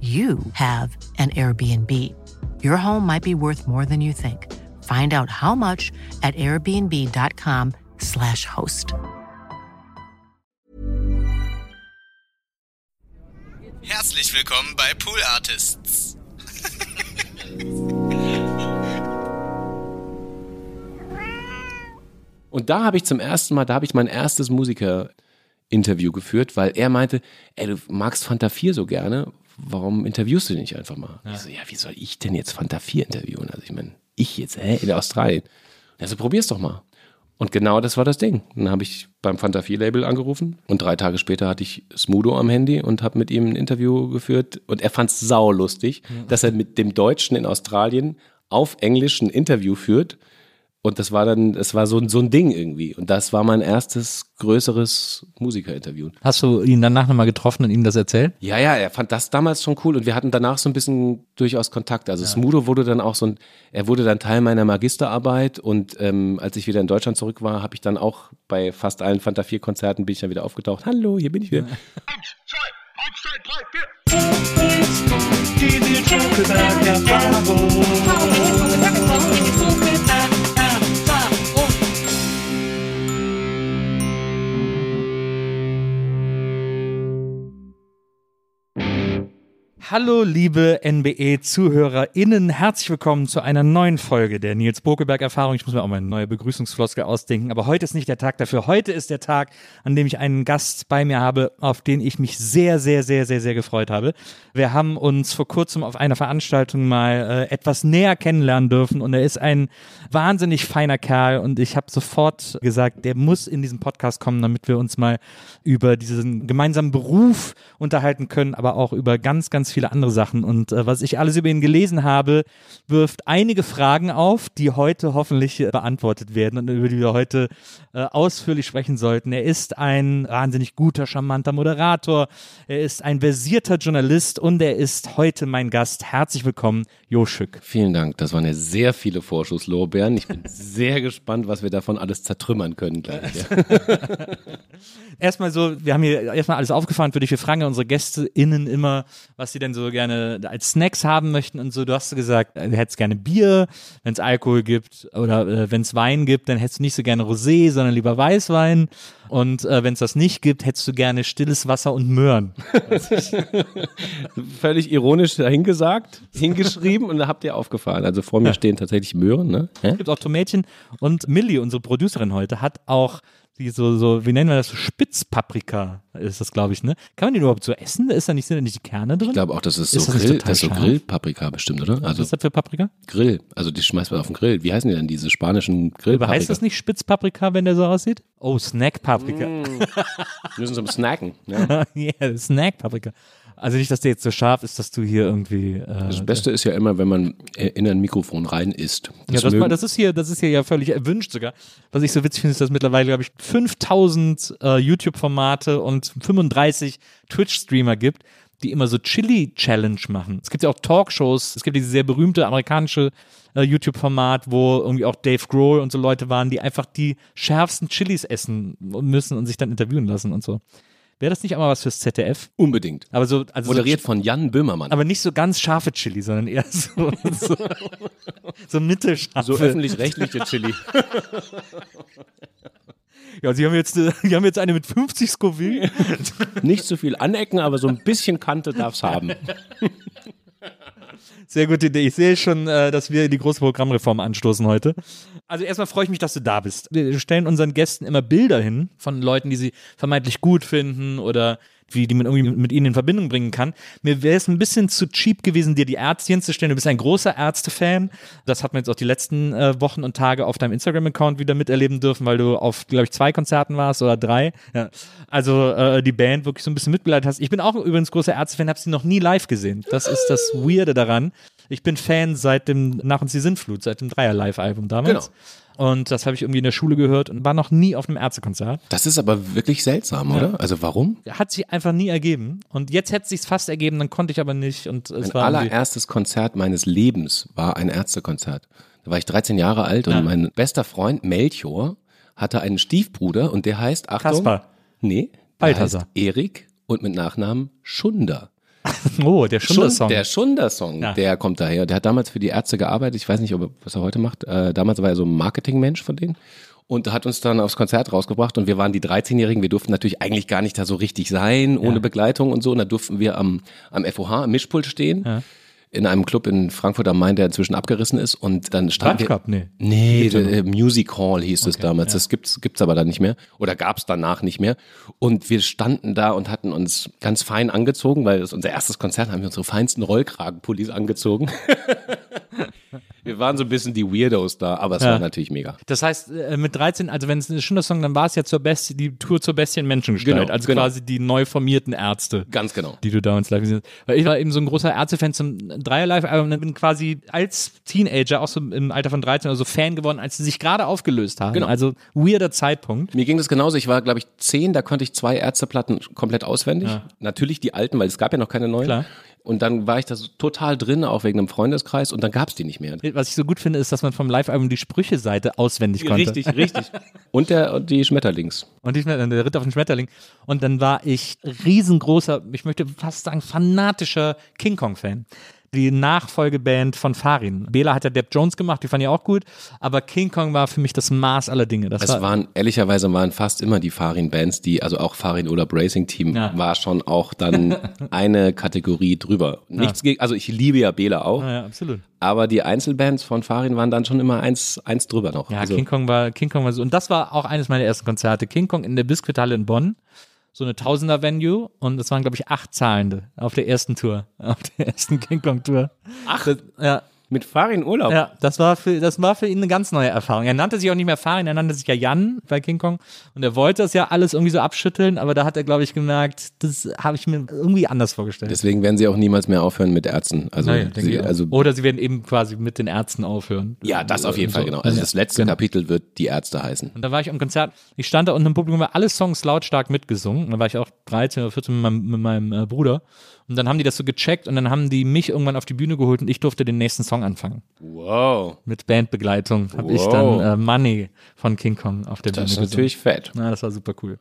you have an Airbnb. Your home might be worth more than you think. Find out how much at airbnb.com/slash host. Herzlich willkommen bei Pool Artists. Und da habe ich zum ersten Mal, da habe ich mein erstes Musiker-Interview geführt, weil er meinte, ey, du magst Fanta 4 so gerne, warum interviewst du den nicht einfach mal? Ja. Ich so, ja, wie soll ich denn jetzt Fanta 4 interviewen? Also ich meine, ich jetzt, hä, in Australien. Also probier's doch mal. Und genau das war das Ding. Dann habe ich beim Fanta 4 Label angerufen und drei Tage später hatte ich Smudo am Handy und habe mit ihm ein Interview geführt und er fand es saulustig, ja. dass er mit dem Deutschen in Australien auf Englisch ein Interview führt und das war dann, es war so, so ein Ding irgendwie. Und das war mein erstes größeres Musikerinterview. Hast du ihn danach nochmal getroffen und ihm das erzählt? Ja, ja, er fand das damals schon cool und wir hatten danach so ein bisschen durchaus Kontakt. Also ja. Smudo wurde dann auch so ein, er wurde dann Teil meiner Magisterarbeit und ähm, als ich wieder in Deutschland zurück war, habe ich dann auch bei fast allen Fanta 4 Konzerten bin ich dann wieder aufgetaucht. Hallo, hier bin ich wieder. Eins, zwei, eins, zwei, drei, vier. Hallo, liebe NBE-ZuhörerInnen. Herzlich willkommen zu einer neuen Folge der Nils Bokelberg-Erfahrung. Ich muss mir auch mal eine neue Begrüßungsfloskel ausdenken, aber heute ist nicht der Tag dafür. Heute ist der Tag, an dem ich einen Gast bei mir habe, auf den ich mich sehr, sehr, sehr, sehr, sehr gefreut habe. Wir haben uns vor kurzem auf einer Veranstaltung mal äh, etwas näher kennenlernen dürfen und er ist ein wahnsinnig feiner Kerl und ich habe sofort gesagt, der muss in diesen Podcast kommen, damit wir uns mal über diesen gemeinsamen Beruf unterhalten können, aber auch über ganz, ganz viele andere Sachen. Und äh, was ich alles über ihn gelesen habe, wirft einige Fragen auf, die heute hoffentlich äh, beantwortet werden und über die wir heute äh, ausführlich sprechen sollten. Er ist ein wahnsinnig guter, charmanter Moderator. Er ist ein versierter Journalist und er ist heute mein Gast. Herzlich willkommen, Jo Schück. Vielen Dank. Das waren ja sehr viele Vorschusslorbeeren. Ich bin sehr gespannt, was wir davon alles zertrümmern können gleich. Ja. erstmal so, wir haben hier erstmal alles aufgefahren für dich. Wir fragen ja unsere GästeInnen immer, was sie denn so gerne als Snacks haben möchten und so. Du hast gesagt, du hättest gerne Bier, wenn es Alkohol gibt oder äh, wenn es Wein gibt, dann hättest du nicht so gerne Rosé, sondern lieber Weißwein. Und äh, wenn es das nicht gibt, hättest du gerne stilles Wasser und Möhren. Völlig ironisch dahingesagt, hingeschrieben und da habt ihr aufgefahren. Also vor mir ja. stehen tatsächlich Möhren. Ne? Es gibt auch Tomätchen und Millie, unsere Producerin heute, hat auch die so, so, wie nennen wir das, so Spitzpaprika ist das, glaube ich, ne? Kann man die überhaupt so essen? Ist da nicht, sind da nicht die Kerne drin? Ich glaube auch, das ist so, ist das Grill, das ist so Grillpaprika bestimmt, oder? Also, Was ist das für Paprika? Grill, also die schmeißt man auf den Grill. Wie heißen die denn, diese spanischen Grillpaprika? Aber heißt das nicht Spitzpaprika, wenn der so aussieht? Oh, Snackpaprika. Mm. Wir müssen zum Snacken. Ja, yeah, Snackpaprika. Also nicht, dass der jetzt so scharf ist, dass du hier irgendwie. Äh, das Beste ist ja immer, wenn man in ein Mikrofon rein isst. Das ja, das, das, ist hier, das ist hier ja völlig erwünscht sogar. Was ich so witzig finde, ist, dass mittlerweile, glaube ich, 5000 äh, YouTube-Formate und 35 Twitch-Streamer gibt, die immer so Chili-Challenge machen. Es gibt ja auch Talkshows. Es gibt dieses sehr berühmte amerikanische äh, YouTube-Format, wo irgendwie auch Dave Grohl und so Leute waren, die einfach die schärfsten Chilis essen müssen und sich dann interviewen lassen und so. Wäre das nicht einmal was fürs ZDF? Unbedingt. Aber so, also Moderiert so, von Jan Böhmermann. Aber nicht so ganz scharfe Chili, sondern eher so, so, so mittelscharfe. So öffentlich-rechtliche Chili. Ja, sie haben jetzt, sie haben jetzt eine mit 50 Scoville. Nicht so viel anecken, aber so ein bisschen Kante darf's haben. Sehr gute Idee. Ich sehe schon, äh, dass wir die große Programmreform anstoßen heute. Also erstmal freue ich mich, dass du da bist. Wir stellen unseren Gästen immer Bilder hin von Leuten, die sie vermeintlich gut finden oder wie die man irgendwie mit ihnen in Verbindung bringen kann. Mir wäre es ein bisschen zu cheap gewesen, dir die Ärzte hinzustellen. Du bist ein großer Ärzte-Fan. Das hat man jetzt auch die letzten äh, Wochen und Tage auf deinem Instagram-Account wieder miterleben dürfen, weil du auf, glaube ich, zwei Konzerten warst oder drei. Ja. Also äh, die Band wirklich so ein bisschen mitbegleitet hast. Ich bin auch übrigens großer Ärzte-Fan, habe sie noch nie live gesehen. Das ist das Weirde daran. Ich bin Fan seit dem Nach uns die Sintflut, seit dem Dreier-Live-Album damals. Genau. Und das habe ich irgendwie in der Schule gehört und war noch nie auf einem Ärztekonzert. Das ist aber wirklich seltsam, oder? Also warum? Hat sich einfach nie ergeben. Und jetzt hätte es sich fast ergeben, dann konnte ich aber nicht. Und es Mein war allererstes Konzert meines Lebens war ein Ärztekonzert. Da war ich 13 Jahre alt und Ja. mein bester Freund Melchior hatte einen Stiefbruder und der heißt, Achtung, Kaspar. Nee, Balthasar. Erik und mit Nachnamen Schunder. Oh, der Schunder-Song. Der Schunder-Song, Ja. der kommt daher. Der hat damals für die Ärzte gearbeitet. Ich weiß nicht, ob er, was er heute macht. Äh, damals war er so ein Marketingmensch von denen. Und hat uns dann aufs Konzert rausgebracht und wir waren die 13-Jährigen. Wir durften natürlich eigentlich gar nicht da so richtig sein, ohne Begleitung und so. Und da durften wir am, am FOH, am Mischpult stehen. In einem Club in Frankfurt am Main, der inzwischen abgerissen ist. Und dann wir, Cup? Nee. Nee, äh, Music Hall hieß es damals. Das gibt's gibt's aber dann nicht mehr oder gab's danach nicht mehr. Und wir standen da und hatten uns ganz fein angezogen, weil das unser erstes Konzert haben wir unsere feinsten Rollkragenpullis angezogen. wir waren so ein bisschen die Weirdos da, aber es Ja. war natürlich mega. Das heißt, äh, mit 13, also wenn es ein Schunder-Song, dann war es ja zur Besti die Tour zur bestien Menschengestalt. Genau, also genau. quasi die neu formierten Ärzte. Ganz genau. die du damals live gesehen hast. Weil ich war eben so ein großer Ärzte-Fan zum Dreier-Live-Album und bin quasi als Teenager, auch so im Alter von 13 oder so, Fan geworden, als sie sich gerade aufgelöst haben. Genau. Also weirder Zeitpunkt. Mir ging das genauso. Ich war, glaube ich, zehn, da konnte ich zwei Ärzteplatten komplett auswendig. Natürlich die alten, weil es gab ja noch keine neuen. Klar. Und dann war ich da so total drin, auch wegen einem Freundeskreis, und dann gab's die nicht mehr. Was ich so gut finde, ist, dass man vom Live-Album die Sprüche-Seite auswendig konnte. Richtig, richtig. Und der und die Schmetterlings. Und ich, der Ritter auf den Schmetterling. Und dann war ich riesengroßer, ich möchte fast sagen, fanatischer King Kong-Fan. Die Nachfolgeband von Farin. Bela hat ja Depp Jones gemacht, die fand ich auch gut. Aber King Kong war für mich das Maß aller Dinge. Das Es war, waren, ehrlicherweise waren fast immer die Farin-Bands, die, also auch Farin Urlaub Racing Team Ja. war schon auch dann eine Kategorie drüber. Nichts gegen, also ich liebe ja Bela auch, ja, absolut. aber die Einzelbands von Farin waren dann schon immer eins, eins drüber noch. Ja, also, King Kong war, King Kong war so. Und das war auch eines meiner ersten Konzerte. King Kong in der Biskuithalle in Bonn. So eine Tausender-Venue. Und es waren, glaube ich, acht Zahlende auf der ersten Tour. Auf der ersten King Kong-Tour. Ach, Ja, mit Farin Urlaub. ja, das war für, das war für ihn eine ganz neue Erfahrung. Er nannte sich auch nicht mehr Farin, er nannte sich ja Jan bei King Kong. Und er wollte das ja alles irgendwie so abschütteln, aber da hat er, glaube ich, gemerkt, das habe ich mir irgendwie anders vorgestellt. Deswegen werden sie auch niemals mehr aufhören mit Ärzten. Also, Naja, sie, also Oder sie werden eben quasi mit den Ärzten aufhören. ja, das auf jeden Fall, genau. Also das letzte Kapitel wird die Ärzte heißen. Und da war ich am Konzert, ich stand da unten im Publikum, haben alle Songs lautstark mitgesungen. Und da war ich auch 13 oder 14 mit meinem, mit meinem äh, Bruder. Und dann haben die das so gecheckt und dann haben die mich irgendwann auf die Bühne geholt und ich durfte den nächsten Song anfangen. Wow. Mit Bandbegleitung habe ich Wow. dann äh, Money von King Kong auf der Das Bühne ist gesungen. natürlich fett. Na, das war super cool.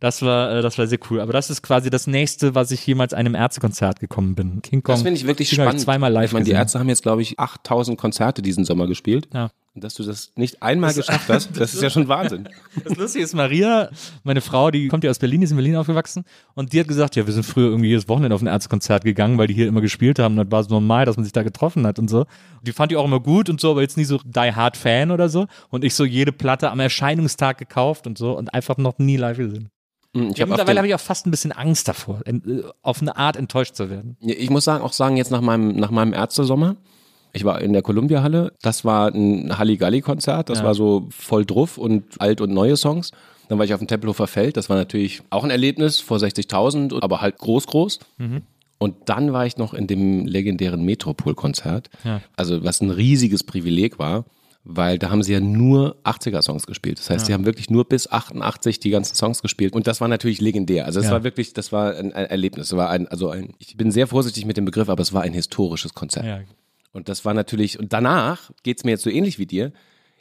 Das war, äh, das war sehr cool. Aber das ist quasi das nächste, was ich jemals einem Ärztekonzert gekommen bin. King Kong. Das finde ich wirklich King spannend. Ich zweimal live ich meine, die. Ärzte haben jetzt, glaube ich, 8000 Konzerte diesen Sommer gespielt. Ja. Dass du das nicht einmal geschafft hast, das ist ja schon Wahnsinn. Das Lustige ist, Maria, meine Frau, die kommt ja aus Berlin, ist in Berlin aufgewachsen und die hat gesagt, ja, wir sind früher irgendwie jedes Wochenende auf ein Ärztekonzert gegangen, weil die hier immer gespielt haben und das war so normal, dass man sich da getroffen hat und so. Die fand die auch immer gut und so, aber jetzt nicht so die hard Fan oder so und ich so jede Platte am Erscheinungstag gekauft und so und einfach noch nie live gesehen. Ich, Ja, hab mittlerweile habe ich auch fast ein bisschen Angst davor, äh, auf eine Art enttäuscht zu werden. Ich muss sagen, auch sagen, jetzt nach meinem, nach meinem Ärztesommer, ich war in der Columbia-Halle, das war ein Halligalli-Konzert, das Ja. war so voll druff und alt und neue Songs. Dann war ich auf dem Tempelhofer Feld, das war natürlich auch ein Erlebnis vor 60.000, aber halt groß, groß. Mhm. Und dann war ich noch in dem legendären Metropol-Konzert, Ja. also was ein riesiges Privileg war, weil da haben sie ja nur 80er-Songs gespielt. Das heißt, sie haben wirklich nur bis 88 die ganzen Songs gespielt. Und das war natürlich legendär. Also es Ja. war wirklich, das war ein, ein Erlebnis. Es war ein, also ein, ich bin sehr vorsichtig mit dem Begriff, aber es war ein historisches Konzert. Ja. Und das war natürlich, und danach geht's mir jetzt so ähnlich wie dir.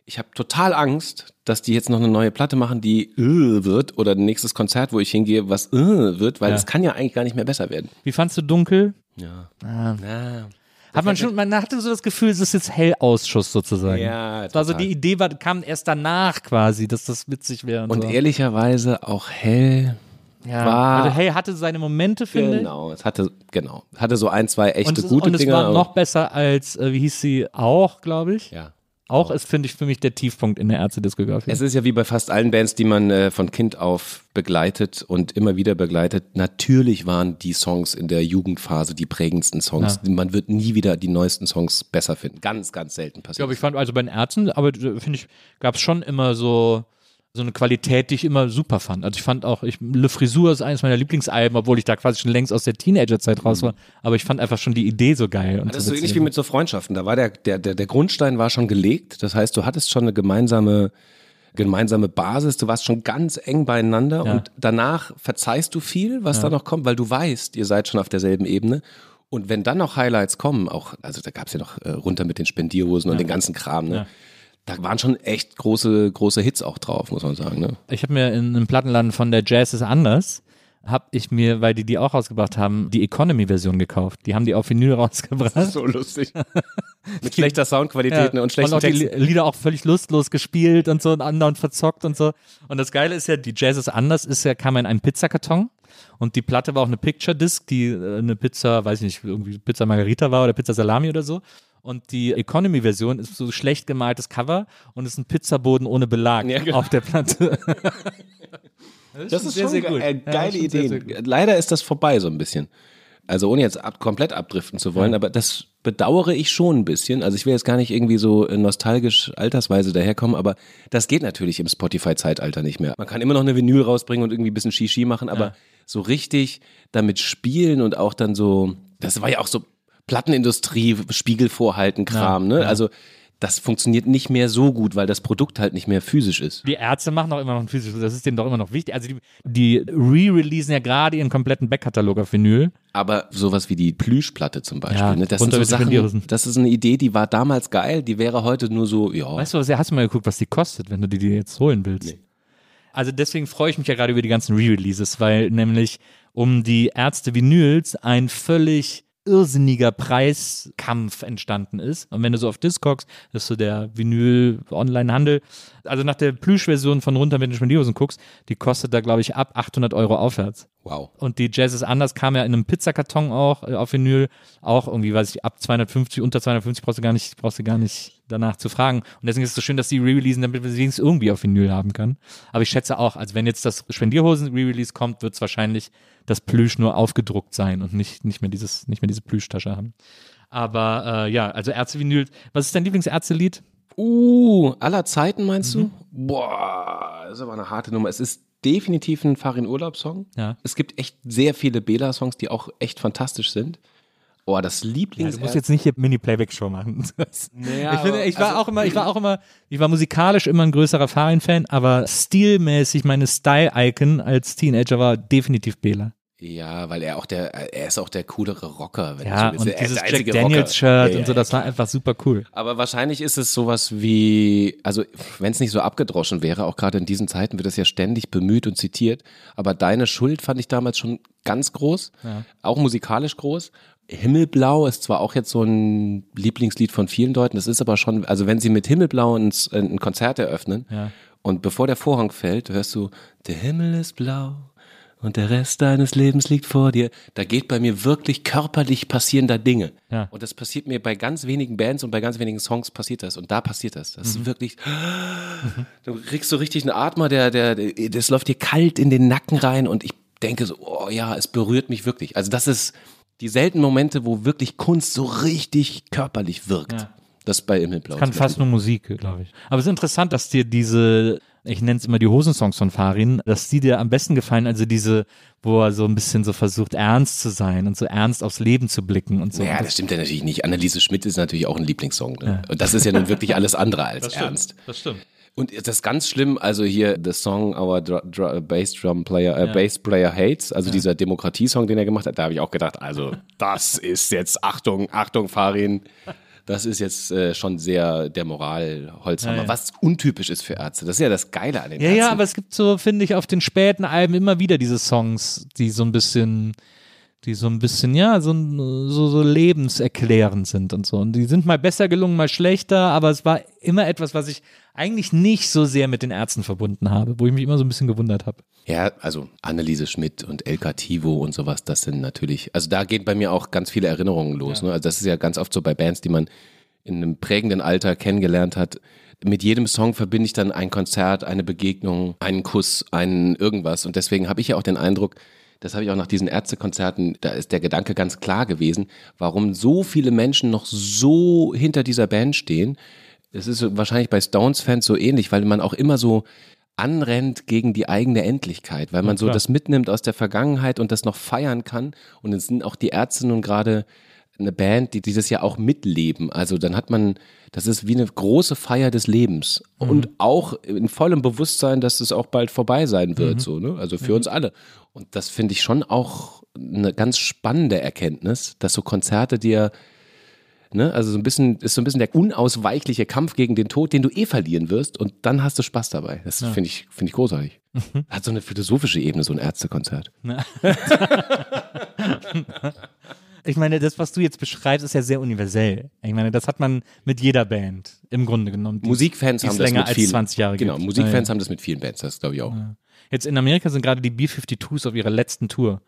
Ich habe total Angst, dass die jetzt noch eine neue Platte machen, die äh, wird oder ein nächstes Konzert, wo ich hingehe, was äh, wird, weil Ja. es kann ja eigentlich gar nicht mehr besser werden. Wie fandst du Dunkel? Ja. Ah. ja. Hat man schon, man hatte so das Gefühl, es ist jetzt Hellausschuss sozusagen. Ja, Das war so total. die Idee war, kam erst danach quasi, dass das witzig wäre. Und, Und so. ehrlicherweise auch hell. Ja. war- also Hey hatte seine Momente, finde ich. Genau, es hatte, genau, hatte so ein, zwei echte Und, es, gute und es Dinge. war noch besser als, äh, wie hieß sie, auch, glaube ich. ja. Auch ist, finde ich, für mich der Tiefpunkt in der Ärzte-Diskografie. Es ist ja wie bei fast allen Bands, die man äh, von Kind auf begleitet und immer wieder begleitet. Natürlich waren die Songs in der Jugendphase die prägendsten Songs. Man wird nie wieder die neuesten Songs besser finden. Ganz, ganz selten Ich passiert. glaube, ich fand also bei den Ärzten, aber äh, finde ich, gab es schon immer so so eine Qualität, die ich immer super fand. Also ich fand auch, ich, Le Frisur ist eines meiner Lieblingsalben, obwohl ich da quasi schon längst aus der Teenagerzeit raus war. Aber ich fand einfach schon die Idee so geil. Und Das ist so ähnlich wie mit so Freundschaften. Da war der, der, der, der Grundstein war schon gelegt. Das heißt, du hattest schon eine gemeinsame, gemeinsame Basis. Du warst schon ganz eng beieinander Ja. und danach verzeihst du viel, was da noch kommt, weil du weißt, ihr seid schon auf derselben Ebene. Und wenn dann noch Highlights kommen, auch, also da gab's ja noch äh, runter mit den Spendierhosen und den ganzen Kram, ne? Ja. Da waren schon echt große, große Hits auch drauf, muss man sagen, ne? Ich habe mir in einem Plattenladen von der Jazz ist anders, habe ich mir, weil die die auch rausgebracht haben, die Economy-Version gekauft. Die haben die auf Vinyl rausgebracht. So lustig. mit schlechter Soundqualität ne? und schlechten auch die Texten. Lieder auch völlig lustlos gespielt und so und andauernd verzockt und so. Und das Geile ist ja, die Jazz ist anders, ist ja, kam in einen Pizzakarton. Und die Platte war auch eine Picture Disc, die äh, eine Pizza, weiß ich nicht, irgendwie Pizza Margarita war oder Pizza Salami oder so. Und die Economy-Version ist so schlecht gemaltes Cover und ist ein Pizzaboden ohne Belag Ja, genau. auf der Platte. Das ist sehr, schon sehr ge- gut. Äh, Ja, geile sehr, sehr gut. Leider ist das vorbei so ein bisschen. Also ohne jetzt ab, komplett abdriften zu wollen, aber das bedauere ich schon ein bisschen. Also ich will jetzt gar nicht irgendwie so äh, nostalgisch altersweise daherkommen, aber das geht natürlich im Spotify-Zeitalter nicht mehr. Man kann immer noch eine Vinyl rausbringen und irgendwie ein bisschen Shishi machen, aber so richtig damit spielen und auch dann so, das war ja auch so Plattenindustrie, Spiegel vorhalten, Kram, ne? Also das funktioniert nicht mehr so gut, weil das Produkt halt nicht mehr physisch ist. Die Ärzte machen auch immer noch ein physisches, das ist denen doch immer noch wichtig. Also die, die re-releasen ja gerade ihren kompletten Backkatalog auf Vinyl. Aber sowas wie die Plüschplatte zum Beispiel, Ja, ne? das sind so Sachen, das ist eine Idee, die war damals geil, die wäre heute nur so, ja. Weißt du, hast du mal geguckt, was die kostet, wenn du die dir jetzt holen willst? Also deswegen freue ich mich ja gerade über die ganzen Re-Releases, weil nämlich um die Ärzte Vinyls ein völlig irrsinniger Preiskampf entstanden ist. Und wenn du so auf Discogs, das ist so der Vinyl-Online-Handel, also nach der Plüsch-Version von runter mit den Spendierhosen guckst, die kostet da, glaube ich, ab 800 Euro aufwärts. Wow. Und die Jazz ist anders, kam ja in einem Pizzakarton auch äh, auf Vinyl, auch irgendwie, weiß ich, ab 250, unter 250 brauchst du gar nicht, brauchst du gar nicht danach zu fragen. Und deswegen ist es so schön, dass die re-releasen, damit man sie irgendwie auf Vinyl haben kann. Aber ich schätze auch, also wenn jetzt das Spendierhosen-Re-Release kommt, wird es wahrscheinlich das Plüsch nur aufgedruckt sein und nicht, nicht mehr dieses, nicht mehr diese Plüschtasche haben. Aber äh, ja, also Ärzte-Vinyl. Was ist dein Lieblingsärzte-Lied? Uh, aller Zeiten meinst Mhm. du? Boah, das ist aber eine harte Nummer. Es ist definitiv ein Farin-Urlaub-Song. Ja. Es gibt echt sehr viele Bela-Songs, die auch echt fantastisch sind. Oh, das Ja, Lieblings... du musst jetzt nicht hier Mini-Playback-Show machen. Naja, ich finde, ich war also- auch immer, ich war auch immer, ich war musikalisch immer ein größerer Farin-Fan, aber stilmäßig meine Style-Icon als Teenager war definitiv Bela. Ja, weil er auch der, er ist auch der coolere Rocker. Wenn Ja, du so und willst. Er ist dieses Jack Daniels-Shirt Rocker. Ja, und so, ja, das war einfach super cool. Aber wahrscheinlich ist es sowas wie, also wenn es nicht so abgedroschen wäre, auch gerade in diesen Zeiten wird das ja ständig bemüht und zitiert. Aber deine Schuld fand ich damals schon ganz groß, auch musikalisch groß. Himmelblau ist zwar auch jetzt so ein Lieblingslied von vielen Leuten, das ist aber schon, also wenn sie mit Himmelblau ein, ein Konzert eröffnen Ja. und bevor der Vorhang fällt, hörst du, der Himmel ist blau und der Rest deines Lebens liegt vor dir. Da geht bei mir wirklich körperlich passierender Dinge. Ja. Und das passiert mir bei ganz wenigen Bands und bei ganz wenigen Songs passiert das. Und da passiert das. Das Mhm. ist wirklich, du kriegst so richtig einen Atmer, der, der, der, das läuft dir kalt in den Nacken rein und ich denke so, oh ja, es berührt mich wirklich. Also das ist die seltenen Momente, wo wirklich Kunst so richtig körperlich wirkt. Ja. Das ist bei Himmelblau. Kann fast nur Musik, glaube ich. Aber es ist interessant, dass dir diese, ich nenne es immer die Hosensongs von Farin, dass die dir am besten gefallen, also diese, wo er so ein bisschen so versucht, ernst zu sein und so ernst aufs Leben zu blicken und so. Ja, Und das stimmt ja natürlich nicht. Anneliese Schmidt ist natürlich auch ein Lieblingssong. Ne? Und das ist ja nun wirklich alles andere als ernst. Das stimmt. Und das ist ganz schlimm, also hier the song our dr dr Bass Drum Player, äh, Bass Player Hates, also dieser Demokratiesong, den er gemacht hat, da habe ich auch gedacht, also das ist jetzt, Achtung, Achtung, Farin, das ist jetzt äh, schon sehr der Moral-Holzhammer, Ja, ja. was untypisch ist für Ärzte. Das ist ja das Geile an den Ja, Ärzten. ja, aber es gibt so, finde ich, auf den späten Alben immer wieder diese Songs, die so ein bisschen, die so ein bisschen, ja, so, so, so lebenserklärend sind und so. Und die sind mal besser gelungen, mal schlechter, aber es war immer etwas, was ich eigentlich nicht so sehr mit den Ärzten verbunden habe, wo ich mich immer so ein bisschen gewundert habe. Ja, also Anneliese Schmidt und El Cativo und sowas, das sind natürlich, also da geht bei mir auch ganz viele Erinnerungen los. Ne? Also das ist ja ganz oft so bei Bands, die man in einem prägenden Alter kennengelernt hat. Mit jedem Song verbinde ich dann ein Konzert, eine Begegnung, einen Kuss, einen irgendwas. Und deswegen habe ich ja auch den Eindruck, das habe ich auch nach diesen Ärztekonzerten, da ist der Gedanke ganz klar gewesen, warum so viele Menschen noch so hinter dieser Band stehen. Es ist wahrscheinlich bei Stones-Fans so ähnlich, weil man auch immer so anrennt gegen die eigene Endlichkeit, weil man so klar. das mitnimmt aus der Vergangenheit und das noch feiern kann. Und es sind auch die Ärzte nun gerade eine Band, die dieses Jahr auch mitleben. Also dann hat man, das ist wie eine große Feier des Lebens und auch in vollem Bewusstsein, dass es auch bald vorbei sein wird, so, ne? Also für uns alle. Und das finde ich schon auch eine ganz spannende Erkenntnis, dass so Konzerte dir Ne? Also so ein bisschen ist so ein bisschen der unausweichliche Kampf gegen den Tod, den du eh verlieren wirst und dann hast du Spaß dabei. Das finde ich finde ich großartig. Hat so eine philosophische Ebene so ein Ärztekonzert. Ich meine, das, was du jetzt beschreibst, ist ja sehr universell. Ich meine, das hat man mit jeder Band im Grunde genommen. Musikfans haben das mit als vielen 20 Jahre Genau, gibt. Musikfans Ja, haben das mit vielen Bands, das glaube ich auch. ja. Jetzt in Amerika sind gerade die B-52s auf ihrer letzten Tour.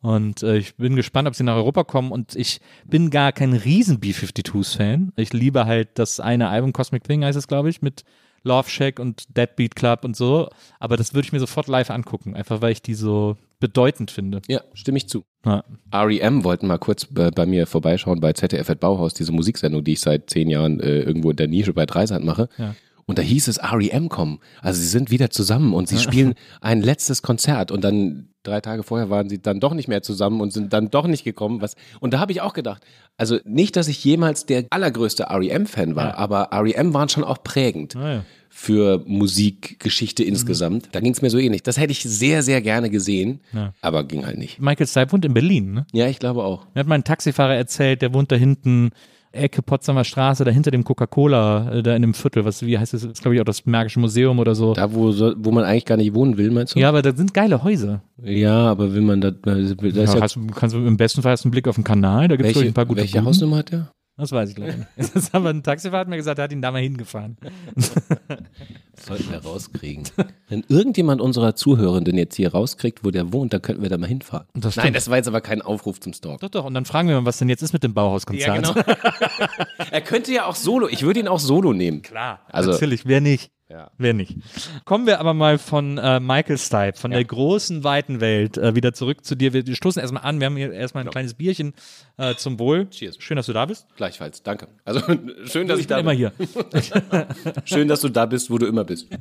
Und äh, ich bin gespannt, ob sie nach Europa kommen. Und ich bin gar kein riesen B-52s-Fan. Ich liebe halt das eine Album, Cosmic Thing heißt es, glaube ich, mit Love Shack und Deadbeat Club und so. Aber das würde ich mir sofort live angucken, einfach weil ich die so bedeutend finde. Ja, stimme ich zu. Ja. REM wollten mal kurz bei, bei mir vorbeischauen bei ZDF at Bauhaus, diese Musiksendung, die ich seit zehn Jahren äh, irgendwo in der Nische bei Dreisat mache. Ja. Und da hieß es REM kommen. Also sie sind wieder zusammen und sie spielen ein letztes Konzert und dann drei Tage vorher waren sie dann doch nicht mehr zusammen und sind dann doch nicht gekommen. Was, und da habe ich auch gedacht, also nicht, dass ich jemals der allergrößte REM-Fan war, aber REM waren schon auch prägend Ah, ja. für Musikgeschichte Mhm. insgesamt. Da ging es mir so ähnlich. Das hätte ich sehr, sehr gerne gesehen, Ja. aber ging halt nicht. Michael Stipe wohnt in Berlin, ne? Ja, ich glaube auch. Mir hat mein Taxifahrer erzählt, der wohnt da hinten, Ecke Potsdamer Straße, da hinter dem Coca-Cola, äh, da in dem Viertel, was, wie heißt das, das ist glaube ich auch das Märkische Museum oder so. Da, wo, wo man eigentlich gar nicht wohnen will, meinst du? Ja, aber da sind geile Häuser. Ja, aber will man da, da ist Ja, ja, hast, kannst du im besten Fall hast du einen Blick auf den Kanal, da gibt es ein paar gute welche Buden. Hausnummer hat der? Das weiß ich ich nicht. Das ist aber ein Taxifahrer hat mir gesagt, er hat ihn da mal hingefahren. Sollten wir rauskriegen. Wenn irgendjemand unserer Zuhörenden jetzt hier rauskriegt, wo der wohnt, dann könnten wir da mal hinfahren. Das Nein, das war jetzt aber kein Aufruf zum Stalk. Doch, doch, und dann fragen wir mal, was denn jetzt ist mit dem Bauhauskonzert. genau. er könnte ja auch solo, ich würde ihn auch solo nehmen. Klar, Also- natürlich, wer nicht? Ja. Wer nicht? Kommen wir aber mal von äh, Michael Stipe, von der großen, weiten Welt, äh, wieder zurück zu dir. Wir stoßen erstmal an. Wir haben hier erstmal ein kleines Bierchen äh, zum Wohl. Cheers. Schön, dass du da bist. Gleichfalls, danke. Also schön, dass ich, Ich bin da immer bin. hier. Schön, dass du da bist, wo du immer bist.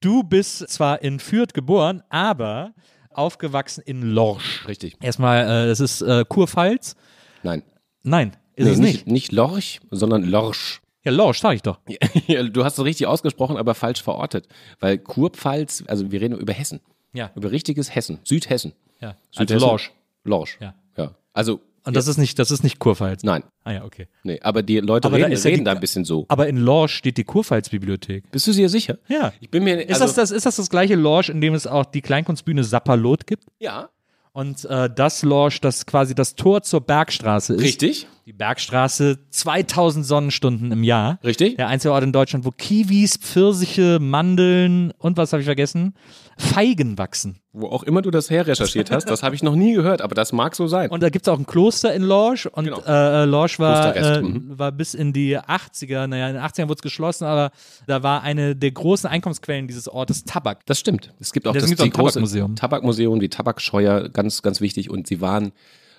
Du bist zwar in Fürth geboren, aber aufgewachsen in Lorsch. Richtig. Erstmal, äh, das ist äh, Kurpfalz. Nein. Nein, ist Nee, es nicht, nicht. nicht Lorch, sondern Lorsch. Ja, Lorsch, sag ich doch. Ja, du hast es richtig ausgesprochen, aber falsch verortet. Weil Kurpfalz, also wir reden über Hessen. Ja. Über richtiges Hessen. Südhessen. Ja, also Südhessen. Lorsch. Lorsch. Ja. Ja. Also, Und das ist nicht, das ist nicht Kurpfalz. nein. Ah ja, okay. Nee, aber die Leute Aber da reden, ist ja reden die- da ein bisschen so. Aber in Lorsch steht die Kurpfalz-Bibliothek. Bist du dir sicher? Ja. Ich bin mir Ist, also, das, das, ist das das gleiche Lorsch, in dem es auch die Kleinkunstbühne Sapperlot gibt? Ja. Und äh, das Lorsch, das quasi das Tor zur Bergstraße ist. Richtig. Die Bergstraße, 2000 Sonnenstunden im Jahr. Richtig. Der einzige Ort in Deutschland, wo Kiwis, Pfirsiche, Mandeln und was habe ich vergessen? Feigen wachsen. Wo auch immer du das her recherchiert hast, das habe ich noch nie gehört, aber das mag so sein. Und da gibt es auch ein Kloster in Lorsch und Genau. äh, Lorsch war, äh, mhm. war bis in die 80er, naja, in den 80ern wurde es geschlossen, aber da war eine der großen Einkommensquellen dieses Ortes Tabak. Das stimmt. Es gibt auch das ein große Tabakmuseum. Tabakmuseum, die Tabakscheuer, ganz, ganz wichtig. Und sie waren,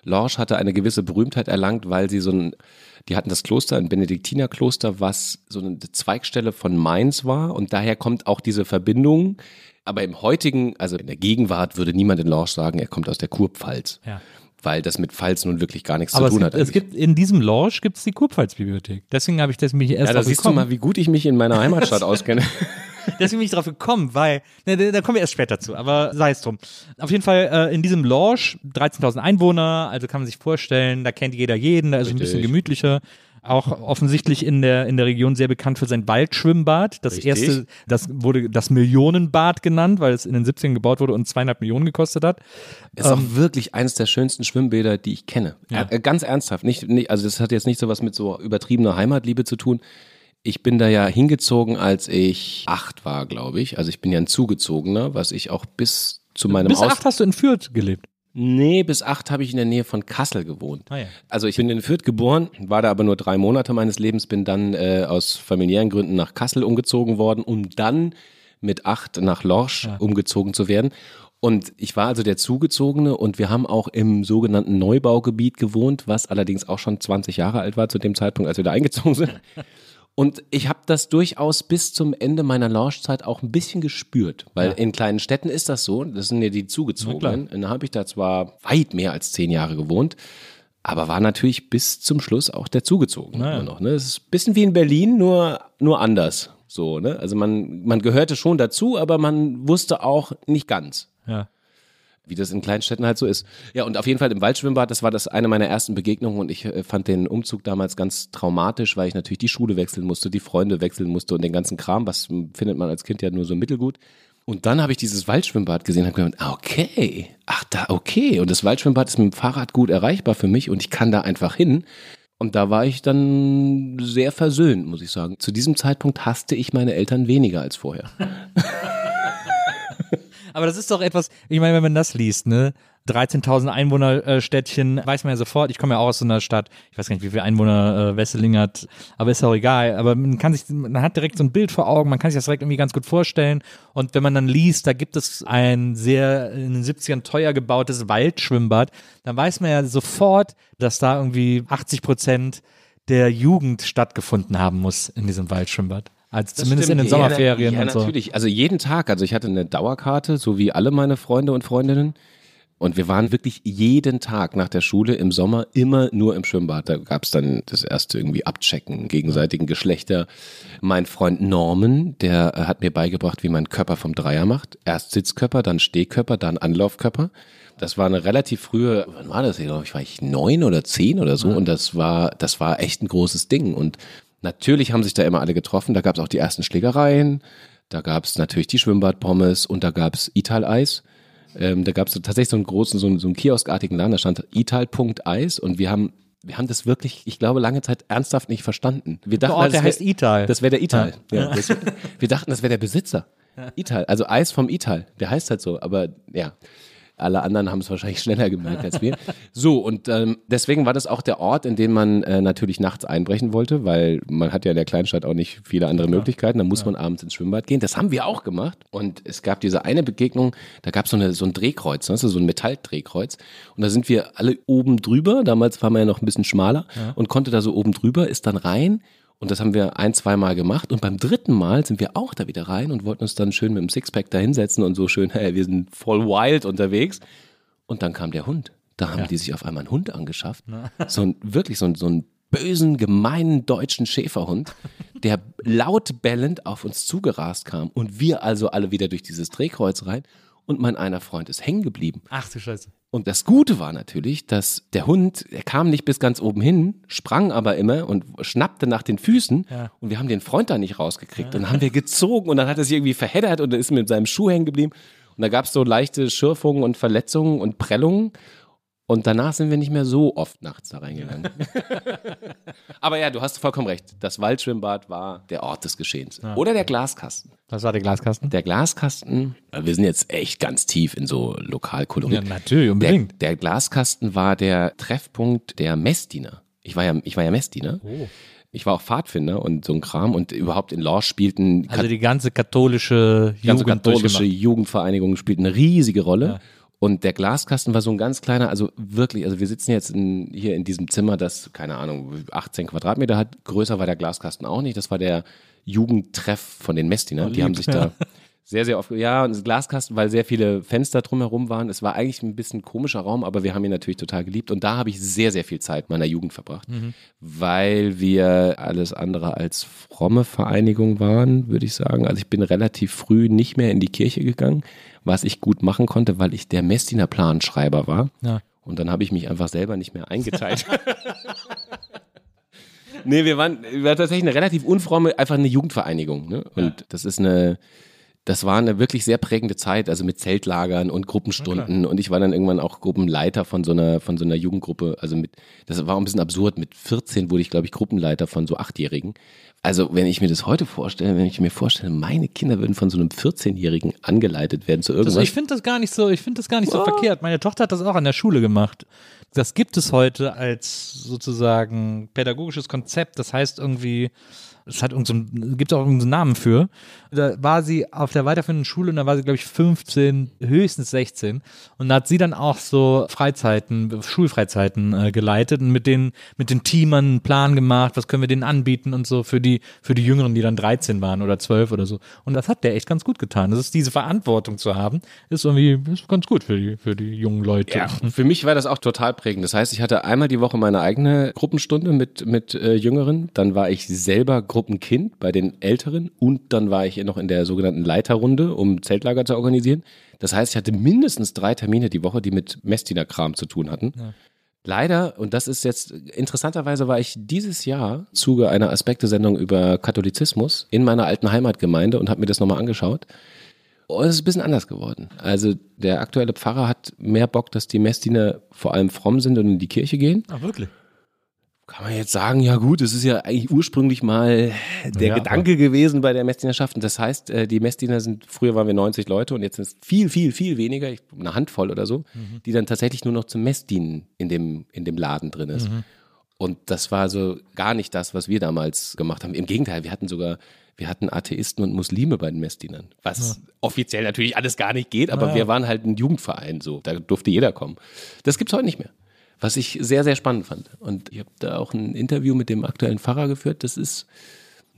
Lorsch hatte eine gewisse Berühmtheit erlangt, weil sie so ein, die hatten das Kloster, ein Benediktinerkloster, was so eine Zweigstelle von Mainz war. Und daher kommt auch diese Verbindung. Aber im heutigen, also in der Gegenwart würde niemand in Lorsch sagen, er kommt aus der Kurpfalz. Ja. Weil das mit Pfalz nun wirklich gar nichts Aber zu es tun gibt, hat. es gibt in diesem Lorsch gibt es die Kurpfalz-Bibliothek. Deswegen habe ich das mich erst ja, da siehst du gekommen. mal, wie gut ich mich in meiner Heimatstadt auskenne. Deswegen bin ich drauf gekommen, weil, ne, da kommen wir erst später zu, aber sei es drum. Auf jeden Fall äh, in diesem Lorsch, 13.000 Einwohner, also kann man sich vorstellen, da kennt jeder jeden, da ist es ein bisschen Richtig. gemütlicher. auch offensichtlich in der, in der Region sehr bekannt für sein Waldschwimmbad. Das Richtig. erste, das wurde das Millionenbad genannt, weil es in den 70ern gebaut wurde und zweieinhalb Millionen gekostet hat. Ist auch wirklich eines der schönsten Schwimmbäder, die ich kenne. Ja. Äh, ganz ernsthaft. Nicht, nicht, also das hat jetzt nicht so was mit so übertriebener Heimatliebe zu tun. Ich bin da ja hingezogen, als ich acht war, glaube ich. Also ich bin ja ein Zugezogener, was ich auch bis zu meinem Bis Aus acht hast du in Fürth gelebt. Nee, bis acht habe ich in der Nähe von Kassel gewohnt. Ah ja. Also ich bin in Fürth geboren, war da aber nur drei Monate meines Lebens, bin dann äh, aus familiären Gründen nach Kassel umgezogen worden, um dann mit acht nach Lorsch umgezogen zu werden. Und ich war also der Zugezogene und wir haben auch im sogenannten Neubaugebiet gewohnt, was allerdings auch schon 20 Jahre alt war zu dem Zeitpunkt, als wir da eingezogen sind. Und ich habe das durchaus bis zum Ende meiner Launchzeit auch ein bisschen gespürt, weil in kleinen Städten ist das so, das sind ja die Zugezogenen. Dann habe ich da zwar weit mehr als zehn Jahre gewohnt, aber war natürlich bis zum Schluss auch der Zugezogene Naja. immer noch. Ne? Es ist ein bisschen wie in Berlin, nur, nur anders. So, ne? Also man, man gehörte schon dazu, aber man wusste auch nicht ganz Ja. Wie das in Kleinstädten halt so ist. Ja, und auf jeden Fall im Waldschwimmbad, das war das eine meiner ersten Begegnungen und ich äh, fand den Umzug damals ganz traumatisch, weil ich natürlich die Schule wechseln musste, die Freunde wechseln musste und den ganzen Kram, was findet man als Kind ja nur so mittelgut. Und dann habe ich dieses Waldschwimmbad gesehen und habe gedacht, ah, okay, ach da, okay. Und das Waldschwimmbad ist mit dem Fahrrad gut erreichbar für mich und ich kann da einfach hin. Und da war ich dann sehr versöhnt, muss ich sagen. Zu diesem Zeitpunkt hasste ich meine Eltern weniger als vorher. Aber das ist doch etwas, ich meine, wenn man das liest, ne? 13.000 Einwohner-Städtchen, weiß man ja sofort, ich komme ja auch aus so einer Stadt, ich weiß gar nicht, wie viele Einwohner äh, Wesseling hat, aber ist auch egal. Aber man kann sich, man hat direkt so ein Bild vor Augen, man kann sich das direkt irgendwie ganz gut vorstellen. Und wenn man dann liest, da gibt es ein sehr in den 70ern teuer gebautes Waldschwimmbad, dann weiß man ja sofort, dass da irgendwie 80 Prozent der Jugend stattgefunden haben muss in diesem Waldschwimmbad. Also zumindest in den. Sommerferien ja, und so. natürlich. Also jeden Tag. Also ich hatte eine Dauerkarte, so wie alle meine Freunde und Freundinnen. Und wir waren wirklich jeden Tag nach der Schule im Sommer immer nur im Schwimmbad. Da gab es dann das erste irgendwie Abchecken gegenseitigen Geschlechter. Mein Freund Norman, der äh, hat mir beigebracht, wie man Körper vom Dreier macht. Erst Sitzkörper, dann Stehkörper, dann Anlaufkörper. Das war eine relativ frühe, wann war das? Ich glaube, ich war ich neun oder zehn oder so. Und das war, das war echt ein großes Ding. Und natürlich haben sich da immer alle getroffen. Da gab es auch die ersten Schlägereien. Da gab es natürlich die Schwimmbadpommes und da gab es Ital-Eis. Ähm, da gab es tatsächlich so einen großen, so einen, so einen kioskartigen Laden, da stand Ital.eis und wir haben, wir haben das wirklich, ich glaube, lange Zeit ernsthaft nicht verstanden. Wir dachten, Oh, der das wär- heißt Ital. Das wäre der Ital. Ja. das, wir dachten, das wäre der Besitzer. Ital, also Eis vom Ital. Der heißt halt so, aber ja. Alle anderen haben es wahrscheinlich schneller gemerkt als wir. So, und ähm, deswegen war das auch der Ort, in den man äh, natürlich nachts einbrechen wollte, weil man hat ja in der Kleinstadt auch nicht viele andere Möglichkeiten. Da muss man abends ins Schwimmbad gehen. Das haben wir auch gemacht. Und es gab diese eine Begegnung, da gab so es so ein Drehkreuz, weißt du, so ein Metalldrehkreuz. Und da sind wir alle oben drüber. Damals war man ja noch ein bisschen schmaler und konnte da so oben drüber, ist dann rein und das haben wir ein, zwei Mal gemacht. Und beim dritten Mal sind wir auch da wieder rein und wollten uns dann schön mit dem Sixpack da hinsetzen und so schön, hey, wir sind voll wild unterwegs. Und dann kam der Hund. Da haben die sich auf einmal einen Hund angeschafft. So ein, wirklich so ein, so einen bösen, gemeinen deutschen Schäferhund, der laut bellend auf uns zugerast kam. Und wir also alle wieder durch dieses Drehkreuz rein. Und mein einer Freund ist hängen geblieben. Ach du Scheiße. Und das Gute war natürlich, dass der Hund, er kam nicht bis ganz oben hin, sprang aber immer und schnappte nach den Füßen Ja. und wir haben den Freund da nicht rausgekriegt. Und dann haben wir gezogen und dann hat er sich irgendwie verheddert und ist mit seinem Schuh hängen geblieben. Und da gab es so leichte Schürfungen und Verletzungen und Prellungen. Und danach sind wir nicht mehr so oft nachts da reingegangen. aber ja, du hast vollkommen recht. Das Waldschwimmbad war der Ort des Geschehens. Oder der Glaskasten. Was war der Glaskasten? Der Glaskasten, wir sind jetzt echt ganz tief in so Lokalkolorit. Ja, natürlich, Der, unbedingt. der Glaskasten war der Treffpunkt der Messdiener. Ich war ja, ich war ja Messdiener. Oh. Ich war auch Pfadfinder und so ein Kram und überhaupt in Lorsch spielten Also die ganze katholische ganze Jugend katholische. Jugendvereinigung spielt eine riesige Rolle. Und der Glaskasten war so ein ganz kleiner, also wirklich, also wir sitzen jetzt in, hier in diesem Zimmer, das, keine Ahnung, 18 Quadratmeter hat. Größer war der Glaskasten auch nicht. Das war der Jugendtreff von den Messdinern. Die haben sich da sehr, sehr oft, ja, und das Glaskasten, weil sehr viele Fenster drumherum waren. Es war eigentlich ein bisschen komischer Raum, aber wir haben ihn natürlich total geliebt. Und da habe ich sehr, sehr viel Zeit meiner Jugend verbracht, weil wir alles andere als fromme Vereinigung waren, würde ich sagen. Also ich bin relativ früh nicht mehr in die Kirche gegangen, was ich gut machen konnte, weil ich der Messdiener Planschreiber war. Ja. Und dann habe ich mich einfach selber nicht mehr eingeteilt. nee, wir waren, wir waren tatsächlich eine relativ unfromme, einfach eine Jugendvereinigung. Ne? Und das ist eine, das war eine wirklich sehr prägende Zeit, also mit Zeltlagern und Gruppenstunden. Und ich war dann irgendwann auch Gruppenleiter von so einer, von so einer Jugendgruppe. Also mit, das war ein bisschen absurd. Mit 14 wurde ich, glaube ich, Gruppenleiter von so Achtjährigen. Also wenn ich mir das heute vorstelle, wenn ich mir vorstelle, meine Kinder würden von so einem 14-Jährigen angeleitet werden zu irgendwas. Also ich finde das gar nicht so, ich finde das gar nicht so verkehrt. Meine Tochter hat das auch an der Schule gemacht. Das gibt es heute als sozusagen pädagogisches Konzept. Das heißt irgendwie, es hat irgend so gibt auch irgendeinen Namen für. Da war sie auf der weiterführenden Schule und da war sie, glaube ich, 15, höchstens 16. Und da hat sie dann auch so Freizeiten, Schulfreizeiten äh, geleitet und mit den, mit den Teamern einen Plan gemacht, was können wir denen anbieten und so für die, für die Jüngeren, die dann 13 waren oder 12 oder so. Und das hat der echt ganz gut getan. Das ist diese Verantwortung zu haben, ist irgendwie ist ganz gut für die, für die jungen Leute. Ja, für mich war das auch total prägend. Das heißt, ich hatte einmal die Woche meine eigene Gruppenstunde mit, mit äh, Jüngeren. Dann war ich selber Gruppenkind bei den Älteren und dann war ich noch in der sogenannten Leiterrunde, um Zeltlager zu organisieren. Das heißt, ich hatte mindestens drei Termine die Woche, die mit Messdiener-Kram zu tun hatten. Leider, und das ist jetzt, interessanterweise war ich dieses Jahr Zuge einer Aspekte-Sendung über Katholizismus in meiner alten Heimatgemeinde und habe mir das nochmal angeschaut. Und es ist ein bisschen anders geworden. Also der aktuelle Pfarrer hat mehr Bock, dass die Messdiener vor allem fromm sind und in die Kirche gehen. Ah, wirklich? Kann man jetzt sagen, ja gut, es ist ja eigentlich ursprünglich mal der Ja, Gedanke gewesen bei der Messdienerschaft. Und das heißt, äh, die Messdiener sind, früher waren wir 90 Leute und jetzt sind es viel, viel, viel weniger, eine Handvoll oder so, die dann tatsächlich nur noch zum Messdienen in dem, in dem Laden drin ist. Und das war so gar nicht das, was wir damals gemacht haben. Im Gegenteil, wir hatten sogar, wir hatten Atheisten und Muslime bei den Messdienern. Was offiziell natürlich alles gar nicht geht, aber wir waren halt ein Jugendverein, so. Da durfte jeder kommen. Das gibt's heute nicht mehr. Was ich sehr, sehr spannend fand. Und ich habe da auch ein Interview mit dem aktuellen Pfarrer geführt. Das ist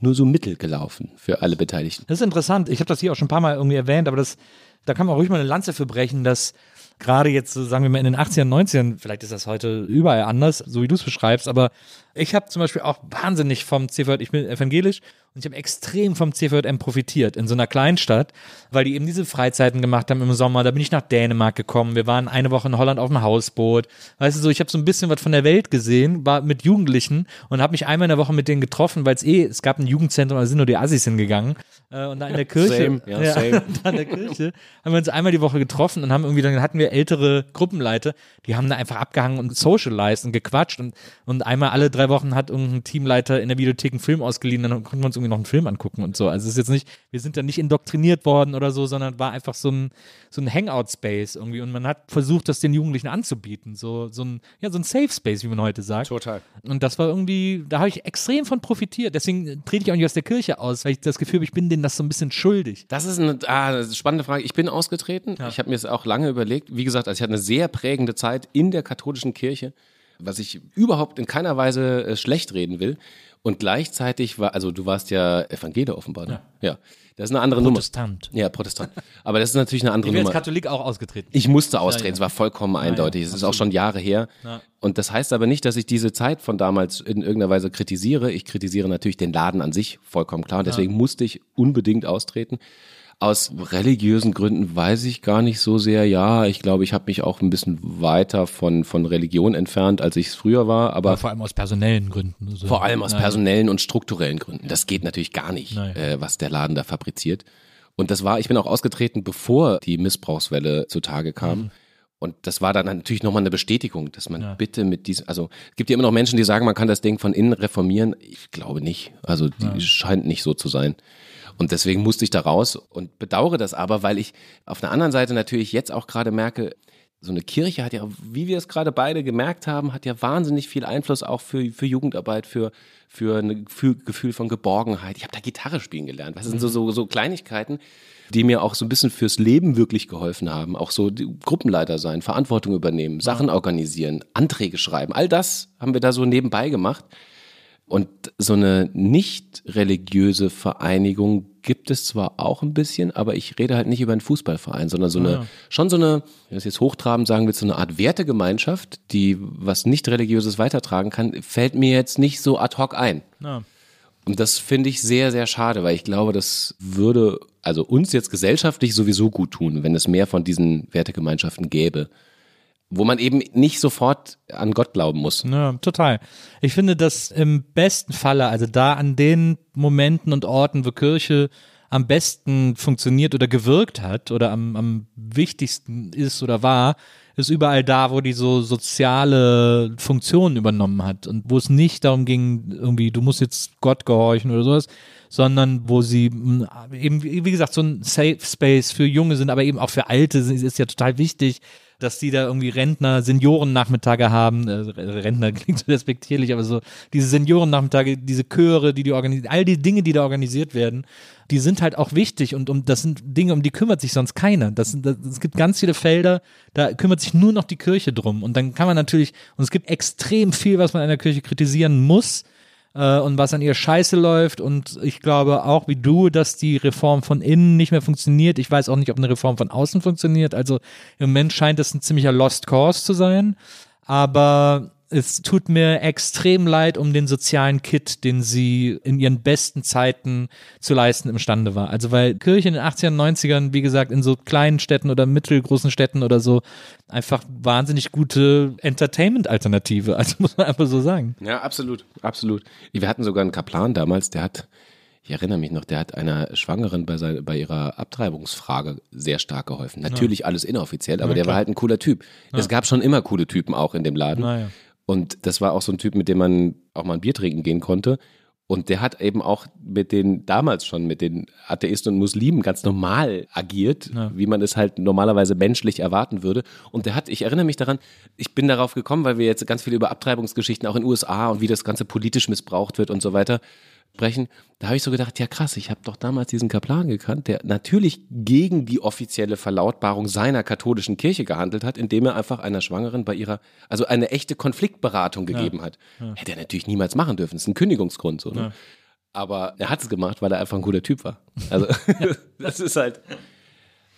nur so mittel gelaufen für alle Beteiligten. Das ist interessant. Ich habe das hier auch schon ein paar Mal irgendwie erwähnt, aber das, da kann man ruhig mal eine Lanze für brechen, dass gerade jetzt, sagen wir mal, in den 80ern, 90ern, vielleicht ist das heute überall anders, so wie du es beschreibst, aber ich habe zum Beispiel auch wahnsinnig vom CVJ, ich bin evangelisch und ich habe extrem vom CVJM profitiert in so einer Kleinstadt, weil die eben diese Freizeiten gemacht haben im Sommer. Da bin ich nach Dänemark gekommen. Wir waren eine Woche in Holland auf dem Hausboot. Weißt du so, ich habe so ein bisschen was von der Welt gesehen, war mit Jugendlichen und habe mich einmal in der Woche mit denen getroffen, weil es eh, es gab ein Jugendzentrum, da sind nur die Assis hingegangen. Äh, und da in der Kirche, Same, ja, same. da in der Kirche haben wir uns einmal die Woche getroffen und haben irgendwie, dann hatten wir ältere Gruppenleiter, die haben da einfach abgehangen und socialized und gequatscht und, und einmal alle drei Wochen hat irgendein Teamleiter in der Videothek einen Film ausgeliehen, dann konnten wir uns irgendwie noch einen Film angucken und so. Also es ist jetzt nicht, wir sind da nicht indoktriniert worden oder so, sondern war einfach so ein, so ein Hangout-Space irgendwie und man hat versucht, das den Jugendlichen anzubieten. So, so ein, ja, so ein Safe-Space, wie man heute sagt. Total. Und das war irgendwie, da habe ich extrem von profitiert. Deswegen trete ich auch nicht aus der Kirche aus, weil ich das Gefühl habe, ich bin denen das so ein bisschen schuldig. Das ist eine, ah, das ist eine spannende Frage. Ich bin ausgetreten. Ich habe mir es auch lange überlegt. Wie gesagt, also ich hatte eine sehr prägende Zeit in der katholischen Kirche, was ich überhaupt in keiner Weise äh, schlecht reden will. Und gleichzeitig war, also du warst ja Evangelier offenbar, ne? Ja. Das ist eine andere Protestant. Nummer. Ja, Protestant. Aber das ist natürlich eine andere Ich bin als Nummer. Katholik auch ausgetreten. Ich musste austreten, es war vollkommen eindeutig. es ist auch schon Jahre her. Und das heißt aber nicht, dass ich diese Zeit von damals in irgendeiner Weise kritisiere. Ich kritisiere natürlich den Laden an sich, vollkommen klar. Und deswegen musste ich unbedingt austreten. Aus religiösen Gründen weiß ich gar nicht so sehr. Ja, ich glaube, ich habe mich auch ein bisschen weiter von, von Religion entfernt, als ich es früher war. Aber vor allem aus personellen Gründen. Also, vor allem aus Nein. personellen und strukturellen Gründen. Das geht natürlich gar nicht, äh, was der Laden da fabriziert. Und das war, ich bin auch ausgetreten, bevor die Missbrauchswelle zutage kam. Mhm. Und das war dann natürlich nochmal eine Bestätigung, dass man bitte mit diesem, also es gibt ja immer noch Menschen, die sagen, man kann das Ding von innen reformieren. Ich glaube nicht. Also die scheint nicht so zu sein. Und deswegen musste ich da raus und bedauere das aber, weil ich auf der anderen Seite natürlich jetzt auch gerade merke, so eine Kirche hat ja, wie wir es gerade beide gemerkt haben, hat ja wahnsinnig viel Einfluss auch für, für Jugendarbeit, für, für ein Gefühl, von Geborgenheit. Ich habe da Gitarre spielen gelernt. Das sind so, so, so Kleinigkeiten, die mir auch so ein bisschen fürs Leben wirklich geholfen haben. Auch so Gruppenleiter sein, Verantwortung übernehmen, Sachen organisieren, Anträge schreiben. All das haben wir da so nebenbei gemacht. Und so eine nicht religiöse Vereinigung gibt es zwar auch ein bisschen, aber ich rede halt nicht über einen Fußballverein, sondern so eine, schon so eine, wenn das jetzt hochtrabend sagen willst, so eine Art Wertegemeinschaft, die was nicht religiöses weitertragen kann, fällt mir jetzt nicht so ad hoc ein. Ja. Und das finde ich sehr, sehr schade, weil ich glaube, das würde also uns jetzt gesellschaftlich sowieso gut tun, wenn es mehr von diesen Wertegemeinschaften gäbe. Wo man eben nicht sofort an Gott glauben muss. Ja, total. Ich finde, dass im besten Falle, also da an den Momenten und Orten, wo Kirche am besten funktioniert oder gewirkt hat oder am, am wichtigsten ist oder war, ist überall da, wo die so soziale Funktionen übernommen hat und wo es nicht darum ging, irgendwie, du musst jetzt Gott gehorchen oder sowas, sondern wo sie eben, wie gesagt, so ein Safe Space für Junge sind, aber eben auch für Alte ist ja total wichtig, dass die da irgendwie Rentner, Seniorennachmittage haben. Äh, Rentner klingt so respektierlich, aber so diese Seniorennachmittage, diese Chöre, die die organisieren, all die Dinge, die da organisiert werden, die sind halt auch wichtig und um das sind Dinge, um die kümmert sich sonst keiner. Das, das, es gibt ganz viele Felder, da kümmert sich nur noch die Kirche drum und dann kann man natürlich und es gibt extrem viel, was man an der Kirche kritisieren muss äh, und was an ihr scheiße läuft. Und ich glaube auch wie du, dass die Reform von innen nicht mehr funktioniert. Ich weiß auch nicht, ob eine Reform von außen funktioniert. Also im Moment scheint es ein ziemlicher Lost Cause zu sein. Aber es tut mir extrem leid um den sozialen Kit, den sie in ihren besten Zeiten zu leisten imstande war. Also weil Kirche in den 80ern, 90ern, wie gesagt, in so kleinen Städten oder mittelgroßen Städten oder so einfach wahnsinnig gute Entertainment-Alternative. Also muss man einfach so sagen. Ja, absolut, absolut. Wir hatten sogar einen Kaplan damals, der hat, ich erinnere mich noch, der hat einer Schwangeren bei, sei- bei ihrer Abtreibungsfrage sehr stark geholfen. Natürlich alles inoffiziell, aber der war halt ein cooler Typ. Es gab schon immer coole Typen auch in dem Laden. Und das war auch so ein Typ, mit dem man auch mal ein Bier trinken gehen konnte. Und der hat eben auch mit den, damals schon mit den Atheisten und Muslimen ganz normal agiert, wie man es halt normalerweise menschlich erwarten würde. Und der hat, ich erinnere mich daran, ich bin darauf gekommen, weil wir jetzt ganz viel über Abtreibungsgeschichten auch in den USA und wie das Ganze politisch missbraucht wird und so weiter sprechen. Da habe ich so gedacht, ja krass, ich habe doch damals diesen Kaplan gekannt, der natürlich gegen die offizielle Verlautbarung seiner katholischen Kirche gehandelt hat, indem er einfach einer Schwangeren bei ihrer, also eine echte Konfliktberatung gegeben hat. Hätte er natürlich niemals machen dürfen. Das ist ein Kündigungsgrund. So, ne? Aber er hat es gemacht, weil er einfach ein guter Typ war. Also das ist halt.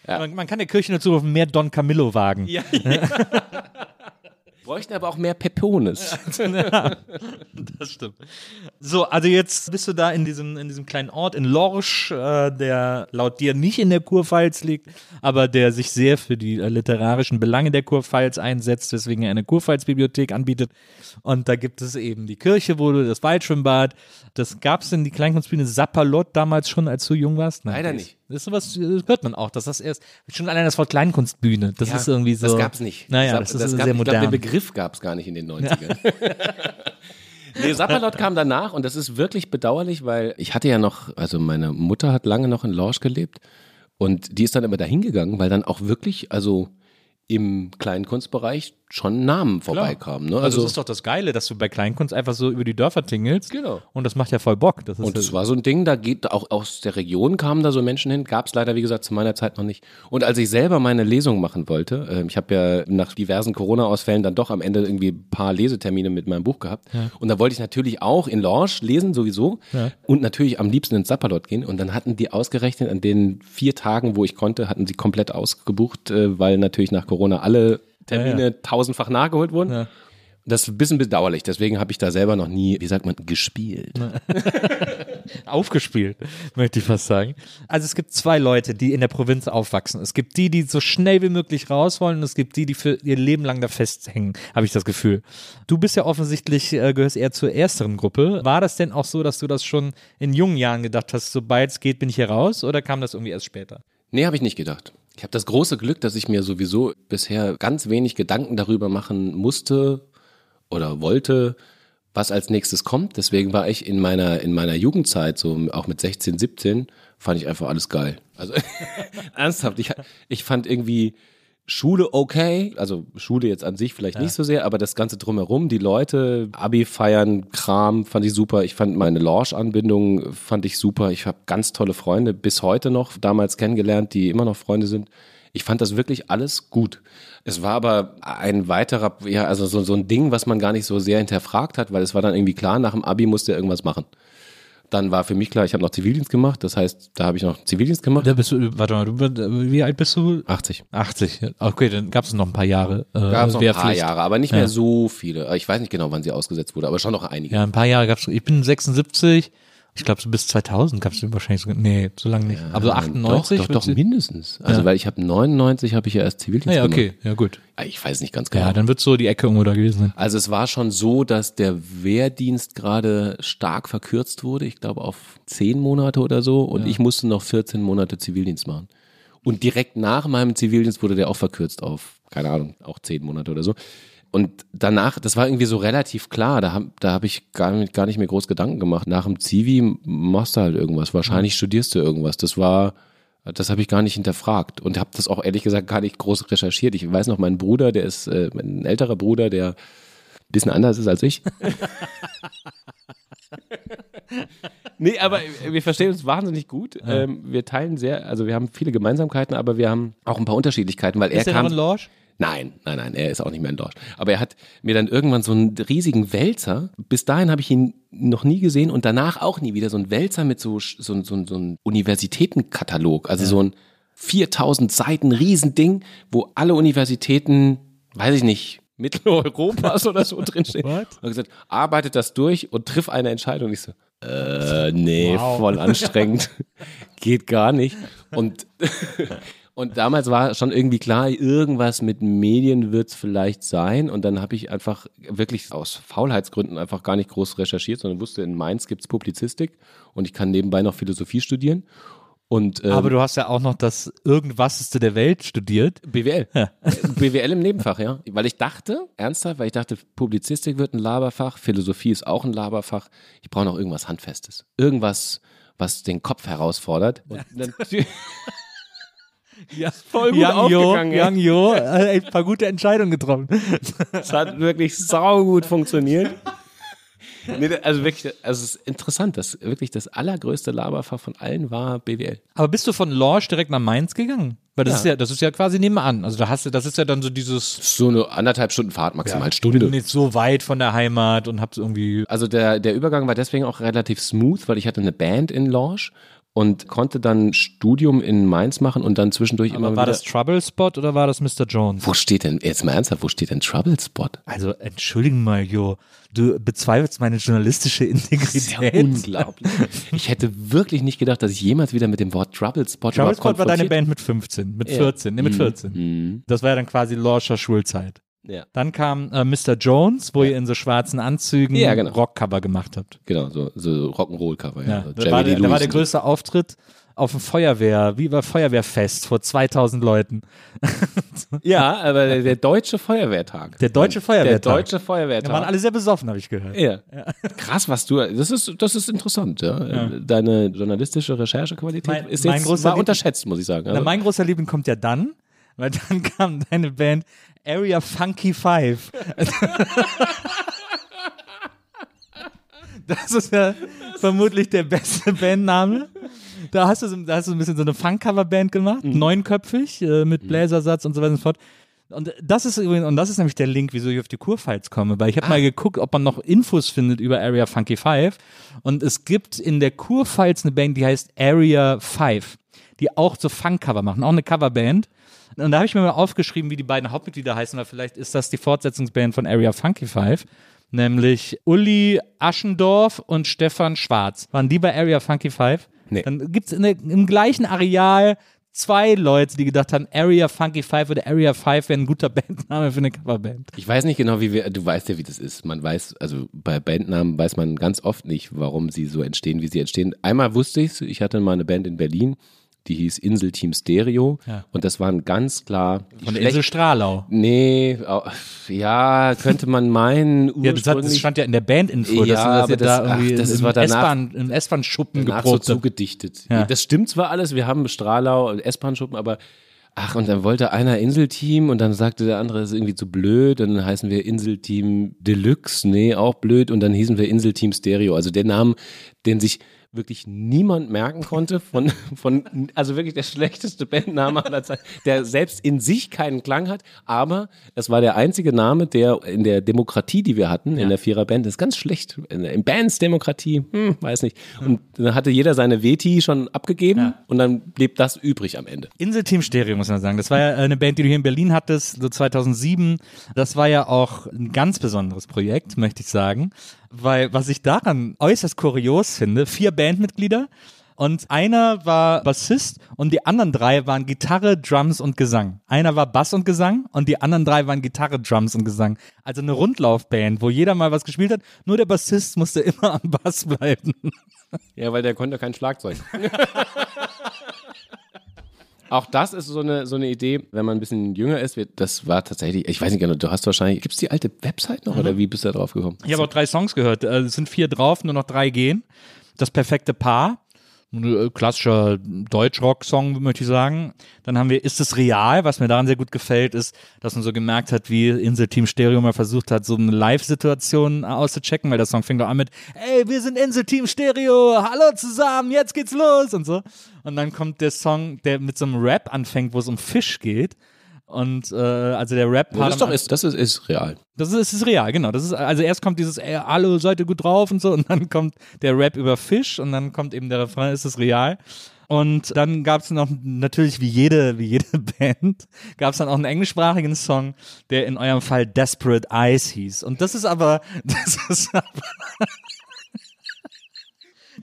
Man, man kann der Kirche nur zurufen, mehr Don Camillo wagen. Ja, Bräuchten aber auch mehr Pepones. Das stimmt. So, also jetzt bist du da in diesem, in diesem kleinen Ort in Lorsch, äh, der laut dir nicht in der Kurpfalz liegt, aber der sich sehr für die äh, literarischen Belange der Kurpfalz einsetzt, weswegen er eine Kurpfalz-Bibliothek anbietet. Und da gibt es eben die Kirche, wo du das Waldschwimmbad, das gab es in die Kleinkunstbühne Sapperlot damals schon, als du jung warst? Nein, Leider nicht. Das ist sowas, das hört man auch, dass das erst, schon allein das Wort Kleinkunstbühne, das ist irgendwie so. Das gab's nicht. Naja, das, das, das ist gab, sehr ich glaube, modern. den Begriff gab es gar nicht in den 90ern. nee, Sapperlot kam danach und das ist wirklich bedauerlich, weil ich hatte ja noch, also meine Mutter hat lange noch in Lorsch gelebt und die ist dann immer dahin gegangen, weil dann auch wirklich, also im Kleinkunstbereich schon Namen vorbeikamen. Ne? Also, Also, das ist doch das Geile, dass du bei Kleinkunst einfach so über die Dörfer tingelst. Genau. Und das macht ja voll Bock. Das Und das war so ein Ding, da geht auch aus der Region kamen da so Menschen hin, gab es leider, wie gesagt, zu meiner Zeit noch nicht. Und als ich selber meine Lesung machen wollte, äh, ich habe ja nach diversen Corona-Ausfällen dann doch am Ende irgendwie ein paar Lesetermine mit meinem Buch gehabt. Und da wollte ich natürlich auch in Lorsch lesen, sowieso. Und natürlich am liebsten ins Sapperlot gehen. Und dann hatten die ausgerechnet an den vier Tagen, wo ich konnte, hatten sie komplett ausgebucht, äh, weil natürlich nach Corona alle Termine Ja, tausendfach nachgeholt wurden. Ja. Das ist ein bisschen bedauerlich, deswegen habe ich da selber noch nie, wie sagt man, gespielt. aufgespielt, möchte ich fast sagen. Also es gibt zwei Leute, die in der Provinz aufwachsen. Es gibt die, die so schnell wie möglich raus wollen und es gibt die, die für ihr Leben lang da festhängen, habe ich das Gefühl. Du bist ja offensichtlich, äh, gehörst eher zur ersteren Gruppe. War das denn auch so, dass du das schon in jungen Jahren gedacht hast, sobald es geht, bin ich hier raus oder kam das irgendwie erst später? Nee, habe ich nicht gedacht. Ich habe das große Glück, dass ich mir sowieso bisher ganz wenig Gedanken darüber machen musste oder wollte, was als nächstes kommt. Deswegen war ich in meiner, in meiner Jugendzeit, so auch mit 16, 17, fand ich einfach alles geil. Also ernsthaft, ich, ich fand irgendwie Schule okay, also Schule jetzt an sich vielleicht nicht so sehr, aber das Ganze drumherum, die Leute, Abi feiern, Kram, fand ich super. Ich fand meine Lounge-Anbindung, fand ich super. Ich habe ganz tolle Freunde bis heute noch damals kennengelernt, die immer noch Freunde sind. Ich fand das wirklich alles gut. Es war aber ein weiterer, ja, also so, so ein Ding, was man gar nicht so sehr hinterfragt hat, weil es war dann irgendwie klar, nach dem Abi musste er irgendwas machen. Dann war für mich klar, ich habe noch Zivildienst gemacht, das heißt, da habe ich noch Zivildienst gemacht. Da bist du, warte mal, du, wie alt bist du? 80. 80. Okay, dann gab es noch ein paar Jahre. Äh, Gab es noch ein paar. Jahre, aber nicht Ja. mehr so viele. Ich weiß nicht genau, wann sie ausgesetzt wurde, aber schon noch einige. Ja, ein paar Jahre gab es. Ich bin 76. Ich glaube, so bis 2000 gab es wahrscheinlich so, nee, so lange nicht. Aber so 98? Doch, doch, doch mindestens. Also, Ja. weil ich habe 99 habe ich ja erst Zivildienst Ah, ja, gemacht. okay, ja gut. Ah, Ich weiß nicht ganz genau. Ja, dann wird so die Ecke irgendwo da gewesen sein. Also es war schon so, dass der Wehrdienst gerade stark verkürzt wurde. Ich glaube auf zehn Monate oder so. Und ich musste noch 14 Monate Zivildienst machen. Und direkt nach meinem Zivildienst wurde der auch verkürzt auf, keine Ahnung, auch zehn Monate oder so. Und danach, das war irgendwie so relativ klar, da habe da hab ich gar nicht, gar nicht mehr groß Gedanken gemacht. Nach dem Zivi machst du halt irgendwas, wahrscheinlich studierst du irgendwas. Das war, das habe ich gar nicht hinterfragt und habe das auch ehrlich gesagt gar nicht groß recherchiert. Ich weiß noch, mein Bruder, der ist äh, ein älterer Bruder, der ein bisschen anders ist als ich. nee, aber wir verstehen uns wahnsinnig gut. Ähm, wir teilen sehr, also wir haben viele Gemeinsamkeiten, aber wir haben auch ein paar Unterschiedlichkeiten, weil er Ist der kam. noch in Lorsch? Nein, nein, nein, er ist auch nicht mehr in Dorsch. Aber er hat mir dann irgendwann so einen riesigen Wälzer, bis dahin habe ich ihn noch nie gesehen und danach auch nie wieder, so ein Wälzer mit so, so, so, so einem Universitätenkatalog, also so ein 4000 Seiten Riesending, wo alle Universitäten, weiß ich nicht, Mitteleuropas oder so drinstehen. What? Und gesagt, arbeitet das durch und triff eine Entscheidung. Ich so, äh, nee, voll anstrengend. Geht gar nicht. Und, und damals war schon irgendwie klar, irgendwas mit Medien wird es vielleicht sein. Und dann habe ich einfach wirklich aus Faulheitsgründen einfach gar nicht groß recherchiert, sondern wusste, in Mainz gibt's Publizistik und ich kann nebenbei noch Philosophie studieren. Und, ähm, Aber du hast ja auch noch das Irgendwaseste der Welt studiert. BWL. BWL im Nebenfach, ja. Weil ich dachte, ernsthaft, weil ich dachte, Publizistik wird ein Laberfach, Philosophie ist auch ein Laberfach. Ich brauche noch irgendwas Handfestes. Irgendwas, was den Kopf herausfordert. Und dann, Ja, voll gut Young Yo, aufgegangen, ey. Young Yo, äh, ein paar gute Entscheidungen getroffen. das hat wirklich saugut funktioniert. Nee, also wirklich, also es ist interessant, dass wirklich das allergrößte Laberfach von allen war BWL. Aber bist du von Lorsch direkt nach Mainz gegangen? Weil das Ja. ist ja, das ist ja quasi nebenan. Also da hast du, das ist ja dann so dieses So eine anderthalb Stunden Fahrt, maximal Ich bin Stunde. nicht so weit von der Heimat und hab's irgendwie. Also der, der Übergang war deswegen auch relativ smooth, weil ich hatte eine Band in Lorsch und konnte dann Studium in Mainz machen und dann zwischendurch immer Aber war wieder. das Trouble Spot oder war das Mr. Jones? wo steht denn, jetzt mal ernsthaft, wo steht denn Trouble Spot? Also entschuldigen mal, Jo, du bezweifelst meine journalistische Das ist Integrität. ja unglaublich. Ich hätte wirklich nicht gedacht, dass ich jemals wieder mit dem Wort Trouble Spot Trouble Spot war deine Band mit 15, mit Ja. 14, nee, mit Mhm. 14. Mhm. Das war ja dann quasi Lorscher Schulzeit. Ja. Dann kam äh, Mr. Jones, wo ihr in so schwarzen Anzügen Ja, genau. Rockcover gemacht habt. Genau, so, so Rock'n'Roll-Cover. Ja. Ja, So da, war der, da war der größte Auftritt auf dem Feuerwehr, wie war Feuerwehrfest vor 2000 Leuten. Ja, aber der, der deutsche Feuerwehrtag. Der deutsche Feuerwehrtag. Der deutsche Da Feuerwehrtag. waren alle sehr besoffen, habe ich gehört. Ja. Krass, was du, das ist, das ist interessant, ja. Deine journalistische Recherchequalität Mein- ist jetzt war unterschätzt, muss ich sagen. Na, Also, mein großer Liebling kommt ja dann, weil dann kam deine Band Area Funky Five. Das ist ja vermutlich der beste Bandname. Da hast du, so- da hast du ein bisschen so eine Funk-Cover-Band gemacht, neunköpfig, äh, mit Bläsersatz und so weiter und so fort. Und das ist übrigens, und das ist nämlich der Link, wieso ich auf die Kurfiles komme, weil ich habe mal geguckt, ob man noch Infos findet über Area Funky Five. Und es gibt in der Kurfiles eine Band, die heißt Area Five, die auch so Funk-Cover machen, auch eine Coverband. Und da habe ich mir mal aufgeschrieben, wie die beiden Hauptmitglieder heißen, weil vielleicht ist das die Fortsetzungsband von Area Funky Five. Nämlich Uli Aschendorf und Stefan Schwarz. Waren die bei Area Funky Five? Nee. Dann gibt es im gleichen Areal zwei Leute, die gedacht haben, Area Funky Five oder Area Five wäre ein guter Bandname für eine Coverband. ich weiß nicht genau, wie wir, du weißt ja, wie das ist. Man weiß, also bei Bandnamen weiß man ganz oft nicht, warum sie so entstehen, wie sie entstehen. Einmal wusste ich ich hatte mal eine Band in Berlin, die hieß Insel Team Stereo. Ja. Und das waren ganz klar Von der Insel Stralau. Nee, ja, könnte man meinen, Ja, das, hat, das stand ja in der Bandinfo, Ja, dass, dass aber ihr da das- ach, irgendwie das war danach- S-Bahn- im S-Bahn-Schuppen so geprobt habt. zugedichtet. Ja. Das stimmt zwar alles, wir haben Strahlau und S-Bahn-Schuppen, aber ach, und dann wollte einer Inselteam und dann sagte der andere, das ist irgendwie zu blöd und dann heißen wir Inselteam Deluxe, nee, auch blöd und dann hießen wir Inselteam Stereo. Also der Name, den sich wirklich niemand merken konnte von, von also wirklich der schlechteste Bandname aller Zeiten, der selbst in sich keinen Klang hat, aber es war der einzige Name, der in der Demokratie, die wir hatten, in der Viererband, das ist ganz schlecht, in, in Bands Demokratie, hm, weiß nicht. Und dann hatte jeder seine Veti schon abgegeben und dann blieb das übrig am Ende. Inselteam Stereo, muss man sagen. Das war ja eine Band, die du hier in Berlin hattest, so 2007. Das war ja auch ein ganz besonderes Projekt, möchte ich sagen. Weil was ich daran äußerst kurios finde, vier Bandmitglieder und einer war Bassist und die anderen drei waren Gitarre, Drums und Gesang. Einer war Bass und Gesang und die anderen drei waren Gitarre, Drums und Gesang. Also eine Rundlaufband, wo jeder mal was gespielt hat, nur der Bassist musste immer am Bass bleiben. Ja, weil der konnte kein Schlagzeug. Auch das ist so eine, so eine Idee, wenn man ein bisschen jünger ist. wird- Das war tatsächlich, ich weiß nicht genau, du hast wahrscheinlich, gibt es die alte Website noch oder wie bist du da drauf gekommen? Ich habe auch drei Songs gehört. Äh, Es sind vier drauf, nur noch drei gehen. Das perfekte Paar. Ein äh, klassischer Deutschrock-Song, möchte ich sagen. Dann haben wir Ist es real? Was mir daran sehr gut gefällt, ist, dass man so gemerkt hat, wie Insel Team Stereo mal versucht hat, so eine Live-Situation auszuchecken, weil der Song fängt doch an mit Ey, wir sind Insel Team Stereo, hallo zusammen, jetzt geht's los und so. Und dann kommt der Song, der mit so einem Rap anfängt, wo es um Fisch geht. Und äh, also der Rap Ja, das ist doch, ist, das ist, ist real. das ist, ist real, genau. Das ist, also erst kommt dieses, ey, hallo, seid ihr gut drauf und so, und dann kommt der Rap über Fisch und dann kommt eben der Refrain, ist es real. Und dann gab es noch, natürlich wie jede, wie jede Band, gab es dann auch einen englischsprachigen Song, der in eurem Fall Desperate Eyes hieß. Und das ist aber, das ist aber,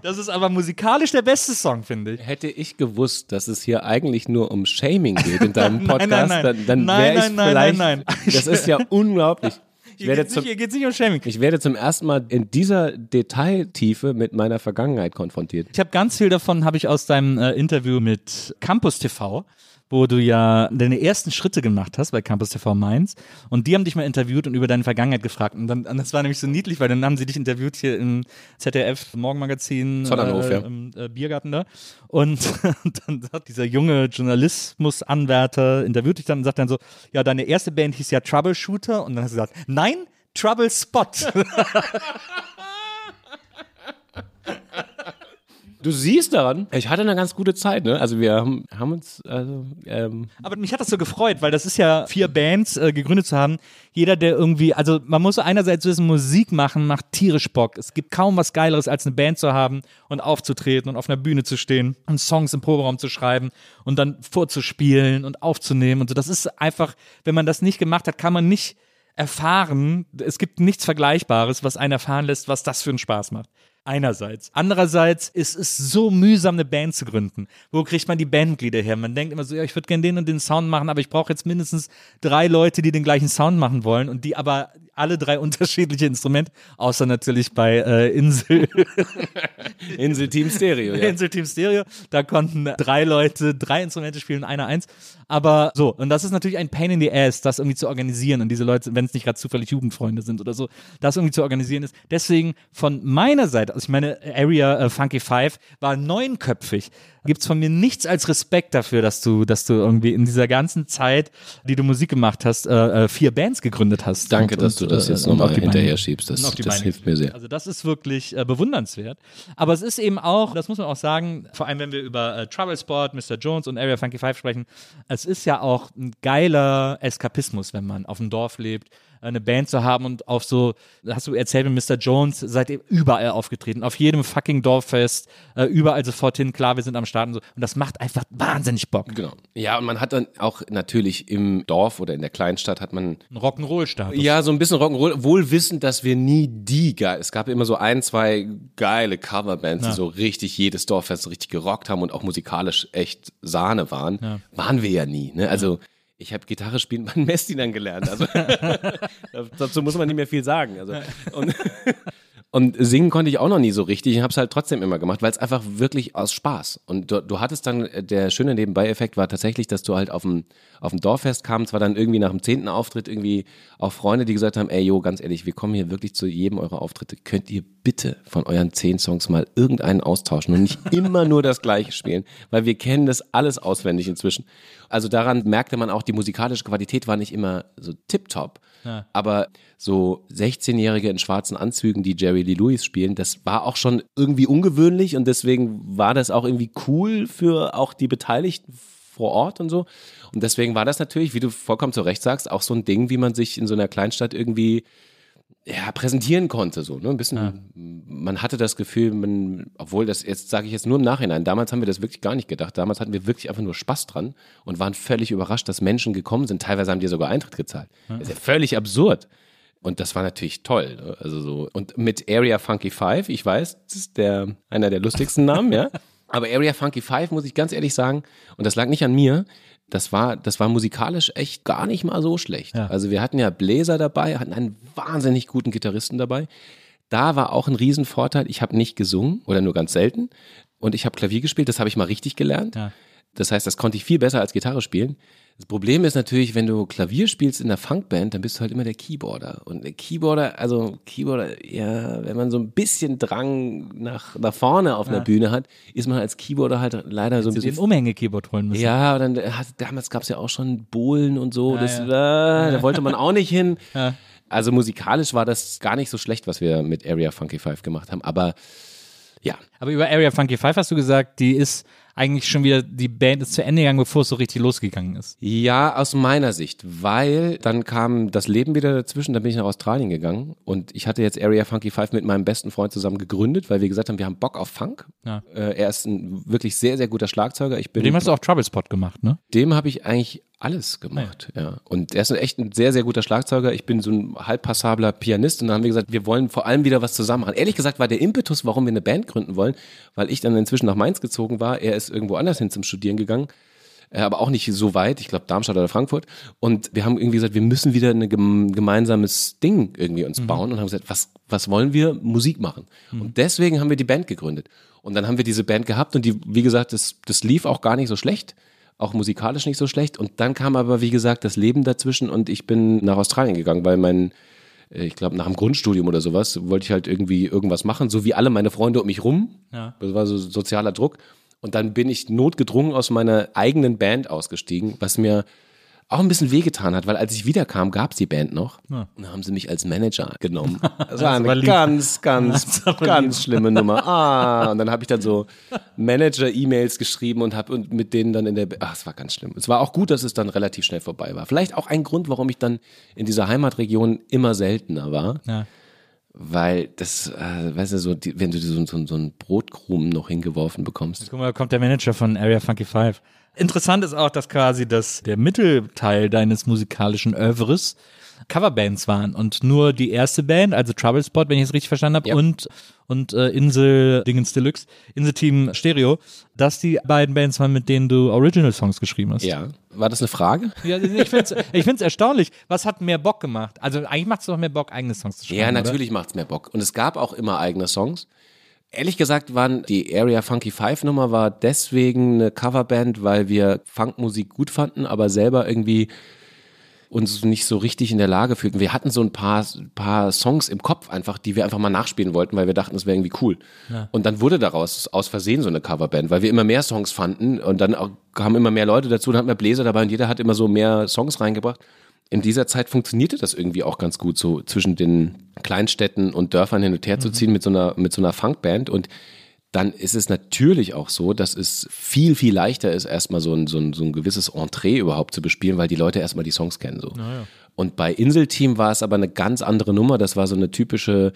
das ist aber musikalisch der beste Song, finde ich. Hätte ich gewusst, dass es hier eigentlich nur um Shaming geht in deinem Nein, Podcast, nein, nein. dann, dann Nein, wäre ich nein, nein, vielleicht, nein, nein. das ist ja unglaublich. Ich Hier werde, geht's zum, nicht, hier geht's nicht um Shaming. ich werde zum ersten Mal in dieser Detailtiefe mit meiner Vergangenheit konfrontiert. Ich habe ganz viel davon, habe ich aus deinem äh, Interview mit Campus TV, wo du ja deine ersten Schritte gemacht hast bei Campus TV Mainz. Und die haben dich mal interviewt und über deine Vergangenheit gefragt. Und, dann, das war nämlich so niedlich, weil dann haben sie dich interviewt hier im ZDF Morgenmagazin äh, ja. im äh, Biergarten da. Und, und dann hat dieser junge Journalismusanwärter interviewt dich dann und sagt dann so, ja, deine erste Band hieß ja Troubleshooter. Und dann hast du gesagt, nein, Trouble Spot. Du siehst daran, ich hatte eine ganz gute Zeit, ne? Also wir haben, haben uns, also, ähm, Aber mich hat das so gefreut, weil das ist ja vier Bands äh, gegründet zu haben. Jeder, der irgendwie, also man muss einerseits wissen, Musik machen macht tierisch Bock. Es gibt kaum was Geileres, als eine Band zu haben und aufzutreten und auf einer Bühne zu stehen und Songs im Proberaum zu schreiben und dann vorzuspielen und aufzunehmen und so. Das ist einfach, wenn man das nicht gemacht hat, kann man nicht erfahren. Es gibt nichts Vergleichbares, was einen erfahren lässt, was das für einen Spaß macht. Einerseits. Andererseits ist es so mühsam, eine Band zu gründen. Wo kriegt man die Bandmitglieder her? Man denkt immer so, ja, ich würde gerne den und den Sound machen, aber ich brauche jetzt mindestens drei Leute, die den gleichen Sound machen wollen und die aber alle drei unterschiedliche Instrumente, außer natürlich bei äh, Insel, Insel Team Stereo, ja. Insel Team Stereo. Da konnten drei Leute drei Instrumente spielen, einer eins. Aber so, und das ist natürlich ein Pain in the Ass, das irgendwie zu organisieren. Und diese Leute, wenn es nicht gerade zufällig Jugendfreunde sind oder so, das irgendwie zu organisieren ist. Deswegen von meiner Seite, also ich meine, Area äh, Funky Five war neunköpfig. Gibt's von mir nichts als Respekt dafür, dass du, dass du irgendwie in dieser ganzen Zeit, die du Musik gemacht hast, äh, äh, vier Bands gegründet hast. Danke, Und- dass du und, das äh, jetzt nochmal Beine- hinterher schiebst. Das, das hilft mir sehr. also das ist wirklich äh, bewundernswert. Aber es ist eben auch, das muss man auch sagen, vor allem wenn wir über äh, Trouble Sport, Mr. Jones und Area Funky Five sprechen, es ist ja auch ein geiler Eskapismus, wenn man auf dem Dorf lebt, eine Band zu haben und auf so, hast du erzählt mit Mr. Jones, seid ihr überall aufgetreten, auf jedem fucking Dorffest, äh, überall sofort hin, klar, wir sind am Start und so. Und das macht einfach wahnsinnig Bock. Genau. Ja, und man hat dann auch natürlich im Dorf oder in der Kleinstadt hat man Ein Rock'n'Roll-Status. ja so ein bisschen Rock'n'Roll, wohl wissend, dass wir nie die geil. Es gab immer so ein, zwei geile Coverbands, die so richtig jedes Dorffest so richtig gerockt haben und auch musikalisch echt Sahne waren. Waren wir ja nie. Ne? Also ich habe Gitarre spielen bei Messdinern gelernt. Also dazu muss man nicht mehr viel sagen. Also, und, und singen konnte ich auch noch nie so richtig. Ich habe es halt trotzdem immer gemacht, weil es einfach wirklich aus Spaß. Und du, du hattest dann, äh, der schöne Nebenbei-Effekt war tatsächlich, dass du halt auf dem, auf dem Dorffest kamst, war dann irgendwie nach dem zehnten Auftritt irgendwie auch Freunde, die gesagt haben, ey, jo, ganz ehrlich, wir kommen hier wirklich zu jedem eurer Auftritte. Könnt ihr bitte von euren zehn Songs mal irgendeinen austauschen und nicht immer nur das gleiche spielen, weil wir kennen das alles auswendig inzwischen. Also daran merkte man auch, die musikalische Qualität war nicht immer so Aber so 16-Jährige in schwarzen Anzügen, die Jerry Lee Lewis spielen, das war auch schon irgendwie ungewöhnlich und deswegen war das auch irgendwie cool für auch die Beteiligten vor Ort und so. Und deswegen war das natürlich, wie du vollkommen zu Recht sagst, auch so ein Ding, wie man sich in so einer Kleinstadt irgendwie ja, präsentieren konnte, so, ne? Ein bisschen, man hatte das Gefühl, man, obwohl das jetzt sage ich jetzt nur im Nachhinein, damals haben wir das wirklich gar nicht gedacht. Damals hatten wir wirklich einfach nur Spaß dran und waren völlig überrascht, dass Menschen gekommen sind. Teilweise haben die sogar Eintritt gezahlt. Das ist ja völlig absurd. Und das war natürlich toll. Ne? Also so. Und mit Area Funky Five, ich weiß, das ist der, einer der lustigsten Namen, ja. Aber Area Funky Five, muss ich ganz ehrlich sagen, und das lag nicht an mir, das war, das war musikalisch echt gar nicht mal so schlecht. Ja. Also wir hatten ja Bläser dabei, hatten einen wahnsinnig guten Gitarristen dabei. Da war auch ein Riesenvorteil, ich habe nicht gesungen oder nur ganz selten. Und ich habe Klavier gespielt, das habe ich mal richtig gelernt. Ja. Das heißt, das konnte ich viel besser als Gitarre spielen. Das Problem ist natürlich, wenn du Klavier spielst in der Funkband, dann bist du halt immer der Keyboarder. Und der Keyboarder, also Keyboarder, ja, wenn man so ein bisschen Drang nach, nach vorne auf einer Bühne hat, ist man als Keyboarder halt leider so ein bisschen den Umhänge-Keyboard holen müssen. ja, dann hat, damals gab es ja auch schon Bohlen und so. das, Äh, da wollte man auch nicht hin. Also musikalisch war das gar nicht so schlecht, was wir mit Area Funky Five gemacht haben. Aber ja, Aber über Area Funky Five hast du gesagt, die ist eigentlich schon wieder, die Band ist zu Ende gegangen, bevor es so richtig losgegangen ist. ja, aus meiner Sicht, weil dann kam das Leben wieder dazwischen, dann bin ich nach Australien gegangen und ich hatte jetzt Area Funky Five mit meinem besten Freund zusammen gegründet, weil wir gesagt haben, wir haben Bock auf Funk. Ja. Äh, er ist ein wirklich sehr, sehr guter Schlagzeuger. Ich bin Mit dem hast du auch Trouble Spot gemacht, ne? dem habe ich eigentlich alles gemacht, ja. Und er ist echt ein sehr, sehr guter Schlagzeuger. Ich bin so ein halb passabler Pianist und dann haben wir gesagt, wir wollen vor allem wieder was zusammen machen. Ehrlich gesagt war der Impetus, warum wir eine Band gründen wollen, weil ich dann inzwischen nach Mainz gezogen war. Er ist irgendwo anders hin zum Studieren gegangen. äh, Aber auch nicht so weit, ich glaube Darmstadt oder Frankfurt. Und wir haben irgendwie gesagt, wir müssen wieder ein gem gemeinsames Ding irgendwie uns bauen und haben gesagt, was, was wollen wir? Musik machen. Und deswegen haben wir die Band gegründet. Und dann haben wir diese Band gehabt und die, wie gesagt, das, das lief auch gar nicht so schlecht auch musikalisch nicht so schlecht. Und dann kam aber, wie gesagt, das Leben dazwischen und ich bin nach Australien gegangen, weil mein, äh, ich glaube, nach dem Grundstudium oder sowas wollte ich halt irgendwie irgendwas machen, so wie alle meine Freunde um mich rum. Ja. Das war so sozialer Druck. Und dann bin ich notgedrungen aus meiner eigenen Band ausgestiegen, was mir auch ein bisschen wehgetan hat, weil als ich wiederkam, gab es die Band noch. Und dann haben sie mich als Manager genommen. Das war eine ganz, ganz, ganz schlimme Nummer. Ah, und dann habe ich dann so Manager-E-Mails geschrieben und habe mit denen dann in der, ach, es war ganz schlimm. Es war auch gut, dass es dann relativ schnell vorbei war. Vielleicht auch ein Grund, warum ich dann in dieser Heimatregion immer seltener war, Ja. weil das, äh, weißt du, so, die, wenn du so, so, so einen Brotkrumen noch hingeworfen bekommst. Guck mal, da kommt der Manager von Area Funky Five. Interessant ist auch, dass quasi das, der Mittelteil deines musikalischen Oeuvres Coverbands waren und nur die erste Band, also Trouble Spot, wenn ich es richtig verstanden habe, Ja. und, und äh, Insel Dingens Deluxe, Insel Team Stereo, dass die beiden Bands waren, mit denen du Original Songs geschrieben hast. Ja. War das eine Frage? Ja, ich finde es ich find's erstaunlich. Was hat mehr Bock gemacht? Also eigentlich macht es doch mehr Bock, eigene Songs zu schreiben. Ja, natürlich macht's mehr Bock. Und es gab auch immer eigene Songs. Ehrlich gesagt waren die Area Funky Five Nummer war deswegen eine Coverband, weil wir Funkmusik gut fanden, aber selber irgendwie uns nicht so richtig in der Lage fühlten. Wir hatten so ein paar, paar Songs im Kopf einfach, die wir einfach mal nachspielen wollten, weil wir dachten, es wäre irgendwie cool. Und dann wurde daraus aus Versehen so eine Coverband, weil wir immer mehr Songs fanden und dann auch kamen immer mehr Leute dazu, dann hatten wir Bläser dabei und jeder hat immer so mehr Songs reingebracht. In dieser Zeit funktionierte das irgendwie auch ganz gut, so zwischen den Kleinstädten und Dörfern hin und her zu ziehen mit so einer, mit so einer Funkband und dann ist es natürlich auch so, dass es viel, viel leichter ist, erstmal so ein, so ein, so ein gewisses Entree überhaupt zu bespielen, weil die Leute erstmal die Songs kennen. So. Und bei Inselteam war es aber eine ganz andere Nummer. Das war so eine typische,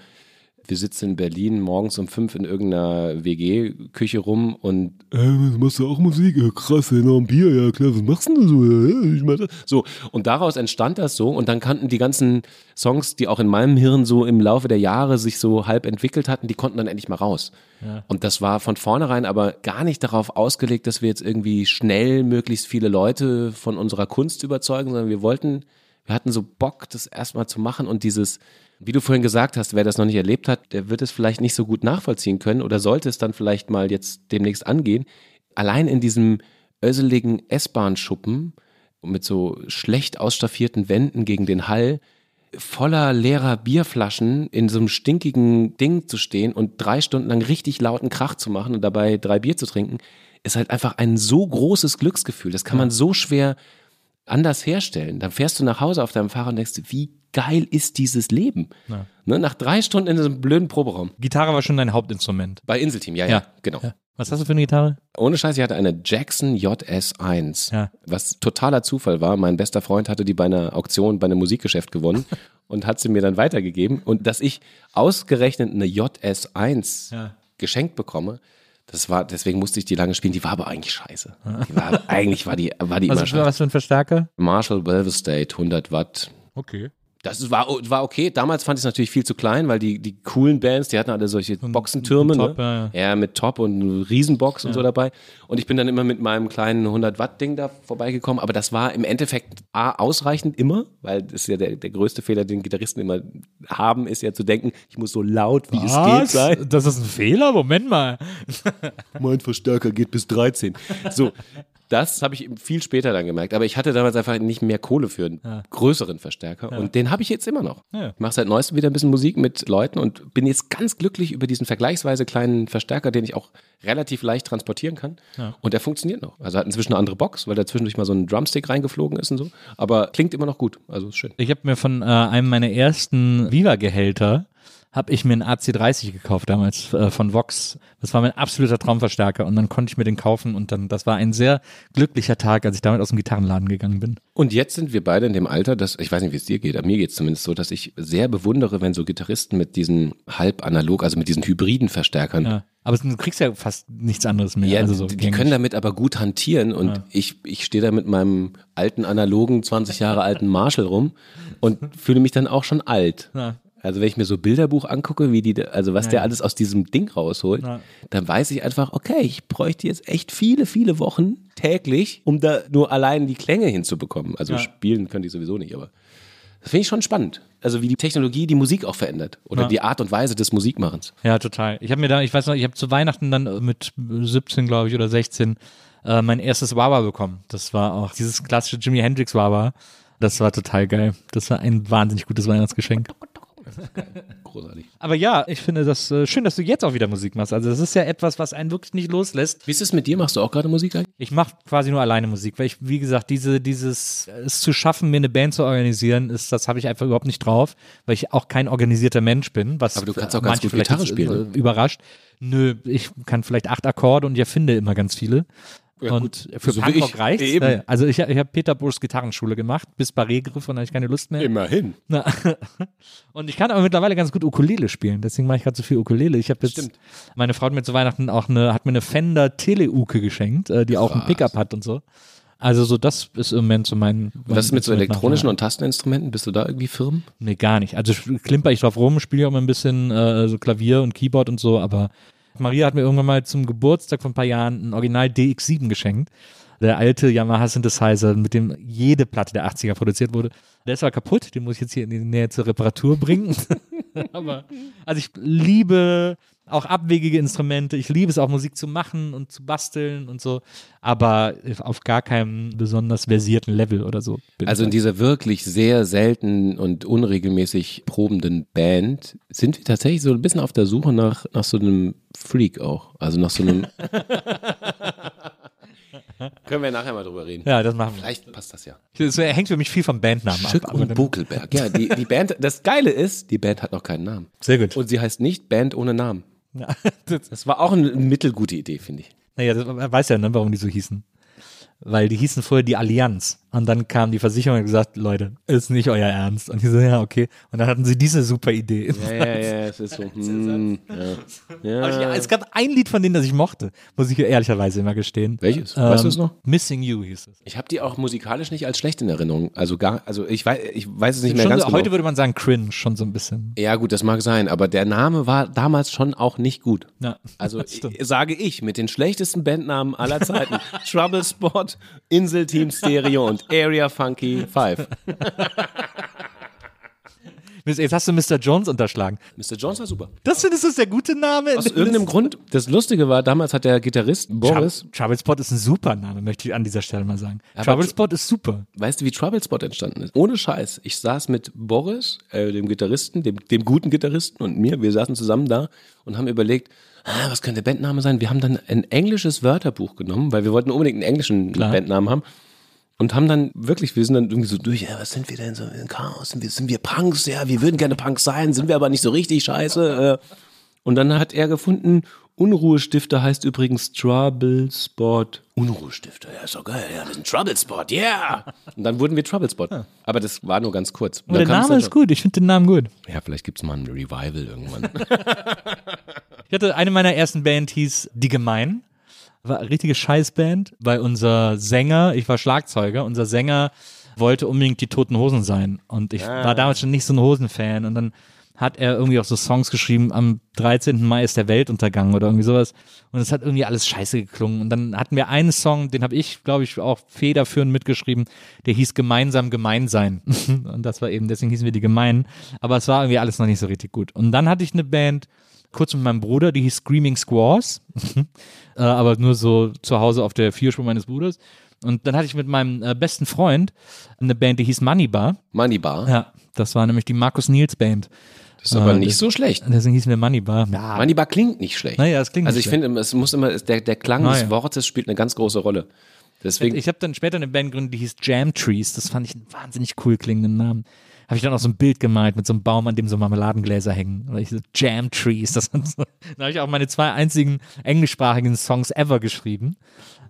wir sitzen in Berlin morgens um fünf in irgendeiner WG-Küche rum und äh, machst du auch Musik? Ja, krass, ja, noch ein Bier, ja klar, was machst du denn so? Ja, ich mach das. So, und daraus entstand das so und dann kannten die ganzen Songs, die auch in meinem Hirn so im Laufe der Jahre sich so halb entwickelt hatten, die konnten dann endlich mal raus. Und das war von vornherein aber gar nicht darauf ausgelegt, dass wir jetzt irgendwie schnell möglichst viele Leute von unserer Kunst überzeugen, sondern wir wollten, wir hatten so Bock, das erstmal zu machen und dieses, wie du vorhin gesagt hast, wer das noch nicht erlebt hat, der wird es vielleicht nicht so gut nachvollziehen können oder sollte es dann vielleicht mal jetzt demnächst angehen. Allein in diesem öseligen S-Bahn-Schuppen mit so schlecht ausstaffierten Wänden gegen den Hall, voller leerer Bierflaschen in so einem stinkigen Ding zu stehen und drei Stunden lang richtig lauten Krach zu machen und dabei drei Bier zu trinken, ist halt einfach ein so großes Glücksgefühl. Das kann man so schwer anders herstellen. Dann fährst du nach Hause auf deinem Fahrrad und denkst, wie geil ist dieses Leben? Ne, nach drei Stunden in diesem blöden Proberaum. Gitarre war schon dein Hauptinstrument. Bei Inselteam, ja, ja, genau. Was hast du für eine Gitarre? Ohne Scheiß, ich hatte eine Jackson JS1, Ja. was totaler Zufall war. Mein bester Freund hatte die bei einer Auktion, bei einem Musikgeschäft gewonnen und hat sie mir dann weitergegeben. Und dass ich ausgerechnet eine JS1 Ja. geschenkt bekomme, das war, deswegen musste ich die lange spielen. Die war aber eigentlich scheiße. Die war, eigentlich war die, war die immer Was, scheiße. was für ein Verstärker? Marshall Velvet State, 100 Watt, Okay. Das war, war okay. Damals fand ich es natürlich viel zu klein, weil die, die coolen Bands, die hatten alle solche Boxentürme. Top, ne? ja, ja, mit Top und Riesenbox und so dabei. Und ich bin dann immer mit meinem kleinen 100-Watt-Ding da vorbeigekommen. Aber das war im Endeffekt A, ausreichend immer, weil das ist ja der, der größte Fehler, den Gitarristen immer haben, ist ja zu denken, ich muss so laut, wie es geht sein. Das ist ein Fehler? Moment mal. Mein Verstärker geht bis 13. So, das habe ich viel später dann gemerkt. Aber ich hatte damals einfach nicht mehr Kohle für einen größeren Verstärker. Und den habe ich jetzt immer noch. Ja. Ich mache seit neuestem wieder ein bisschen Musik mit Leuten und bin jetzt ganz glücklich über diesen vergleichsweise kleinen Verstärker, den ich auch relativ leicht transportieren kann. Und der funktioniert noch. Also hat inzwischen eine andere Box, weil da zwischendurch mal so ein Drumstick reingeflogen ist und so. Aber klingt immer noch gut. Also ist schön. Ich habe mir von äh, einem meiner ersten Viva-Gehälter habe ich mir einen AC30 gekauft damals äh, von Vox. Das war mein absoluter Traumverstärker und dann konnte ich mir den kaufen und dann das war ein sehr glücklicher Tag, als ich damit aus dem Gitarrenladen gegangen bin. Und jetzt sind wir beide in dem Alter, dass, ich weiß nicht, wie es dir geht, aber mir geht es zumindest so, dass ich sehr bewundere, wenn so Gitarristen mit diesen halb analog, also mit diesen hybriden Verstärkern, Ja. Aber du kriegst ja fast nichts anderes mehr. Ja, also so die, gängig. können damit aber gut hantieren und ich, ich stehe da mit meinem alten analogen, 20 Jahre alten Marshall rum und fühle mich dann auch schon alt. Ja. Also wenn ich mir so Bilderbuch angucke, wie die, also was der Ja. alles aus diesem Ding rausholt, Ja. dann weiß ich einfach, okay, ich bräuchte jetzt echt viele, viele Wochen täglich, um da nur allein die Klänge hinzubekommen. Also Ja. spielen könnte ich sowieso nicht, aber das finde ich schon spannend. Also wie die Technologie die Musik auch verändert oder Ja. die Art und Weise des Musikmachens. Ja, total. Ich habe mir da, ich weiß noch, ich habe zu Weihnachten dann mit 17, glaube ich, oder 16 äh, mein erstes Wawa bekommen. Das war auch dieses klassische Jimi Hendrix Wawa. Das war total geil. Das war ein wahnsinnig gutes Weihnachtsgeschenk. Großartig. Aber ja, ich finde das äh, schön, dass du jetzt auch wieder Musik machst. Also das ist ja etwas, was einen wirklich nicht loslässt. Wie ist es mit dir? Machst du auch gerade Musik eigentlich? Ich mache quasi nur alleine Musik, weil ich, wie gesagt, diese, dieses, es zu schaffen, mir eine Band zu organisieren, ist, das habe ich einfach überhaupt nicht drauf, weil ich auch kein organisierter Mensch bin. Was Aber du kannst auch ganz manche gut vielleicht Gitarre spielen, äh, Überrascht. Nö, ich kann vielleicht acht Akkorde und ich erfinde immer ganz viele. Ja, und gut. für So wie Punkrock. Ja, ja. Also ich, ich habe Peter Buschs Gitarrenschule gemacht, bis Barré-Griff und dann habe ich keine Lust mehr. Immerhin. Na, und ich kann aber mittlerweile ganz gut Ukulele spielen, deswegen mache ich gerade so viel Ukulele. Ich habe jetzt, Stimmt. meine Frau hat mir zu Weihnachten auch eine, hat mir eine Fender Teleuke geschenkt, äh, die auch Krass. Pickup hat und so. Also so das ist im Moment so mein. Und was ist mit so mein elektronischen und Tasteninstrumenten? Bist du da irgendwie firm? Nee, gar nicht. Also klimper ich drauf rum, spiele auch mal ein bisschen äh, so Klavier und Keyboard und so, aber Maria hat mir irgendwann mal zum Geburtstag vor ein paar Jahren ein Original DX7 geschenkt. Der alte Yamaha Synthesizer, mit dem jede Platte der 80er produziert wurde. Der ist aber kaputt, den muss ich jetzt hier in die Nähe zur Reparatur bringen. aber, also ich liebe auch abwegige Instrumente. Ich liebe es auch Musik zu machen und zu basteln und so, aber auf gar keinem besonders versierten Level oder so. bin Also in dieser wirklich sehr selten und unregelmäßig probenden Band sind wir tatsächlich so ein bisschen auf der Suche nach, nach so einem Freak auch. Also nach so einem. Können wir nachher mal drüber reden. ja, das machen wir. Vielleicht passt das ja. Das hängt für mich viel vom Bandnamen Schück ab. und Buckelberg. Ja, die, die Band, das Geile ist, die Band hat noch keinen Namen. Sehr gut. Und sie heißt nicht Band ohne Namen. Ja, das, Das war auch eine mittelgute Idee, finde ich. naja, das, man weiß ja, ne, warum die so hießen. Weil die hießen vorher die Allianz. Und dann kam die Versicherung und hat gesagt, Leute, ist nicht euer Ernst. Und die so, ja, okay. Und dann hatten sie diese super Idee. Ja, ja, ja, es ist so. Hm, ja. Aber Ja. ja, es gab ein Lied von denen, das ich mochte, muss ich ehrlicherweise immer gestehen. Welches? Weißt du es noch? Missing You hieß es. Ich habe die auch musikalisch nicht als schlecht in Erinnerung. Also gar, also ich weiß, ich weiß es nicht mehr ganz so, genau. Heute würde man sagen cringe, schon so ein bisschen. ja gut, das mag sein, aber der Name war damals schon auch nicht gut. Ja, Also ich- sage ich mit den schlechtesten Bandnamen aller Zeiten: Trouble Spot, Insel Team Stereo und Area Funky 5. Jetzt hast du Mr. Jones unterschlagen. Mr. Jones war super. Das findest du ist der gute Name? Aus irgendeinem Grund. Das Lustige war, damals hat der Gitarrist Boris, Trouble, Trouble Spot ist ein super Name, möchte ich an dieser Stelle mal sagen. Aber Trouble Tr- Spot ist super. weißt du, wie Trouble Spot entstanden ist? Ohne Scheiß. Ich saß mit Boris, äh, dem Gitarristen, dem, dem guten Gitarristen und mir, wir saßen zusammen da und haben überlegt, ah, was könnte der Bandname sein? Wir haben dann ein englisches Wörterbuch genommen, weil wir wollten unbedingt einen englischen Klar. Bandnamen haben. Und haben dann wirklich, wir sind dann irgendwie so durch, ja, was sind wir denn so in Chaos? Sind wir, sind wir Punks? Ja, wir würden gerne Punks sein, sind wir aber nicht so richtig scheiße. Äh. Und dann hat er gefunden, Unruhestifter heißt übrigens Trouble Spot. Unruhestifter, ja, ist doch geil, ja, wir sind Trouble Spot, yeah! Und dann wurden wir Trouble Spot. Aber das war nur ganz kurz. Und Aber der Name ist gut, ich finde den Namen gut. Ja, vielleicht gibt's mal ein Revival irgendwann. Ich hatte eine meiner ersten Band hieß Die Gemein. War eine richtige Scheißband, weil unser Sänger, ich war Schlagzeuger, unser Sänger wollte unbedingt die Toten Hosen sein. Und ich war damals schon nicht so ein Hosenfan. Und dann hat er irgendwie auch so Songs geschrieben, am 13. Mai ist der Weltuntergang oder irgendwie sowas. Und es hat irgendwie alles scheiße geklungen. Und dann hatten wir einen Song, den habe ich, glaube ich, auch federführend mitgeschrieben, der hieß Gemeinsam gemein sein. und das war eben, deswegen hießen wir die Gemeinen. Aber es war irgendwie alles noch nicht so richtig gut. Und dann hatte ich eine Band, kurz mit meinem Bruder, die hieß Screaming Squaws. äh, aber nur so zu Hause auf der Vierspur meines Bruders. Und dann hatte ich mit meinem äh, besten Freund eine Band, die hieß Moneybar. Moneybar. Ja, das war nämlich die Markus Nils Band. Das ist aber Äh, nicht so schlecht. Deswegen hießen wir Moneybar. Ja, Moneybar klingt nicht schlecht. Naja, es klingt Also nicht ich finde, es muss immer, der, der Klang Naja. des Wortes spielt eine ganz große Rolle. Deswegen, ich habe dann später eine Band gegründet, die hieß Jam Trees. Das fand ich einen wahnsinnig cool klingenden Namen. Habe ich dann auch so ein Bild gemalt mit so einem Baum, an dem so Marmeladengläser hängen. Oder ich so Jam Trees. Das so, dann habe ich auch meine zwei einzigen englischsprachigen Songs ever geschrieben.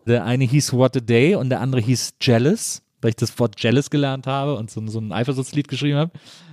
Der eine hieß What a Day und der andere hieß Jealous, weil ich das Wort Jealous gelernt habe und so, so ein Eifersuchtslied geschrieben habe.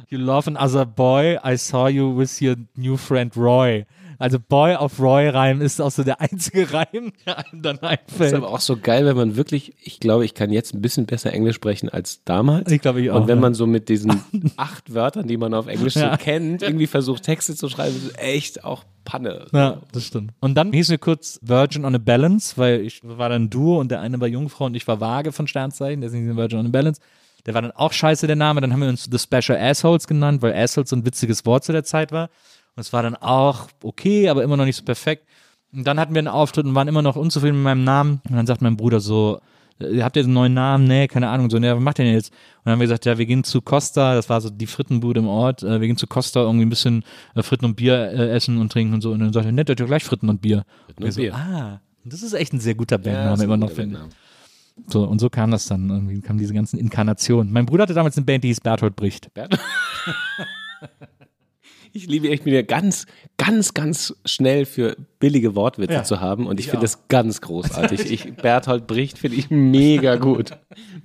You love another boy, I saw you with your new friend Roy. Also Boy auf Roy Reim ist auch so der einzige Reim, der einem dann ist einfällt. aber auch so geil, wenn man wirklich, ich glaube, ich kann jetzt ein bisschen besser Englisch sprechen als damals. Ich glaube, ich auch, Und wenn ja. man so mit diesen acht Wörtern, die man auf Englisch Ja. so kennt, irgendwie versucht, Texte zu schreiben, ist echt auch Panne. Ja, das stimmt. Und dann hieß wir kurz Virgin on a Balance, weil ich war dann Duo und der eine war Jungfrau und ich war Waage von Sternzeichen, deswegen hieß wir Virgin on a Balance. Der war dann auch scheiße, der Name. Dann haben wir uns The Special Assholes genannt, weil Assholes so ein witziges Wort zu der Zeit war. Und es war dann auch okay, aber immer noch nicht so perfekt. Und dann hatten wir einen Auftritt und waren immer noch unzufrieden mit meinem Namen. Und dann sagt mein Bruder so, "Äh, habt ihr einen neuen Namen? Nee, keine Ahnung. So, nee, was macht ihr denn jetzt? Und dann haben wir gesagt, ja, wir gehen zu Costa, das war so die Frittenbude im Ort, äh, wir gehen zu Costa irgendwie ein bisschen äh, Fritten und Bier äh, essen und trinken und so. Und dann sagt er, nett, ihr gleich Fritten und Bier. und wir so, Bier. ah, das ist echt ein sehr guter Ja, Bandname, ein immer noch finde ich. So, und so kam das dann. Irgendwie kamen diese ganzen Inkarnationen. Mein Bruder hatte damals eine Band, die hieß Berthold Bricht. Bert- Ich liebe, ich bin ja ganz, ganz, ganz schnell für billige Wortwitze Ja. zu haben und ich, finde das ganz großartig. Ich, Berthold Bricht finde ich mega gut.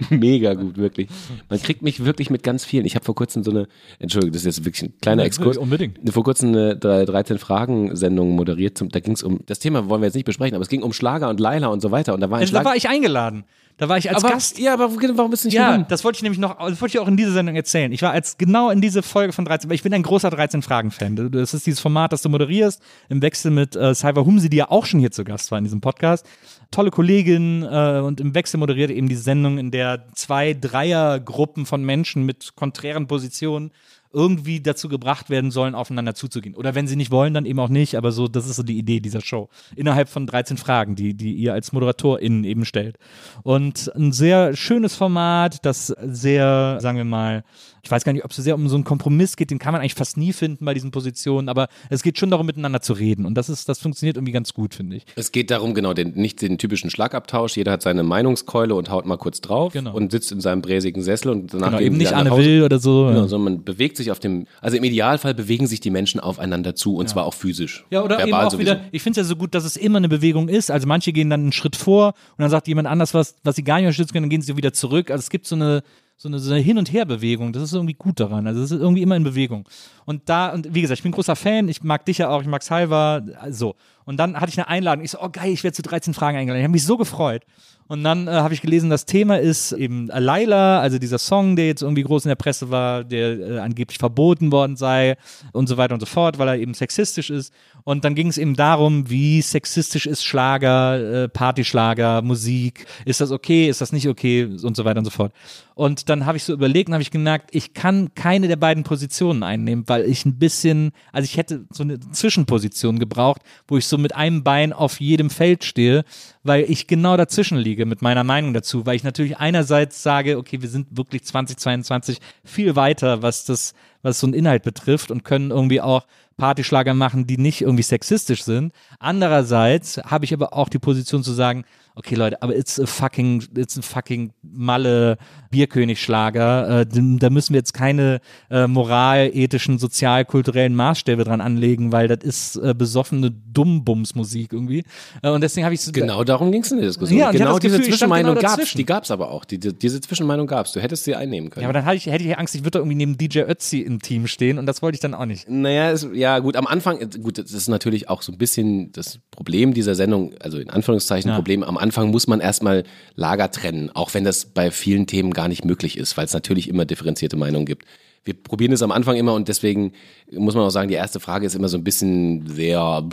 Mega gut, wirklich. Man kriegt mich wirklich mit ganz vielen. Ich habe vor kurzem so eine, Entschuldigung, das ist jetzt wirklich ein kleiner Exkurs. unbedingt. Vor kurzem eine 13-Fragen-Sendung moderiert. Zum, da ging es um, das Thema wollen wir jetzt nicht besprechen, aber es ging um Schlager und Leila und so weiter. Und da war ein da war ich eingeladen. Da war ich als aber, Gast. Ja, aber warum bist du nicht Ja, gegangen? das wollte ich nämlich noch, das wollte ich auch in dieser Sendung erzählen. Ich war als genau in diese Folge von 13, weil ich bin ein großer 13-Fragen-Fan. Das ist dieses Format, das du moderierst, im Wechsel mit äh, Cyber Humsi, die ja auch schon hier zu Gast war in diesem Podcast. Tolle Kollegin äh, und im Wechsel moderiert eben diese Sendung, in der zwei Dreiergruppen von Menschen mit konträren Positionen irgendwie dazu gebracht werden sollen, aufeinander zuzugehen. Oder wenn sie nicht wollen, dann eben auch nicht. Aber so, das ist so die Idee dieser Show. Innerhalb von 13 Fragen, die, die ihr als ModeratorInnen eben stellt. Und ein sehr schönes Format, das sehr, sagen wir mal, ich weiß gar nicht, ob es so sehr um so einen Kompromiss geht, den kann man eigentlich fast nie finden bei diesen Positionen, aber es geht schon darum, miteinander zu reden. Und das ist, das funktioniert irgendwie ganz gut, finde ich. Es geht darum, genau, den, nicht den typischen Schlagabtausch. Jeder hat seine Meinungskeule und haut mal kurz drauf Genau. und sitzt in seinem bräsigen Sessel und danach Genau, eben nicht Anne. Will oder so. Genau, sondern man bewegt sich auf dem, also im Idealfall bewegen sich die Menschen aufeinander zu und zwar auch physisch. Ja, oder eben auch sowieso. wieder, ich finde es ja so gut, dass es immer eine Bewegung ist. Also manche gehen dann einen Schritt vor und dann sagt jemand anders was, was sie gar nicht unterstützen können, dann gehen sie wieder zurück. Also es gibt so eine, so eine, so eine Hin- und Her-Bewegung. Das ist irgendwie gut daran. Also es ist irgendwie immer in Bewegung. Und da, und wie gesagt, ich bin ein großer Fan, ich mag dich ja auch, ich mag Salva, so. Und dann hatte ich eine Einladung. Ich so, oh geil, ich werde zu 13 Fragen eingeladen. Ich habe mich so gefreut. Und dann äh, habe ich gelesen, das Thema ist eben Laila, also dieser Song, der jetzt irgendwie groß in der Presse war, der äh, angeblich verboten worden sei und so weiter und so fort, weil er eben sexistisch ist. Und dann ging es eben darum, wie sexistisch ist Schlager, äh, Partyschlager, Musik, ist das okay, ist das nicht okay und so weiter und so fort. Und dann habe ich so überlegt und habe ich gemerkt, ich kann keine der beiden Positionen einnehmen, weil ich ein bisschen, also ich hätte so eine Zwischenposition gebraucht, wo ich so mit einem Bein auf jedem Feld stehe, weil ich genau dazwischen liege mit meiner Meinung dazu, weil ich natürlich einerseits sage, okay, wir sind wirklich 2022 viel weiter, was das, was so einen Inhalt betrifft und können irgendwie auch Partyschlager machen, die nicht irgendwie sexistisch sind. Andererseits habe ich aber auch die Position zu sagen, okay Leute, aber it's a fucking, it's a fucking Malle Bierkönig-Schlager. Äh, da müssen wir jetzt keine äh, moralethischen, sozial-kulturellen Maßstäbe dran anlegen, weil das ist äh, besoffene Dummbums-Musik irgendwie. Äh, und deswegen habe ich so Genau darum ging es in der Diskussion. Ja, genau diese Gefühl, Zwischenmeinung genau gab's, dazwischen. die gab's aber auch. Die, die, diese Zwischenmeinung gab's. Du hättest sie einnehmen können. Ja, aber dann ich, hätte ich Angst, ich würde da irgendwie neben DJ Ötzi im Team stehen und das wollte ich dann auch nicht. Naja, es, ja gut, am Anfang, äh, gut, das ist natürlich auch so ein bisschen das Problem dieser Sendung, also in Anführungszeichen Ja. Problem, am Anfang muss man erstmal Lager trennen, auch wenn das bei vielen Themen gar nicht möglich ist, weil es natürlich immer differenzierte Meinungen gibt. Wir probieren es am Anfang immer und deswegen muss man auch sagen, die erste Frage ist immer so ein bisschen sehr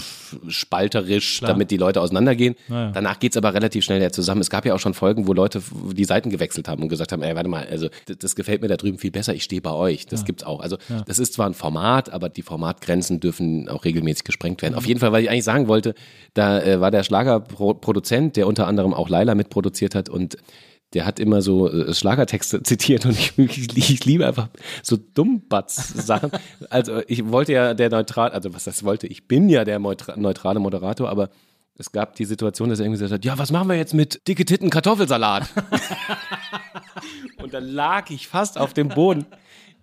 spalterisch, damit die Leute auseinandergehen. Ja. Danach geht's aber relativ schnell ja zusammen. Es gab ja auch schon Folgen, wo Leute die Seiten gewechselt haben und gesagt haben, ey, warte mal, also das, das gefällt mir da drüben viel besser, ich stehe bei euch. Das gibt's auch. Also das ist zwar ein Format, aber die Formatgrenzen dürfen auch regelmäßig gesprengt werden. Auf jeden Fall, weil ich eigentlich sagen wollte, da äh, war der Schlagerproduzent, der unter anderem auch Laila mitproduziert hat und der hat immer so äh, Schlagertexte zitiert und ich, ich, ich liebe einfach so Dummbatz-Sachen. Also ich wollte ja der neutral, also was das wollte, ich bin ja der neutra- neutrale Moderator, aber es gab die Situation, dass er irgendwie gesagt hat, ja, was machen wir jetzt mit dicke Titten Kartoffelsalat? und dann lag ich fast auf dem Boden,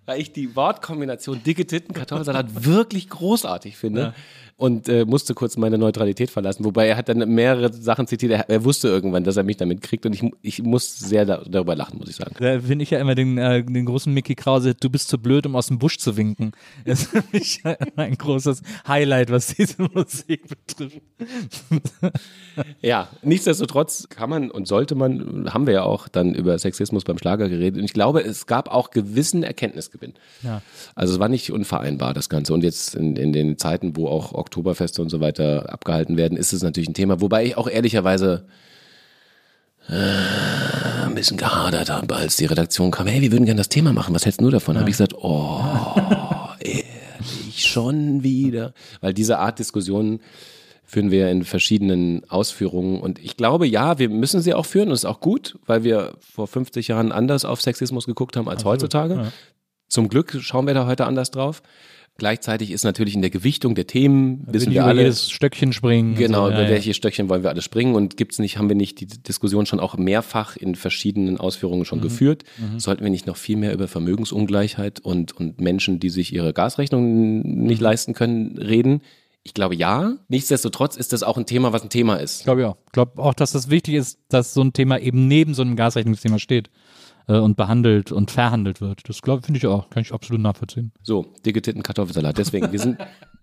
weil ich die Wortkombination dicke Titten Kartoffelsalat wirklich großartig finde. Und äh, musste kurz meine Neutralität verlassen. Wobei er hat dann mehrere Sachen zitiert. Er, er wusste irgendwann, dass er mich damit kriegt. Und ich, ich muss sehr da, darüber lachen, muss ich sagen. Da finde ich ja immer den, äh, den großen Mickey Krause, du bist zu blöd, um aus dem Busch zu winken. Das ist für mich ein großes Highlight, was diese Musik betrifft. Ja, nichtsdestotrotz kann man und sollte man, haben wir ja auch dann über Sexismus beim Schlager geredet. Und ich glaube, es gab auch gewissen Erkenntnisgewinn. Ja. Also es war nicht unvereinbar, das Ganze. Und jetzt in, in den Zeiten, wo auch Oktoberfeste und so weiter abgehalten werden, ist es natürlich ein Thema. Wobei ich auch ehrlicherweise äh, ein bisschen gehadert habe, als die Redaktion kam, hey, wir würden gerne das Thema machen, was hältst du davon? Habe ich gesagt, oh, ehrlich, schon wieder. Weil diese Art Diskussionen führen wir in verschiedenen Ausführungen. Und ich glaube, ja, wir müssen sie auch führen. Und das ist auch gut, weil wir vor 50 Jahren anders auf Sexismus geguckt haben als heutzutage. Zum Glück schauen wir da heute anders drauf. Gleichzeitig ist natürlich in der Gewichtung der Themen, wissen wir alle, jedes Stöckchen springen. Genau, so, ja, über ja. welche Stöckchen wollen wir alle springen und gibt's nicht, haben wir nicht die Diskussion schon auch mehrfach in verschiedenen Ausführungen Mhm. schon geführt? Sollten wir nicht noch viel mehr über Vermögensungleichheit und, und Menschen, die sich ihre Gasrechnung nicht Mhm. leisten können, reden? Ich glaube ja. Nichtsdestotrotz ist das auch ein Thema, was ein Thema ist. Glaube ich auch. Ich glaube auch, dass das wichtig ist, dass so ein Thema eben neben so einem Gasrechnungsthema steht äh, und behandelt und verhandelt wird. Das glaube finde ich auch. Kann ich absolut nachvollziehen. So, dicke Titten Kartoffelsalat. Deswegen, wir sind,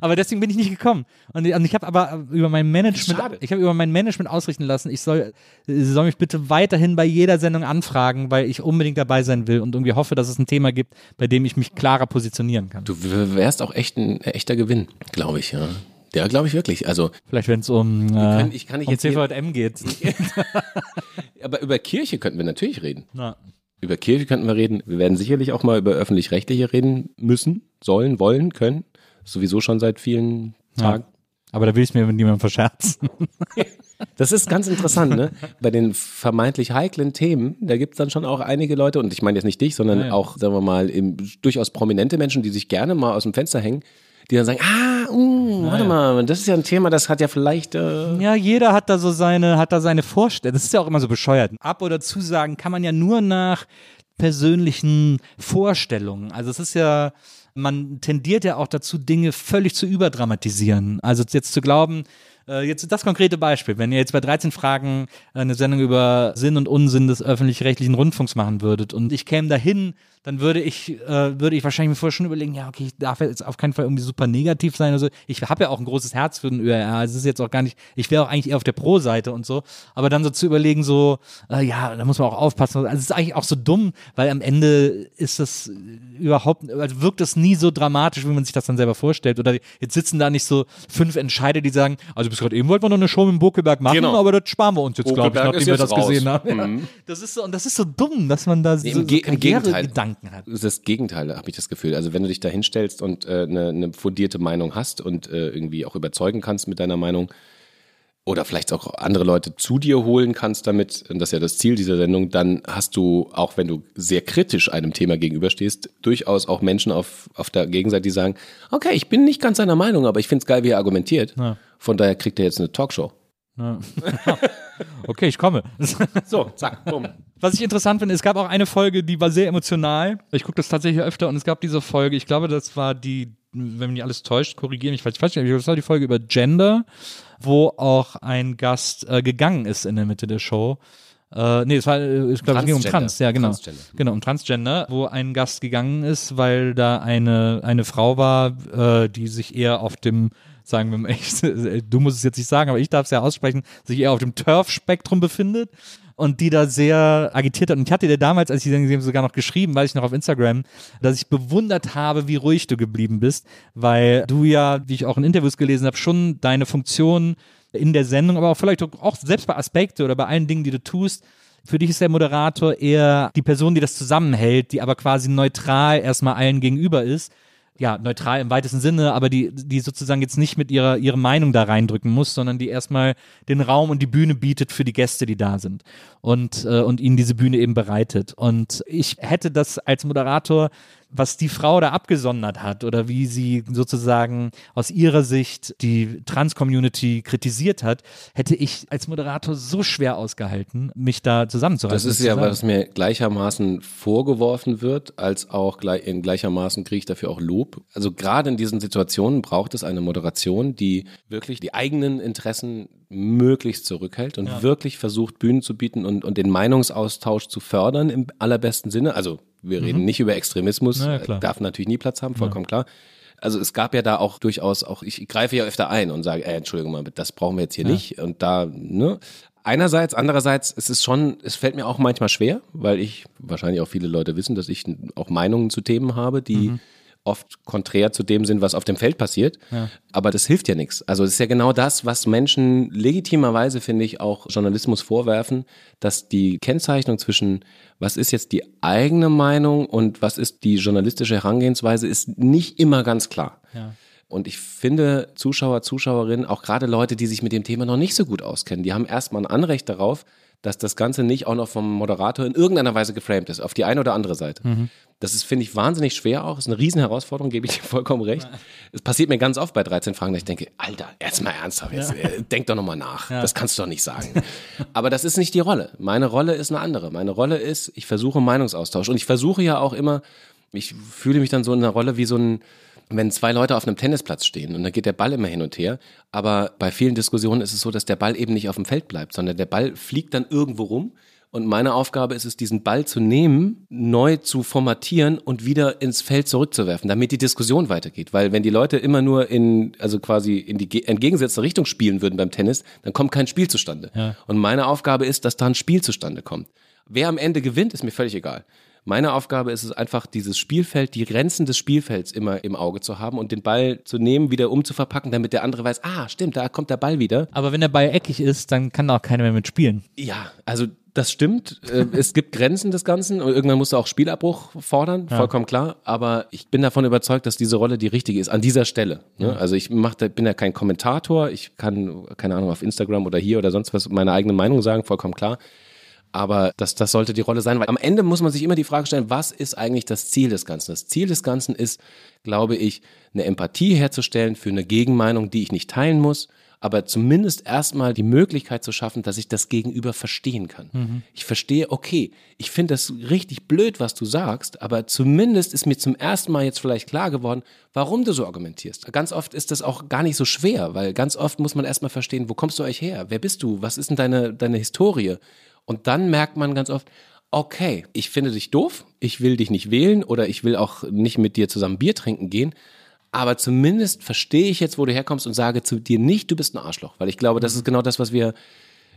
Aber deswegen bin ich nicht gekommen. Und, und ich habe aber über mein Management, Schade. ich habe über mein Management ausrichten lassen, ich soll, sie soll mich bitte weiterhin bei jeder Sendung anfragen, weil ich unbedingt dabei sein will und irgendwie hoffe, dass es ein Thema gibt, bei dem ich mich klarer positionieren kann. du wärst auch echt ein echter Gewinn, glaube ich, ja. Ja, glaube ich wirklich. Also, Vielleicht, wenn es um, äh, können- ich kann nicht um jetzt hier- CVM geht. aber über Kirche könnten wir natürlich reden. Na, Über Kirche könnten wir reden. Wir werden sicherlich auch mal über öffentlich-rechtliche reden müssen, sollen, wollen, können. Sowieso schon seit vielen Tagen. aber da will ich mir mit niemandem verscherzen. Das ist ganz interessant, ne? Bei den vermeintlich heiklen Themen, da gibt's dann schon auch einige Leute, und ich meine jetzt nicht dich, sondern Ja, ja. auch, sagen wir mal, im, durchaus prominente Menschen, die sich gerne mal aus dem Fenster hängen, die dann sagen, ah, uh, warte mal, das ist ja ein Thema, das hat ja vielleicht, äh, Ja, jeder hat da so seine, hat da seine Vorstellung. Das ist ja auch immer so bescheuert. Ab- oder Zusagen kann man ja nur nach persönlichen Vorstellungen. Also es ist ja, man tendiert ja auch dazu, Dinge völlig zu überdramatisieren. Also jetzt zu glauben, äh, jetzt das konkrete Beispiel, wenn ihr jetzt bei 13 Fragen eine Sendung über Sinn und Unsinn des öffentlich-rechtlichen Rundfunks machen würdet und ich käme dahin, dann würde ich, äh, würde ich wahrscheinlich mir vorher schon überlegen, ja, okay, ich darf jetzt auf keinen Fall irgendwie super negativ sein oder so. Ich habe ja auch ein großes Herz für den ÖRR, also es ist jetzt auch gar nicht, ich wäre auch eigentlich eher auf der Pro-Seite und so, aber dann so zu überlegen, so, äh, ja, da muss man auch aufpassen. Also es ist eigentlich auch so dumm, weil am Ende ist das überhaupt, also wirkt das nie so dramatisch, wie man sich das dann selber vorstellt. Oder jetzt sitzen da nicht so fünf Entscheider, die sagen, also bis gerade eben wollten wir noch eine Show mit Bokeberg machen, Genau. aber das sparen wir uns jetzt, glaube ich, Bokelberg nachdem wir das raus. gesehen haben. Mhm. Das ist so, und das ist so dumm, dass man da so, so Ge- Karrieregedanken hat. Das ist das Gegenteil, habe ich das Gefühl. Also wenn du dich da hinstellst und äh, eine, eine fundierte Meinung hast und äh, irgendwie auch überzeugen kannst mit deiner Meinung oder vielleicht auch andere Leute zu dir holen kannst damit, und das ist ja das Ziel dieser Sendung, dann hast du, auch wenn du sehr kritisch einem Thema gegenüberstehst, durchaus auch Menschen auf, auf der Gegenseite, die sagen, okay, ich bin nicht ganz seiner Meinung, aber ich finde es geil, wie er argumentiert. Ja. Von daher kriegt er jetzt eine Talkshow. Ja. okay, ich komme. So, zack, bumm. Was ich interessant finde, es gab auch eine Folge, die war sehr emotional. Ich gucke das tatsächlich öfter und es gab diese Folge, ich glaube, das war die, wenn mich nicht alles täuscht, korrigieren mich, falls ich falsch liege, das war die Folge über Gender, wo auch ein Gast äh, gegangen ist in der Mitte der Show. Äh, nee, es war, äh, ich glaube, es ging um. Trans, ja, genau. Transgender. Genau, um Transgender, wo ein Gast gegangen ist, weil da eine, eine Frau war, äh, die sich eher auf dem, sagen wir mal echt, du musst es jetzt nicht sagen, aber ich darf es ja aussprechen, sich eher auf dem Turf-Spektrum befindet und die da sehr agitiert hat. Und ich hatte dir damals, als ich sie gesehen sogar noch geschrieben, weil ich noch auf Instagram, dass ich bewundert habe, wie ruhig du geblieben bist, weil du ja, wie ich auch in Interviews gelesen habe, schon deine Funktion in der Sendung, aber auch vielleicht auch selbst bei Aspekte oder bei allen Dingen, die du tust, für dich ist der Moderator eher die Person, die das zusammenhält, die aber quasi neutral erstmal allen gegenüber ist. Ja, neutral im weitesten Sinne, aber die, die sozusagen jetzt nicht mit ihrer, ihre Meinung da reindrücken muss, sondern die erstmal den Raum und die Bühne bietet für die Gäste, die da sind und, äh, und ihnen diese Bühne eben bereitet. Und ich hätte das als Moderator was die Frau da abgesondert hat oder wie sie sozusagen aus ihrer Sicht die Trans-Community kritisiert hat, hätte ich als Moderator so schwer ausgehalten, mich da zusammenzureißen. Das ist ja, was mir gleichermaßen vorgeworfen wird, als auch in gleichermaßen kriege ich dafür auch Lob. Also gerade in diesen Situationen braucht es eine Moderation, die wirklich die eigenen Interessen möglichst zurückhält und wirklich versucht, Bühnen zu bieten und, und den Meinungsaustausch zu fördern im allerbesten Sinne. Also wir reden nicht über Extremismus, Mhm. Na ja, darf natürlich nie Platz haben, vollkommen klar. Also es gab ja da auch durchaus auch, ich greife ja öfter ein und sage, ey, Entschuldigung mal, das brauchen wir jetzt hier nicht. Und da, ne? Einerseits, andererseits, es ist schon, es fällt mir auch manchmal schwer, weil ich, wahrscheinlich auch viele Leute wissen, dass ich auch Meinungen zu Themen habe, die oft konträr zu dem sind, was auf dem Feld passiert. Aber das hilft ja nichts. Also es ist ja genau das, was Menschen legitimerweise, finde ich, auch Journalismus vorwerfen, dass die Kennzeichnung zwischen was ist jetzt die eigene Meinung und was ist die journalistische Herangehensweise, ist nicht immer ganz klar. Und ich finde, Zuschauer, Zuschauerinnen, auch gerade Leute, die sich mit dem Thema noch nicht so gut auskennen, die haben erstmal ein Anrecht darauf, dass das Ganze nicht auch noch vom Moderator in irgendeiner Weise geframed ist, auf die eine oder andere Seite. Das ist, finde ich, wahnsinnig schwer auch. Ist eine riesen Herausforderung, gebe ich dir vollkommen recht. Es passiert mir ganz oft bei 13 Fragen, dass ich denke, Alter, jetzt mal ernsthaft, jetzt, äh, denk doch nochmal nach. Das kannst du doch nicht sagen. Aber das ist nicht die Rolle. Meine Rolle ist eine andere. Meine Rolle ist, ich versuche Meinungsaustausch. Und ich versuche ja auch immer, ich fühle mich dann so in einer Rolle wie so ein, wenn zwei Leute auf einem Tennisplatz stehen und dann geht der Ball immer hin und her, aber bei vielen Diskussionen ist es so, dass der Ball eben nicht auf dem Feld bleibt, sondern der Ball fliegt dann irgendwo rum und meine Aufgabe ist es, diesen Ball zu nehmen, neu zu formatieren und wieder ins Feld zurückzuwerfen, damit die Diskussion weitergeht. Weil wenn die Leute immer nur in, also quasi in die ge- entgegengesetzte Richtung spielen würden beim Tennis, dann kommt kein Spiel zustande. Und meine Aufgabe ist, dass da ein Spiel zustande kommt. Wer am Ende gewinnt, ist mir völlig egal. Meine Aufgabe ist es einfach, dieses Spielfeld, die Grenzen des Spielfelds immer im Auge zu haben und den Ball zu nehmen, wieder umzuverpacken, damit der andere weiß, ah, stimmt, da kommt der Ball wieder. aber wenn der Ball eckig ist, dann kann da auch keiner mehr mitspielen. Ja, also das stimmt. Äh, es gibt Grenzen des Ganzen und irgendwann musst du auch Spielabbruch fordern, vollkommen klar. Aber ich bin davon überzeugt, dass diese Rolle die richtige ist, an dieser Stelle. Ne? Also ich mach, bin ja kein Kommentator, ich kann, keine Ahnung, auf Instagram oder hier oder sonst was meine eigene Meinung sagen, vollkommen klar. Aber das, das sollte die Rolle sein, weil am Ende muss man sich immer die Frage stellen, was ist eigentlich das Ziel des Ganzen? Das Ziel des Ganzen ist, glaube ich, eine Empathie herzustellen für eine Gegenmeinung, die ich nicht teilen muss, aber zumindest erstmal die Möglichkeit zu schaffen, dass ich das Gegenüber verstehen kann. Ich verstehe, okay, ich finde das richtig blöd, was du sagst, aber zumindest ist mir zum ersten Mal jetzt vielleicht klar geworden, warum du so argumentierst. Ganz oft ist das auch gar nicht so schwer, weil ganz oft muss man erstmal verstehen, wo kommst du euch her? Wer bist du? Was ist denn deine, deine Historie? Und dann merkt man ganz oft, okay, ich finde dich doof, ich will dich nicht wählen oder ich will auch nicht mit dir zusammen Bier trinken gehen, aber zumindest verstehe ich jetzt, wo du herkommst und sage zu dir nicht, du bist ein Arschloch, weil ich glaube, das ist genau das, was wir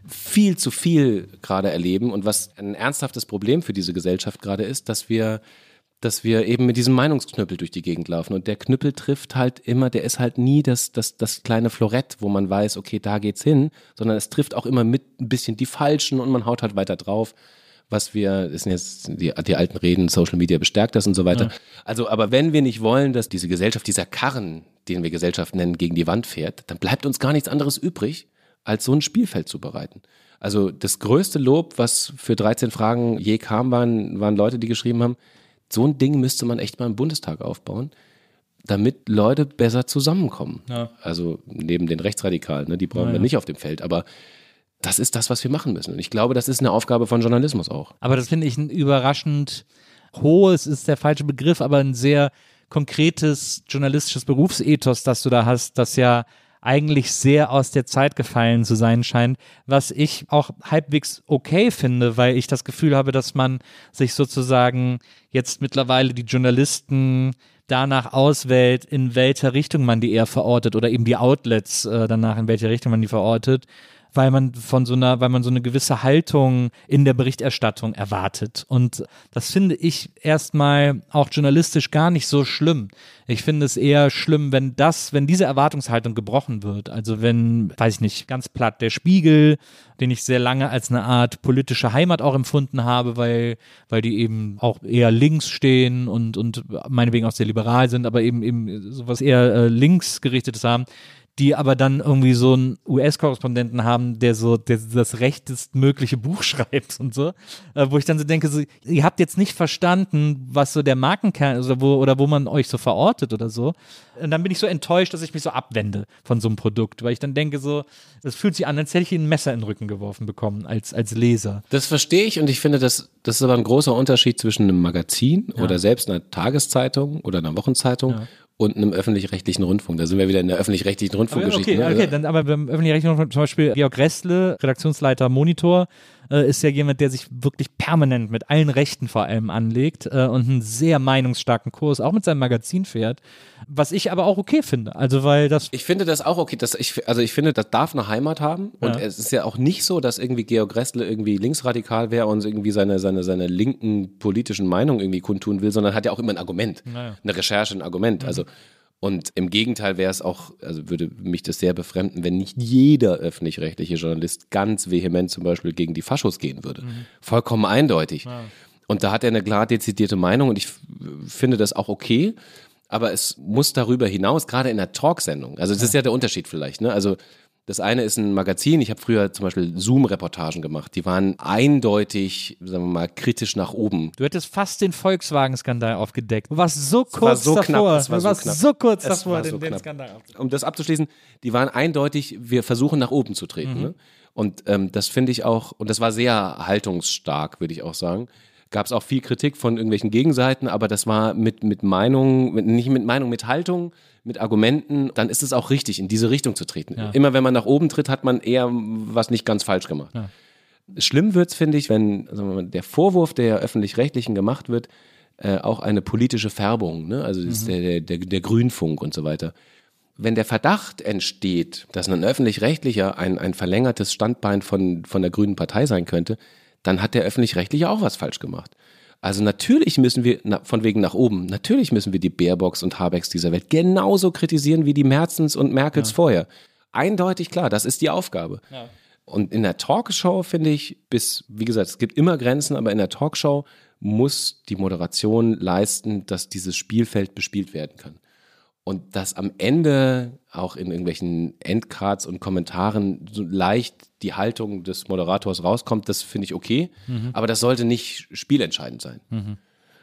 viel zu viel gerade erleben. Und was ein ernsthaftes Problem für diese Gesellschaft gerade ist, dass wir dass wir eben mit diesem Meinungsknüppel durch die Gegend laufen. Und der Knüppel trifft halt immer, der ist halt nie das, das, das kleine Florett, wo man weiß, okay, da geht's hin, sondern es trifft auch immer mit ein bisschen die Falschen und man haut halt weiter drauf. Was wir, das sind jetzt die, die alten Reden, Social Media bestärkt das und so weiter. Also, aber wenn wir nicht wollen, dass diese Gesellschaft, dieser Karren, den wir Gesellschaft nennen, gegen die Wand fährt, dann bleibt uns gar nichts anderes übrig, als so ein Spielfeld zu bereiten. Also das größte Lob, was für 13 Fragen je kam, waren, waren Leute, die geschrieben haben, so ein Ding müsste man echt mal im Bundestag aufbauen, damit Leute besser zusammenkommen. Also neben den Rechtsradikalen, ne, die brauchen wir nicht auf dem Feld, aber das ist das, was wir machen müssen. Und ich glaube, das ist eine Aufgabe von Journalismus auch. Aber das finde ich ein überraschend hohes, ist der falsche Begriff, aber ein sehr konkretes journalistisches Berufsethos, das du da hast, das ja eigentlich sehr aus der Zeit gefallen zu sein scheint, was ich auch halbwegs okay finde, weil ich das Gefühl habe, dass man sich sozusagen jetzt mittlerweile die Journalisten danach auswählt, in welcher Richtung man die eher verortet oder eben die Outlets äh, danach, in welche Richtung man die verortet weil man von so einer, weil man so eine gewisse Haltung in der Berichterstattung erwartet. Und das finde ich erstmal auch journalistisch gar nicht so schlimm. Ich finde es eher schlimm, wenn das, wenn diese Erwartungshaltung gebrochen wird. Also wenn, weiß ich nicht, ganz platt der Spiegel, den ich sehr lange als eine Art politische Heimat auch empfunden habe, weil, weil die eben auch eher links stehen und, und meinetwegen auch sehr liberal sind, aber eben eben sowas eher äh, links gerichtetes haben die aber dann irgendwie so einen US-Korrespondenten haben, der so der das rechtestmögliche Buch schreibt und so, äh, wo ich dann so denke, so, ihr habt jetzt nicht verstanden, was so der Markenkern ist oder wo, oder wo man euch so verortet oder so. Und dann bin ich so enttäuscht, dass ich mich so abwende von so einem Produkt, weil ich dann denke so, es fühlt sich an, als hätte ich ein Messer in den Rücken geworfen bekommen als, als Leser. Das verstehe ich und ich finde, das, das ist aber ein großer Unterschied zwischen einem Magazin ja. oder selbst einer Tageszeitung oder einer Wochenzeitung ja und einem öffentlich-rechtlichen Rundfunk. Da sind wir wieder in der öffentlich-rechtlichen Rundfunkgeschichte. Okay, ne? okay, dann aber beim öffentlich-rechtlichen Rundfunk zum Beispiel Georg Restle, Redaktionsleiter Monitor, äh, ist ja jemand, der sich wirklich permanent mit allen Rechten vor allem anlegt äh, und einen sehr meinungsstarken Kurs auch mit seinem Magazin fährt, was ich aber auch okay finde. Also weil das Ich finde das auch okay, dass ich also ich finde, das darf eine Heimat haben und ja. es ist ja auch nicht so, dass irgendwie Georg Restle irgendwie linksradikal wäre und irgendwie seine seine seine linken politischen Meinung irgendwie kundtun will, sondern hat ja auch immer ein Argument, naja. eine Recherche, ein Argument. Mhm. Also und im Gegenteil wäre es auch, also würde mich das sehr befremden, wenn nicht jeder öffentlich-rechtliche Journalist ganz vehement zum Beispiel gegen die Faschos gehen würde. Mhm. Vollkommen eindeutig. Ja. Und da hat er eine klar dezidierte Meinung und ich finde das auch okay. Aber es muss darüber hinaus, gerade in der Talksendung, also das ja. ist ja der Unterschied vielleicht, ne? Also das eine ist ein Magazin. Ich habe früher zum Beispiel Zoom-Reportagen gemacht. Die waren eindeutig, sagen wir mal, kritisch nach oben. Du hättest fast den Volkswagen-Skandal aufgedeckt. Du warst so kurz war so davor. Knapp, es war du warst so, so kurz es davor, den, so den Skandal aufzudecken. Um das abzuschließen, die waren eindeutig, wir versuchen nach oben zu treten. Mhm. Ne? Und ähm, das finde ich auch, und das war sehr haltungsstark, würde ich auch sagen gab es auch viel Kritik von irgendwelchen Gegenseiten, aber das war mit, mit Meinung, mit, nicht mit Meinung, mit Haltung, mit Argumenten, dann ist es auch richtig, in diese Richtung zu treten. Ja. Immer wenn man nach oben tritt, hat man eher was nicht ganz falsch gemacht. Ja. Schlimm wird's, finde ich, wenn also der Vorwurf, der öffentlich-rechtlichen gemacht wird, äh, auch eine politische Färbung, ne? also mhm. der, der, der Grünfunk und so weiter. Wenn der Verdacht entsteht, dass ein öffentlich-rechtlicher ein, ein verlängertes Standbein von, von der Grünen Partei sein könnte, dann hat der öffentlich-rechtliche auch was falsch gemacht. Also natürlich müssen wir, na, von wegen nach oben, natürlich müssen wir die Baerbocks und Habecks dieser Welt genauso kritisieren wie die Merzens und Merkels ja. vorher. Eindeutig klar, das ist die Aufgabe. Ja. Und in der Talkshow finde ich, bis, wie gesagt, es gibt immer Grenzen, aber in der Talkshow muss die Moderation leisten, dass dieses Spielfeld bespielt werden kann. Und dass am Ende auch in irgendwelchen Endcards und Kommentaren so leicht die Haltung des Moderators rauskommt, das finde ich okay. Mhm. Aber das sollte nicht spielentscheidend sein. Mhm.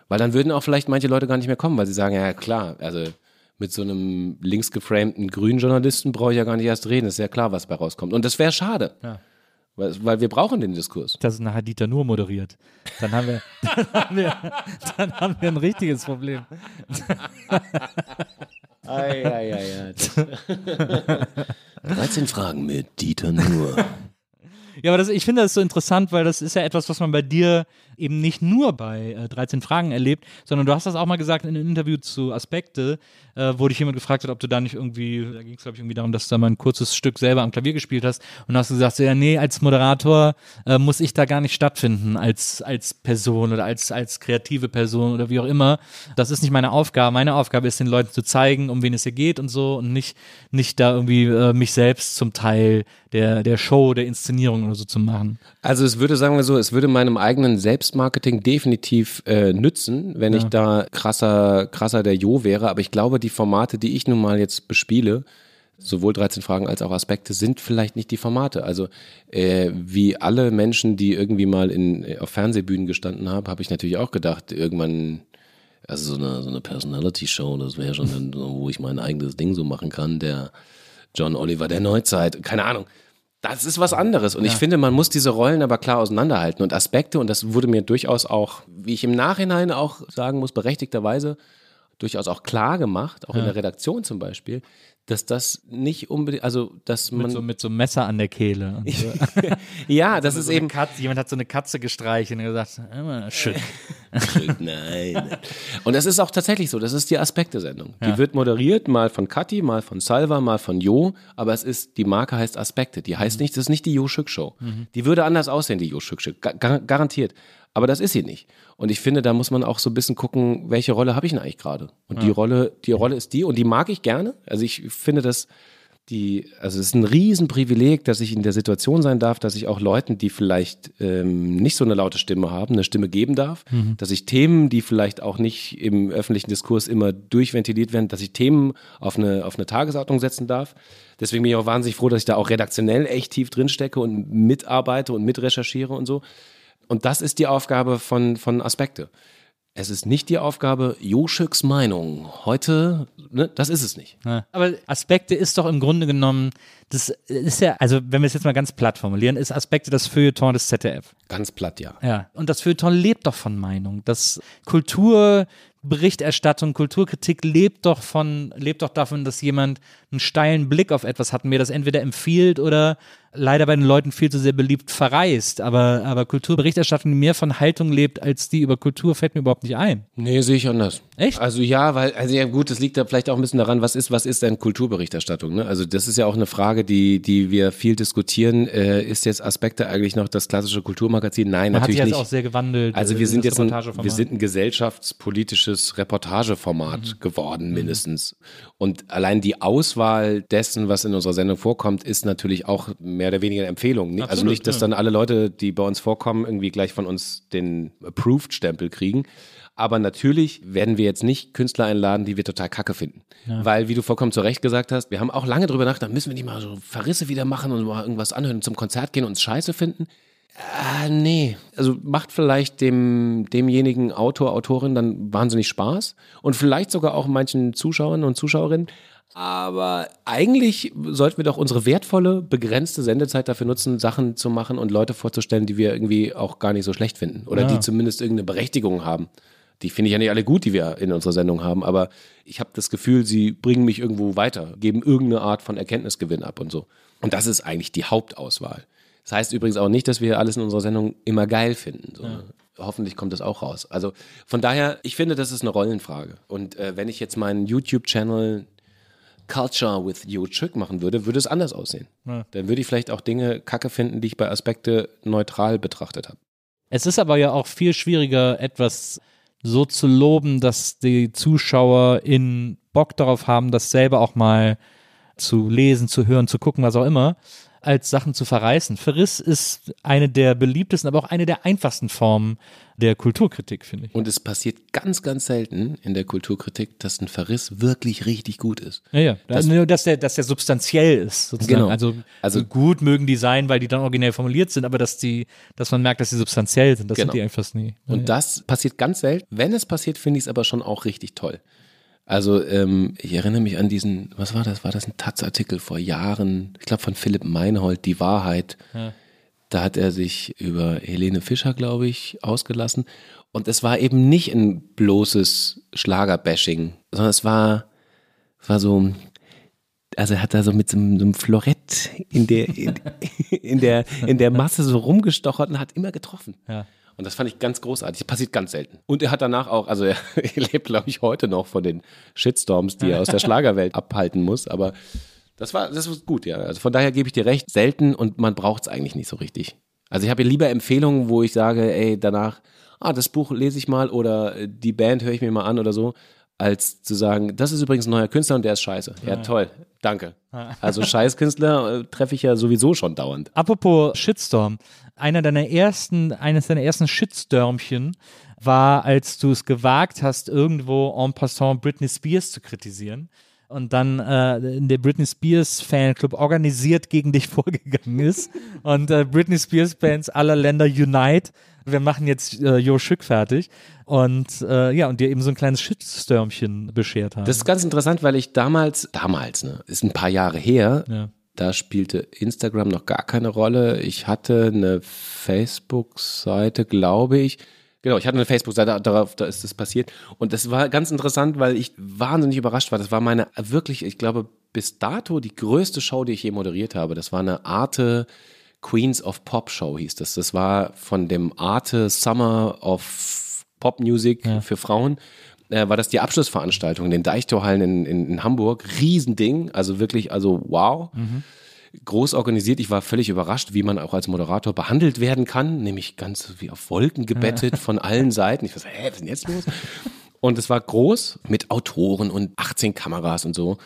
Weil dann würden auch vielleicht manche Leute gar nicht mehr kommen, weil sie sagen, ja klar, also mit so einem linksgeframten grünen Journalisten brauche ich ja gar nicht erst reden. Ist ja klar, was bei rauskommt. Und das wäre schade. Ja. Weil, weil, wir brauchen den Diskurs. Das ist nachher Dieter nur moderiert. Dann haben wir, dann haben wir, dann haben wir ein richtiges Problem. Ei, ei, ei, ei. 13 Fragen mit Dieter Nur. Ja, aber das, ich finde das so interessant, weil das ist ja etwas, was man bei dir eben nicht nur bei äh, 13 Fragen erlebt, sondern du hast das auch mal gesagt in einem Interview zu Aspekte, äh, wo dich jemand gefragt hat, ob du da nicht irgendwie, da ging es glaube ich irgendwie darum, dass du da mal ein kurzes Stück selber am Klavier gespielt hast und hast du gesagt, so, ja nee, als Moderator äh, muss ich da gar nicht stattfinden als, als Person oder als, als kreative Person oder wie auch immer. Das ist nicht meine Aufgabe. Meine Aufgabe ist, den Leuten zu zeigen, um wen es hier geht und so und nicht, nicht da irgendwie äh, mich selbst zum Teil der, der Show, der Inszenierung oder so zu machen. Also es würde, sagen wir so, es würde meinem eigenen Selbstmarketing definitiv äh, nützen, wenn ja. ich da krasser, krasser der Jo wäre. Aber ich glaube, die Formate, die ich nun mal jetzt bespiele, sowohl 13 Fragen als auch Aspekte, sind vielleicht nicht die Formate. Also äh, wie alle Menschen, die irgendwie mal in, auf Fernsehbühnen gestanden haben, habe ich natürlich auch gedacht, irgendwann also so eine, so eine Personality-Show, das wäre schon, wo ich mein eigenes Ding so machen kann, der John Oliver der Neuzeit, keine Ahnung. Das ist was anderes. Und ja. ich finde, man muss diese Rollen aber klar auseinanderhalten und Aspekte, und das wurde mir durchaus auch, wie ich im Nachhinein auch sagen muss, berechtigterweise durchaus auch klar gemacht, auch in der Redaktion zum Beispiel, dass das nicht unbedingt, also dass man Mit so, mit so einem Messer an der Kehle. So. ja, das ist so eben Katze, jemand hat so eine Katze gestreichelt und gesagt, schön. Nein. Und das ist auch tatsächlich so. Das ist die Aspekte-Sendung. Die wird moderiert, mal von Kathi, mal von Salva, mal von Jo. Aber es ist, die Marke heißt Aspekte. Die heißt nicht, das ist nicht die Jo Schück Show. Die würde anders aussehen, die Jo Schück Show. Ga garantiert. Aber das ist sie nicht. Und ich finde, da muss man auch so ein bisschen gucken, welche Rolle habe ich denn eigentlich gerade? Und die Rolle, die Rolle ist die. Und die mag ich gerne. Also ich finde das, die, also es ist ein Riesenprivileg, dass ich in der Situation sein darf, dass ich auch Leuten, die vielleicht ähm, nicht so eine laute Stimme haben, eine Stimme geben darf, dass ich Themen, die vielleicht auch nicht im öffentlichen Diskurs immer durchventiliert werden, dass ich Themen auf eine, auf eine Tagesordnung setzen darf. Deswegen bin ich auch wahnsinnig froh, dass ich da auch redaktionell echt tief drin stecke und mitarbeite und mitrecherchiere und so. Und das ist die Aufgabe von, von Aspekte. Es ist nicht die Aufgabe, Joschüks Meinung. Heute, ne, das ist es nicht. Ja. Aber Aspekte ist doch im Grunde genommen, das ist ja, also wenn wir es jetzt mal ganz platt formulieren, ist Aspekte das Feuilleton des ZDF. Ganz platt, ja. Ja. Und das Feuilleton lebt doch von Meinung. Das Kulturberichterstattung, Kulturkritik lebt doch von, lebt doch davon, dass jemand einen steilen Blick auf etwas hat und mir das entweder empfiehlt oder leider bei den Leuten viel zu sehr beliebt verreist. Aber, aber Kulturberichterstattung, die mehr von Haltung lebt als die über Kultur, fällt mir überhaupt nicht ein. Nee, sehe ich anders. Echt? Also ja, weil, also ja gut, das liegt da vielleicht auch ein bisschen daran, was ist, was ist denn Kulturberichterstattung? Ne? Also das ist ja auch eine Frage, die, die wir viel diskutieren. Äh, ist jetzt Aspekte eigentlich noch das klassische Kulturmagazin? Nein, Man hat sich natürlich jetzt nicht. auch sehr gewandelt. Also äh, wir sind jetzt ein, wir sind ein gesellschaftspolitisches Reportageformat Mhm. geworden, mindestens. Und allein die Auswahl dessen, was in unserer Sendung vorkommt, ist natürlich auch mehr oder weniger eine Empfehlung. Also Absolut, nicht, dass ja. dann alle Leute, die bei uns vorkommen, irgendwie gleich von uns den Approved-Stempel kriegen. Aber natürlich werden wir jetzt nicht Künstler einladen, die wir total kacke finden. Weil, wie du vollkommen zu Recht gesagt hast, wir haben auch lange drüber nachgedacht, müssen wir nicht mal so Verrisse wieder machen und mal irgendwas anhören und zum Konzert gehen und uns scheiße finden. Ah, nee. Also macht vielleicht dem, demjenigen Autor, Autorin dann wahnsinnig Spaß und vielleicht sogar auch manchen Zuschauern und Zuschauerinnen. Aber eigentlich sollten wir doch unsere wertvolle, begrenzte Sendezeit dafür nutzen, Sachen zu machen und Leute vorzustellen, die wir irgendwie auch gar nicht so schlecht finden oder die zumindest irgendeine Berechtigung haben. Die finde ich ja nicht alle gut, die wir in unserer Sendung haben, aber ich habe das Gefühl, sie bringen mich irgendwo weiter, geben irgendeine Art von Erkenntnisgewinn ab und so. Und das ist eigentlich die Hauptauswahl. Das heißt übrigens auch nicht, dass wir alles in unserer Sendung immer geil finden. So. Hoffentlich kommt das auch raus. Also von daher, ich finde, das ist eine Rollenfrage. Und äh, wenn ich jetzt meinen YouTube-Channel Culture with Jo Chück machen würde, würde es anders aussehen. Dann würde ich vielleicht auch Dinge kacke finden, die ich bei Aspekte neutral betrachtet habe. Es ist aber ja auch viel schwieriger, etwas so zu loben, dass die Zuschauer in Bock darauf haben, das selber auch mal zu lesen, zu hören, zu gucken, was auch immer, als Sachen zu verreißen. Verriss ist eine der beliebtesten, aber auch eine der einfachsten Formen der Kulturkritik, finde ich. Und es passiert ganz, ganz selten in der Kulturkritik, dass ein Verriss wirklich richtig gut ist. Ja, ja. Das- nur, dass der, dass der substanziell ist, sozusagen. Genau. Also, Also- gut mögen die sein, weil die dann originell formuliert sind, aber dass die, dass man merkt, dass sie substanziell sind, das Genau. sind die fast nie. Und das passiert ganz selten. Wenn es passiert, finde ich es aber schon auch richtig toll. Also ähm, ich erinnere mich an diesen, was war das? War das ein Taz-Artikel vor Jahren? Ich glaube von Philipp Meinhold, Die Wahrheit. Da hat er sich über Helene Fischer, glaube ich, ausgelassen. Und es war eben nicht ein bloßes Schlagerbashing, sondern es war, es war so, also er hat da so mit so einem, so einem Florett in der, in, in, der, in der Masse so rumgestochert und hat immer getroffen. Ja. Und das fand ich ganz großartig. Das passiert ganz selten. Und er hat danach auch, also er, er lebt, glaube ich, heute noch von den Shitstorms, die er aus der Schlagerwelt abhalten muss. Aber das war, das ist gut, ja. Also von daher gebe ich dir recht, selten und man braucht es eigentlich nicht so richtig. Also ich habe ja lieber Empfehlungen, wo ich sage, ey, danach, ah, das Buch lese ich mal oder die Band höre ich mir mal an oder so, als zu sagen, das ist übrigens ein neuer Künstler und der ist scheiße. Ja, toll, danke. Also Scheißkünstler äh, treffe ich ja sowieso schon dauernd. Apropos Shitstorm, einer deiner ersten, eines deiner ersten Shitstürmchen war, als du es gewagt hast, irgendwo en passant Britney Spears zu kritisieren und dann äh, der Britney Spears Fanclub organisiert gegen dich vorgegangen ist und äh, Britney Spears Fans aller Länder unite. Wir machen jetzt äh, Jo Schück fertig und äh, ja und dir eben so ein kleines Shitstürmchen beschert haben. Das ist ganz interessant, weil ich damals, damals, ne, ist ein paar Jahre her, Ja. da spielte Instagram noch gar keine Rolle. Ich hatte eine Facebook-Seite, glaube ich. Genau, ich hatte eine Facebook-Seite, darauf, da ist das passiert. Und das war ganz interessant, weil ich wahnsinnig überrascht war. Das war meine wirklich, ich glaube, bis dato die größte Show, die ich je moderiert habe. Das war eine Arte Queens of Pop Show, hieß das. Das war von dem Arte Summer of Pop Music Ja. für Frauen. Äh, war das die Abschlussveranstaltung in den Deichtorhallen in, in, in Hamburg. Riesending, also wirklich, also wow groß organisiert. Ich war völlig überrascht, wie man auch als Moderator behandelt werden kann, nämlich ganz wie auf Wolken gebettet von allen Seiten. Ich war so, hä, was ist denn jetzt los? Und es war groß mit Autoren und 18 Kameras und so.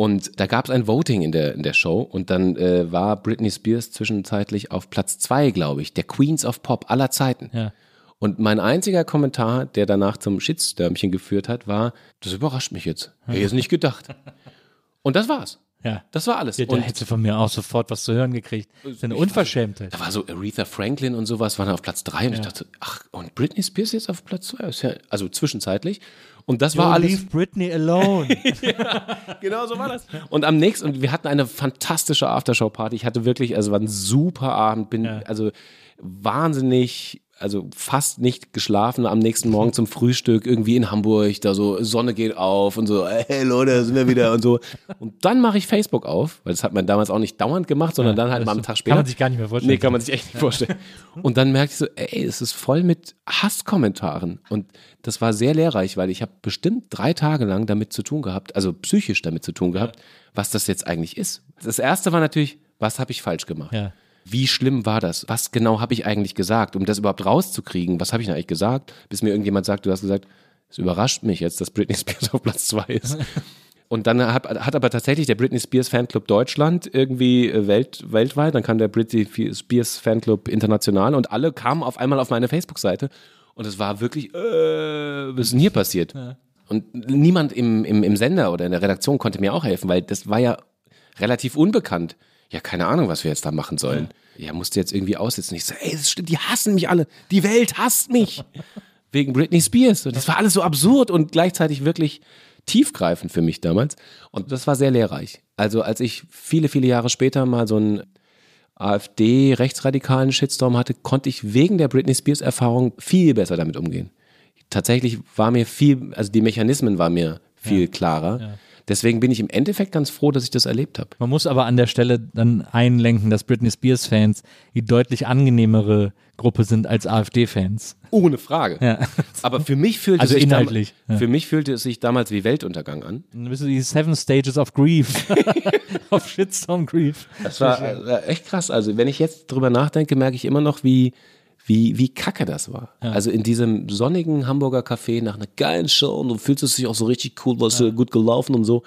Und da gab es ein Voting in der, in der Show und dann äh, war Britney Spears zwischenzeitlich auf Platz zwei, glaube ich, der Queens of Pop aller Zeiten. Ja. Und mein einziger Kommentar, der danach zum Shitstürmchen geführt hat, war, das überrascht mich jetzt. Hätte ich jetzt nicht gedacht. Und das war's. Ja. Das war alles. Ja, da und hättest du von mir auch sofort was zu hören gekriegt. Das ist eine Unverschämtheit. da war so Aretha Franklin und sowas, waren auf Platz drei und ich dachte, ach, und Britney Spears jetzt auf Platz zwei? Ja, also zwischenzeitlich. Und das war Yo, alles. Leave Britney alone. Genau so war das. Und am nächsten, und wir hatten eine fantastische Aftershow-Party. Ich hatte wirklich, also war ein super Abend, bin also wahnsinnig, also fast nicht geschlafen am nächsten Morgen zum Frühstück irgendwie in Hamburg, da so Sonne geht auf und so, hey Leute, da sind wir wieder und so. Und dann mache ich Facebook auf, weil das hat man damals auch nicht dauernd gemacht, sondern dann halt mal am Tag später. Kann man sich gar nicht mehr vorstellen. Nee, kann man sich echt nicht vorstellen. Und dann merkte ich so, ey, es ist voll mit Hasskommentaren. Und das war sehr lehrreich, weil ich habe bestimmt drei Tage lang damit zu tun gehabt, also psychisch damit zu tun gehabt, was das jetzt eigentlich ist. Das erste war natürlich, was habe ich falsch gemacht? Ja. Wie schlimm war das? Was genau habe ich eigentlich gesagt, um das überhaupt rauszukriegen? Was habe ich denn eigentlich gesagt? Bis mir irgendjemand sagt, du hast gesagt, es überrascht mich jetzt, dass Britney Spears auf Platz zwei ist. Und dann hat, hat aber tatsächlich der Britney Spears Fanclub Deutschland irgendwie äh, welt, weltweit, dann kam der Britney Spears Fanclub international und alle kamen auf einmal auf meine Facebook-Seite und es war wirklich, äh, was ist denn hier passiert? Und niemand im, im, im Sender oder in der Redaktion konnte mir auch helfen, weil das war ja relativ unbekannt. Ja, keine Ahnung, was wir jetzt da machen sollen. Ja, musste jetzt irgendwie aussitzen. Ich so, ey, das stimmt, die hassen mich alle. Die Welt hasst mich. Wegen Britney Spears. Und das war alles so absurd und gleichzeitig wirklich tiefgreifend für mich damals. Und das war sehr lehrreich. Also als ich viele, viele Jahre später mal so einen AfD-rechtsradikalen Shitstorm hatte, konnte ich wegen der Britney Spears-Erfahrung viel besser damit umgehen. Tatsächlich war mir viel, also die Mechanismen waren mir viel klarer. Deswegen bin ich im Endeffekt ganz froh, dass ich das erlebt habe. Man muss aber an der Stelle dann einlenken, dass Britney Spears-Fans die deutlich angenehmere Gruppe sind als AfD-Fans. Ohne Frage. Ja. Aber für mich fühlte Also es sich inhaltlich, ja. für mich fühlte es sich damals wie Weltuntergang an. Dann bist du die Seven Stages of Grief. of Shitstorm Grief. Das war äh, echt krass. Also wenn ich jetzt drüber nachdenke, merke ich immer noch, wie, wie, wie kacke das war. Also in diesem sonnigen Hamburger Café nach einer geilen Show und du fühlst dich auch so richtig cool, was ja. gut gelaufen und so.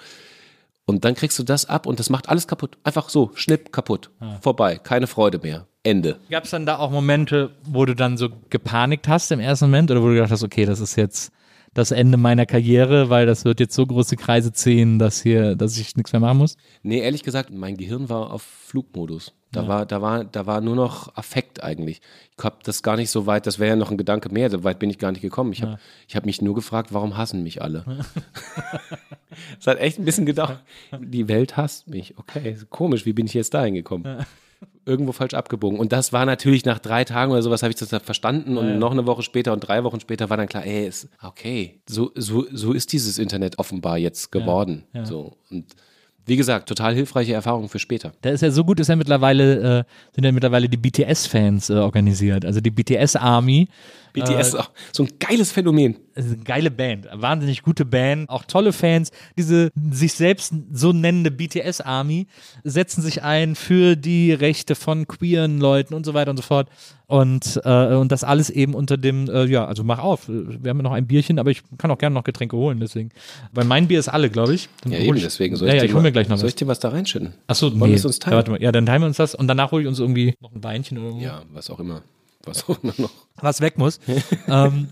Und dann kriegst du das ab und das macht alles kaputt. Einfach so, schnipp, kaputt. Vorbei, keine Freude mehr. Ende. Gab es dann da auch Momente, wo du dann so gepanikt hast im ersten Moment oder wo du gedacht hast, okay, das ist jetzt das Ende meiner Karriere, weil das wird jetzt so große Kreise ziehen, dass hier, dass ich nichts mehr machen muss? Nee, ehrlich gesagt, mein Gehirn war auf Flugmodus. Da, war, da, war, da war nur noch Affekt eigentlich. Ich habe das gar nicht so weit, das wäre ja noch ein Gedanke mehr, so weit bin ich gar nicht gekommen. Ich habe ich hab mich nur gefragt, warum hassen mich alle? Es hat echt ein bisschen gedauert. Die Welt hasst mich. Okay, komisch, wie bin ich jetzt dahin gekommen? Irgendwo falsch abgebogen. Und das war natürlich nach drei Tagen oder sowas, habe ich das verstanden. Und noch eine Woche später und drei Wochen später war dann klar, ey, ist, okay, so, so, so ist dieses Internet offenbar jetzt geworden. So. Und wie gesagt, total hilfreiche Erfahrung für später. Da ist ja so gut, ist ja mittlerweile, äh, sind ja mittlerweile die BTS-Fans äh, organisiert. Also die BTS-Army. BTS, auch so ein geiles Phänomen. Ist eine geile Band, eine wahnsinnig gute Band, auch tolle Fans. Diese sich selbst so nennende BTS-Army setzen sich ein für die Rechte von queeren Leuten und so weiter und so fort. Und, äh, und das alles eben unter dem, äh, ja, also mach auf. Wir haben ja noch ein Bierchen, aber ich kann auch gerne noch Getränke holen, deswegen. Weil mein Bier ist alle, glaube ich. Dann Ja, eben, ich, deswegen soll ja, ich, ja, ich hol mir gleich noch Soll was. ich dir was da reinschütten? Achso, Wollen nee. wir es uns Ja, teilen? warte mal. Ja, dann teilen wir uns das und danach hole ich uns irgendwie noch ein Weinchen oder irgendwo. Ja, was auch immer. Was auch immer noch. was weg muss. ähm,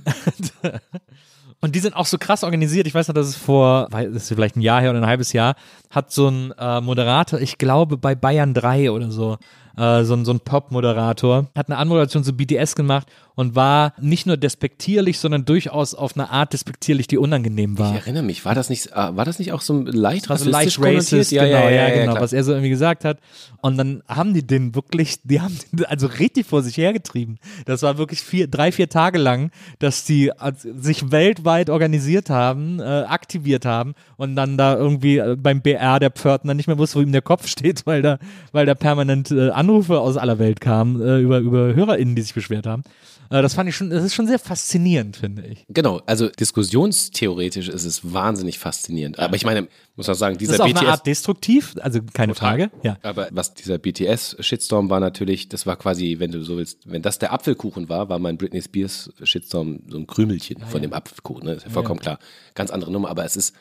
und die sind auch so krass organisiert. Ich weiß noch, dass es vor, das ist vielleicht ein Jahr her oder ein halbes Jahr, hat so ein äh, Moderator, ich glaube bei Bayern 3 oder so, äh, so, ein- so ein Pop-Moderator, hat eine Anmoderation zu BTS gemacht und war nicht nur despektierlich, sondern durchaus auf eine Art despektierlich, die unangenehm war. Ich erinnere mich, war das nicht, äh, war das nicht auch so leicht also leicht racist, genau, ja, genau, klar. was er so irgendwie gesagt hat. Und dann haben die den wirklich, die haben den also richtig vor sich hergetrieben. Das war wirklich vier, drei, vier Tage lang, dass die sich weltweit organisiert haben, äh, aktiviert haben und dann da irgendwie äh, beim BR der Pförtner nicht mehr wusste, wo ihm der Kopf steht, weil da, weil da permanent äh, Anrufe aus aller Welt kamen äh, über, über HörerInnen, die sich beschwert haben. Äh, das fand ich schon, das ist schon sehr faszinierend, finde ich. Genau, also diskussionstheoretisch ist es wahnsinnig faszinierend. Aber ich meine, muss auch sagen, Das dieser ist auf BTS. eine Art destruktiv, also keine Frage. Ja. Aber was dieser BTS-Shitstorm war natürlich, das war quasi, wenn du so willst, wenn das der Apfelkuchen war, war mein Britney Spears-Shitstorm so ein Krümelchen von dem Apfelkuchen. Ne? Ist ja vollkommen klar. Ganz andere Nummer. Aber es ist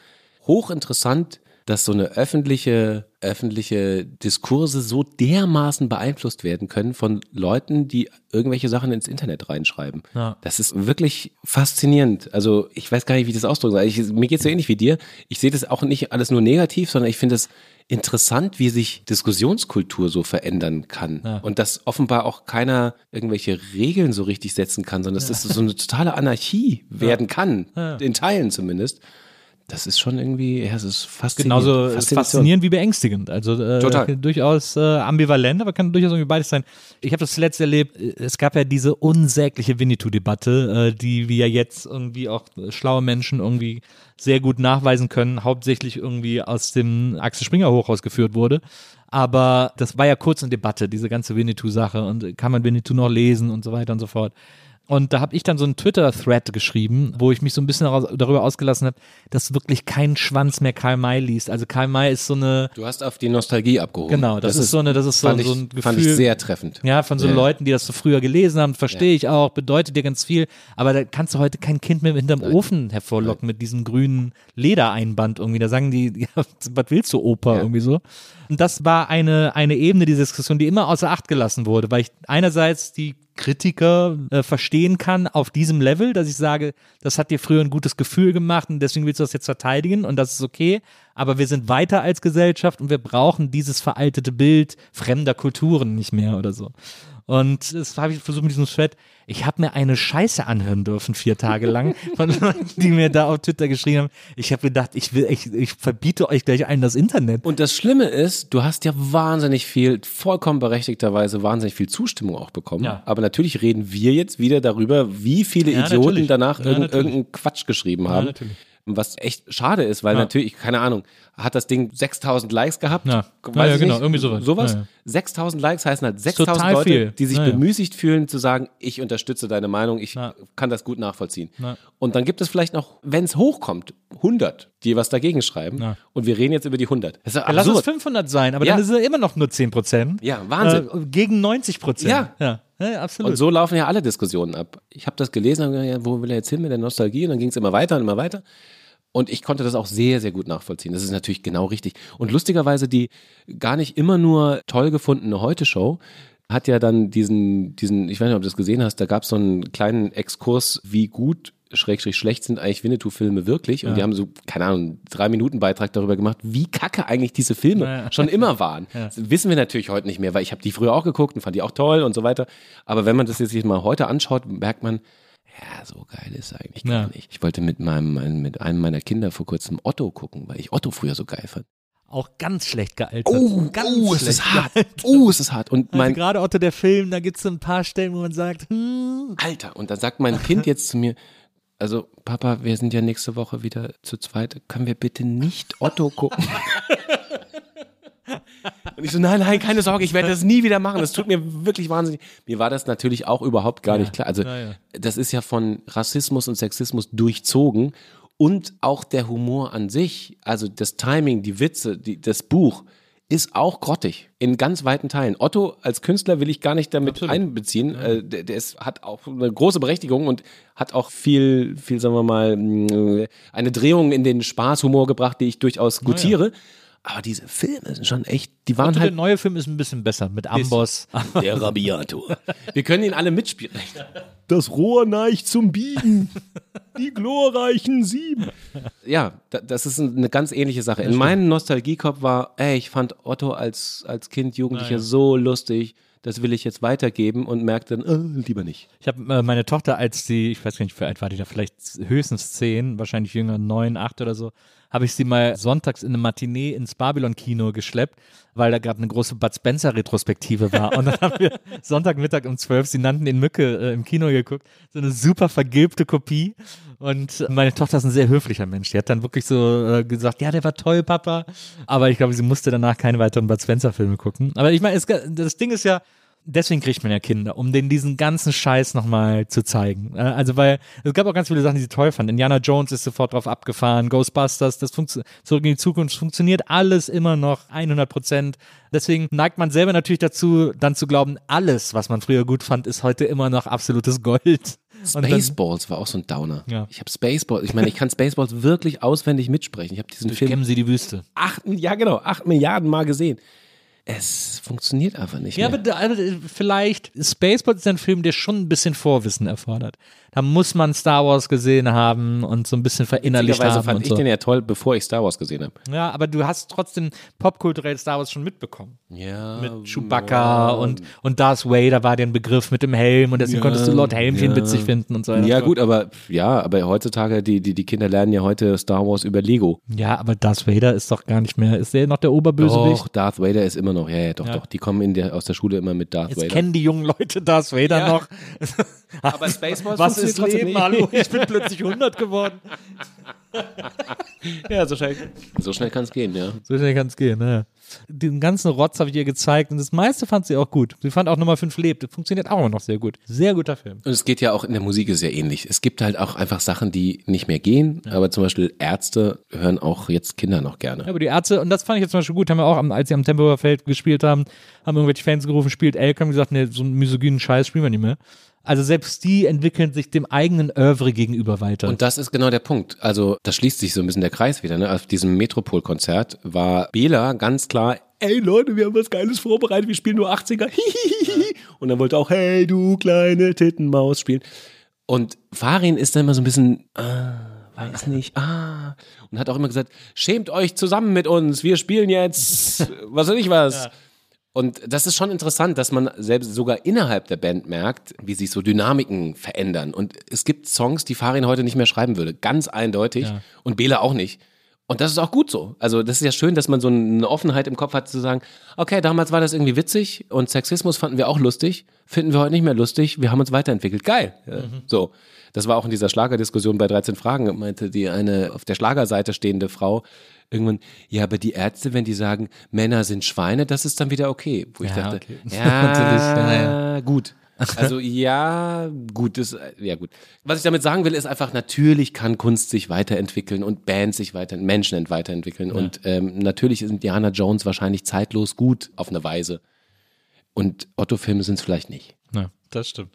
hochinteressant, dass so eine öffentliche, öffentliche Diskurse so dermaßen beeinflusst werden können von Leuten, die irgendwelche Sachen ins Internet reinschreiben. Ja. Das ist wirklich faszinierend. Also ich weiß gar nicht, wie ich das ausdrücken soll. Ich, mir geht es so ähnlich wie dir. Ich sehe das auch nicht alles nur negativ, sondern ich finde es interessant, wie sich Diskussionskultur so verändern kann. Und dass offenbar auch keiner irgendwelche Regeln so richtig setzen kann, sondern dass das so eine totale Anarchie werden kann. In Teilen zumindest. Das ist schon irgendwie, ja, es ist faszinierend. Genauso faszinierend wie beängstigend. Also äh, Total. durchaus äh, ambivalent, aber kann durchaus irgendwie beides sein. Ich habe das zuletzt erlebt, äh, es gab ja diese unsägliche Winnetou-Debatte, äh, die wir ja jetzt irgendwie auch äh, schlaue Menschen irgendwie sehr gut nachweisen können, hauptsächlich irgendwie aus dem Axel Springer Hochhaus geführt wurde. Aber das war ja kurz eine Debatte, diese ganze Winnetou-Sache und kann man Winnetou noch lesen und so weiter und so fort. Und da habe ich dann so einen Twitter-Thread geschrieben, wo ich mich so ein bisschen darüber ausgelassen habe, dass wirklich kein Schwanz mehr Karl May liest. Also Karl May ist so eine, Du hast auf die Nostalgie abgehoben. Genau, das ist so eine- das ist so- ich, so ein Fand ich Gefühl- sehr treffend. ja, von so Ja. Leuten, die das so früher gelesen haben, verstehe ich auch, bedeutet dir ganz viel. Aber da kannst du heute kein Kind mehr hinterm Ofen hervorlocken mit diesem grünen Ledereinband irgendwie. Da sagen die, ja, was willst du, Opa, irgendwie so. Und das war eine, eine Ebene dieser Diskussion, die immer außer Acht gelassen wurde, weil ich einerseits die Kritiker äh, verstehen kann auf diesem Level, dass ich sage, das hat dir früher ein gutes Gefühl gemacht und deswegen willst du das jetzt verteidigen und das ist okay, aber wir sind weiter als Gesellschaft und wir brauchen dieses veraltete Bild fremder Kulturen nicht mehr oder so. Und das habe ich versucht mit diesem Thread. Ich habe mir eine Scheiße anhören dürfen, vier Tage lang, von Leuten, die mir da auf Twitter geschrieben haben. Ich habe gedacht, ich will, ich, ich verbiete euch gleich allen das Internet. Und das Schlimme ist, du hast ja wahnsinnig viel, vollkommen berechtigterweise wahnsinnig viel Zustimmung auch bekommen. Ja. Aber natürlich reden wir jetzt wieder darüber, wie viele Ja, Idioten natürlich. danach Ja, irgendeinen Quatsch geschrieben haben. natürlich. Was echt schade ist, weil Ja. natürlich, keine Ahnung, hat das Ding 6000 Likes gehabt? Ja. Weiß Ja, ja, ich genau, nicht. irgendwie sowas. Sowas? Ja, ja. 6000 Likes heißen halt 6000 total Leute, viel. die sich bemüßigt fühlen zu sagen, ich unterstütze deine Meinung, ich kann das gut nachvollziehen. Und dann gibt es vielleicht noch, wenn es hochkommt, 100, die was dagegen schreiben. Und wir reden jetzt über die 100. Das ist lass es absurd. 500 sein, aber dann ist es immer noch nur 10 Prozent. Ja, Wahnsinn. Äh, gegen 90 Prozent. Ja. Ja. Absolut. Und so laufen ja alle Diskussionen ab. Ich habe das gelesen, gedacht, ja, wo will er jetzt hin mit der Nostalgie? Und dann ging es immer weiter und immer weiter. Und ich konnte das auch sehr, sehr gut nachvollziehen. Das ist natürlich genau richtig. Und lustigerweise die gar nicht immer nur toll gefundene Heute-Show hat ja dann diesen, diesen, ich weiß nicht, ob du das gesehen hast, da gab es so einen kleinen Exkurs, wie gut Schrägstrich schlecht sind eigentlich Winnetou-Filme wirklich. Und die haben so, keine Ahnung, drei Minuten Beitrag darüber gemacht, wie kacke eigentlich diese Filme Ja. schon immer waren. Das wissen wir natürlich heute nicht mehr, weil ich habe die früher auch geguckt und fand die auch toll und so weiter. Aber wenn man das jetzt mal heute anschaut, merkt man, ja, so geil ist eigentlich gar Ja. nicht. Ich wollte mit meinem, mein- mit einem meiner Kinder vor kurzem Otto gucken, weil ich Otto früher so geil fand. auch ganz schlecht gealtert. Oh, ganz oh, es ist hart. gealtert. Oh, es ist hart. Und Also mein, gerade Otto der Film, da gibt es so ein paar Stellen, wo man sagt, hm, Alter, und dann sagt mein Kind jetzt zu mir, also Papa, wir sind ja nächste Woche wieder zu zweit, können wir bitte nicht Otto gucken? Und ich so, nein, nein, keine Sorge, ich werde das nie wieder machen. Das tut mir wirklich wahnsinnig. Mir war das natürlich auch überhaupt gar nicht klar. Also, ja, ja. das ist ja von Rassismus und Sexismus durchzogen und auch der Humor an sich, also das Timing, die Witze, die, das Buch ist auch grottig in ganz weiten Teilen. Otto als Künstler will ich gar nicht damit einbeziehen. Äh, der der ist, hat auch eine große Berechtigung und hat auch viel, viel, sagen wir mal, mh, eine Drehung in den Spaßhumor gebracht, die ich durchaus gutiere. Aber diese Filme sind schon echt, die waren Und der halt neue Film ist ein bisschen besser mit Amboss. der Rabiator. Wir können ihn alle mitspielen. Das Rohr neigt zum Biegen. Die glorreichen Sieben. Ja, da- das ist eine ganz ähnliche Sache. In meinem Nostalgiekopf war, ey, ich fand Otto als, als Kind, Jugendlicher so lustig. Das will ich jetzt weitergeben und merkte dann, äh, lieber nicht. Ich habe äh, meine Tochter, als sie, ich weiß gar nicht, wie alt war die da, vielleicht höchstens zehn, wahrscheinlich jünger, neun, acht oder so, habe ich sie mal sonntags in eine Matinee ins Babylon-Kino geschleppt, weil da gerade eine große Bud Spencer-Retrospektive war. Und dann haben wir Sonntagmittag um zwölf, sie nannten ihn Mücke, äh, im Kino geguckt. So eine super vergilbte Kopie. Und meine Tochter ist ein sehr höflicher Mensch. Die hat dann wirklich so äh, gesagt, ja, der war toll, Papa. Aber ich glaube, sie musste danach keine weiteren Bud Spencer-Filme gucken. Aber ich meine, das Ding ist ja, deswegen kriegt man ja Kinder, um denen diesen ganzen Scheiß nochmal zu zeigen. Äh, Also, weil es gab auch ganz viele Sachen, die sie toll fanden. Indiana Jones ist sofort drauf abgefahren, Ghostbusters, das funktioniert, zurück in die Zukunft funktioniert alles immer noch 100 Prozent. Deswegen neigt man selber natürlich dazu, dann zu glauben, alles, was man früher gut fand, ist heute immer noch absolutes Gold. Spaceballs war auch so ein Downer. Ja. Ich habe Spaceballs, ich meine, ich kann Spaceballs wirklich auswendig mitsprechen. Ich habe diesen Film Durchkämmen sie die Wüste. acht, ja genau, acht Milliarden Mal gesehen. Es funktioniert einfach nicht Ja, mehr. aber aber vielleicht, Spaceport ist ein Film, der schon ein bisschen Vorwissen erfordert. Da muss man Star Wars gesehen haben und so ein bisschen verinnerlicht haben fand ich so. den ja toll, bevor ich Star Wars gesehen habe. Ja, aber du hast trotzdem popkulturell Star Wars schon mitbekommen. Ja. Mit Chewbacca und, und Darth Vader war der Begriff mit dem Helm und deswegen konntest du Lord Helmchen ja. witzig finden und so weiter. Ja, gut, aber ja, aber heutzutage, die, die, die Kinder lernen ja heute Star Wars über Lego. Ja, aber Darth Vader ist doch gar nicht mehr, ist der noch der Oberbösewicht? Doch, Darth Vader ist immer noch, ja, ja, doch, Ja. doch. Die kommen in der, aus der Schule immer mit Darth Jetzt Vader. kennen die jungen Leute Darth Vader Ja. noch. aber Spaceballs Was ist Leben? Hallo, ich bin plötzlich 100 geworden. Ja, so schnell, so schnell kann es gehen, ja. So schnell kann es gehen, ne? Den ganzen Rotz habe ich ihr gezeigt und das meiste fand sie auch gut. Sie fand auch Nummer 5 lebt. Das funktioniert auch immer noch sehr gut. Sehr guter Film. Und es geht ja auch in der Musik ja ähnlich. Es gibt halt auch einfach Sachen, die nicht mehr gehen, aber zum Beispiel Ärzte hören auch jetzt Kinder noch gerne. Ja, aber die Ärzte, und das fand ich jetzt zum Beispiel gut, haben wir auch, am- als sie am Tempelhofer Feld gespielt haben, haben irgendwelche Fans gerufen, spielt Elk, haben gesagt, nee, so einen misogynen Scheiß spielen wir nicht mehr. Also selbst die entwickeln sich dem eigenen Oeuvre gegenüber weiter. Und das ist genau der Punkt. Also, da schließt sich so ein bisschen der Kreis wieder. Ne? Auf diesem Metropol-Konzert war Bela ganz klar, ey Leute, wir haben was Geiles vorbereitet, wir spielen nur 80er. Hihihihi. Und dann wollte auch, hey du kleine Tittenmaus spielen. Und Farin ist dann immer so ein bisschen, ah, weiß nicht, ah. Und hat auch immer gesagt, schämt euch zusammen mit uns, wir spielen jetzt, was weiß ich was. Und das ist schon interessant, dass man selbst sogar innerhalb der Band merkt, wie sich so Dynamiken verändern. Und es gibt Songs, die Farin heute nicht mehr schreiben würde. Ganz eindeutig. Ja. Und Bela auch nicht. Und das ist auch gut so. Also das ist ja schön, dass man so eine Offenheit im Kopf hat zu sagen, okay, damals war das irgendwie witzig und Sexismus fanden wir auch lustig, finden wir heute nicht mehr lustig, wir haben uns weiterentwickelt. Geil. Ja, So. Das war auch in dieser Schlagerdiskussion bei 13 Fragen, meinte die eine auf der Schlagerseite stehende Frau irgendwann, ja, aber die Ärzte, wenn die sagen, Männer sind Schweine, das ist dann wieder okay. Wo ich Ja, dachte, okay. ja, ja, gut. Also ja, gut, das, ja gut. Was ich damit sagen will, ist einfach, natürlich kann Kunst sich weiterentwickeln und Bands sich weiter, Menschen ent- weiterentwickeln. Und ähm, natürlich ist Indiana Jones wahrscheinlich zeitlos gut auf eine Weise. Und Otto-Filme sind es vielleicht nicht. Ja, das stimmt.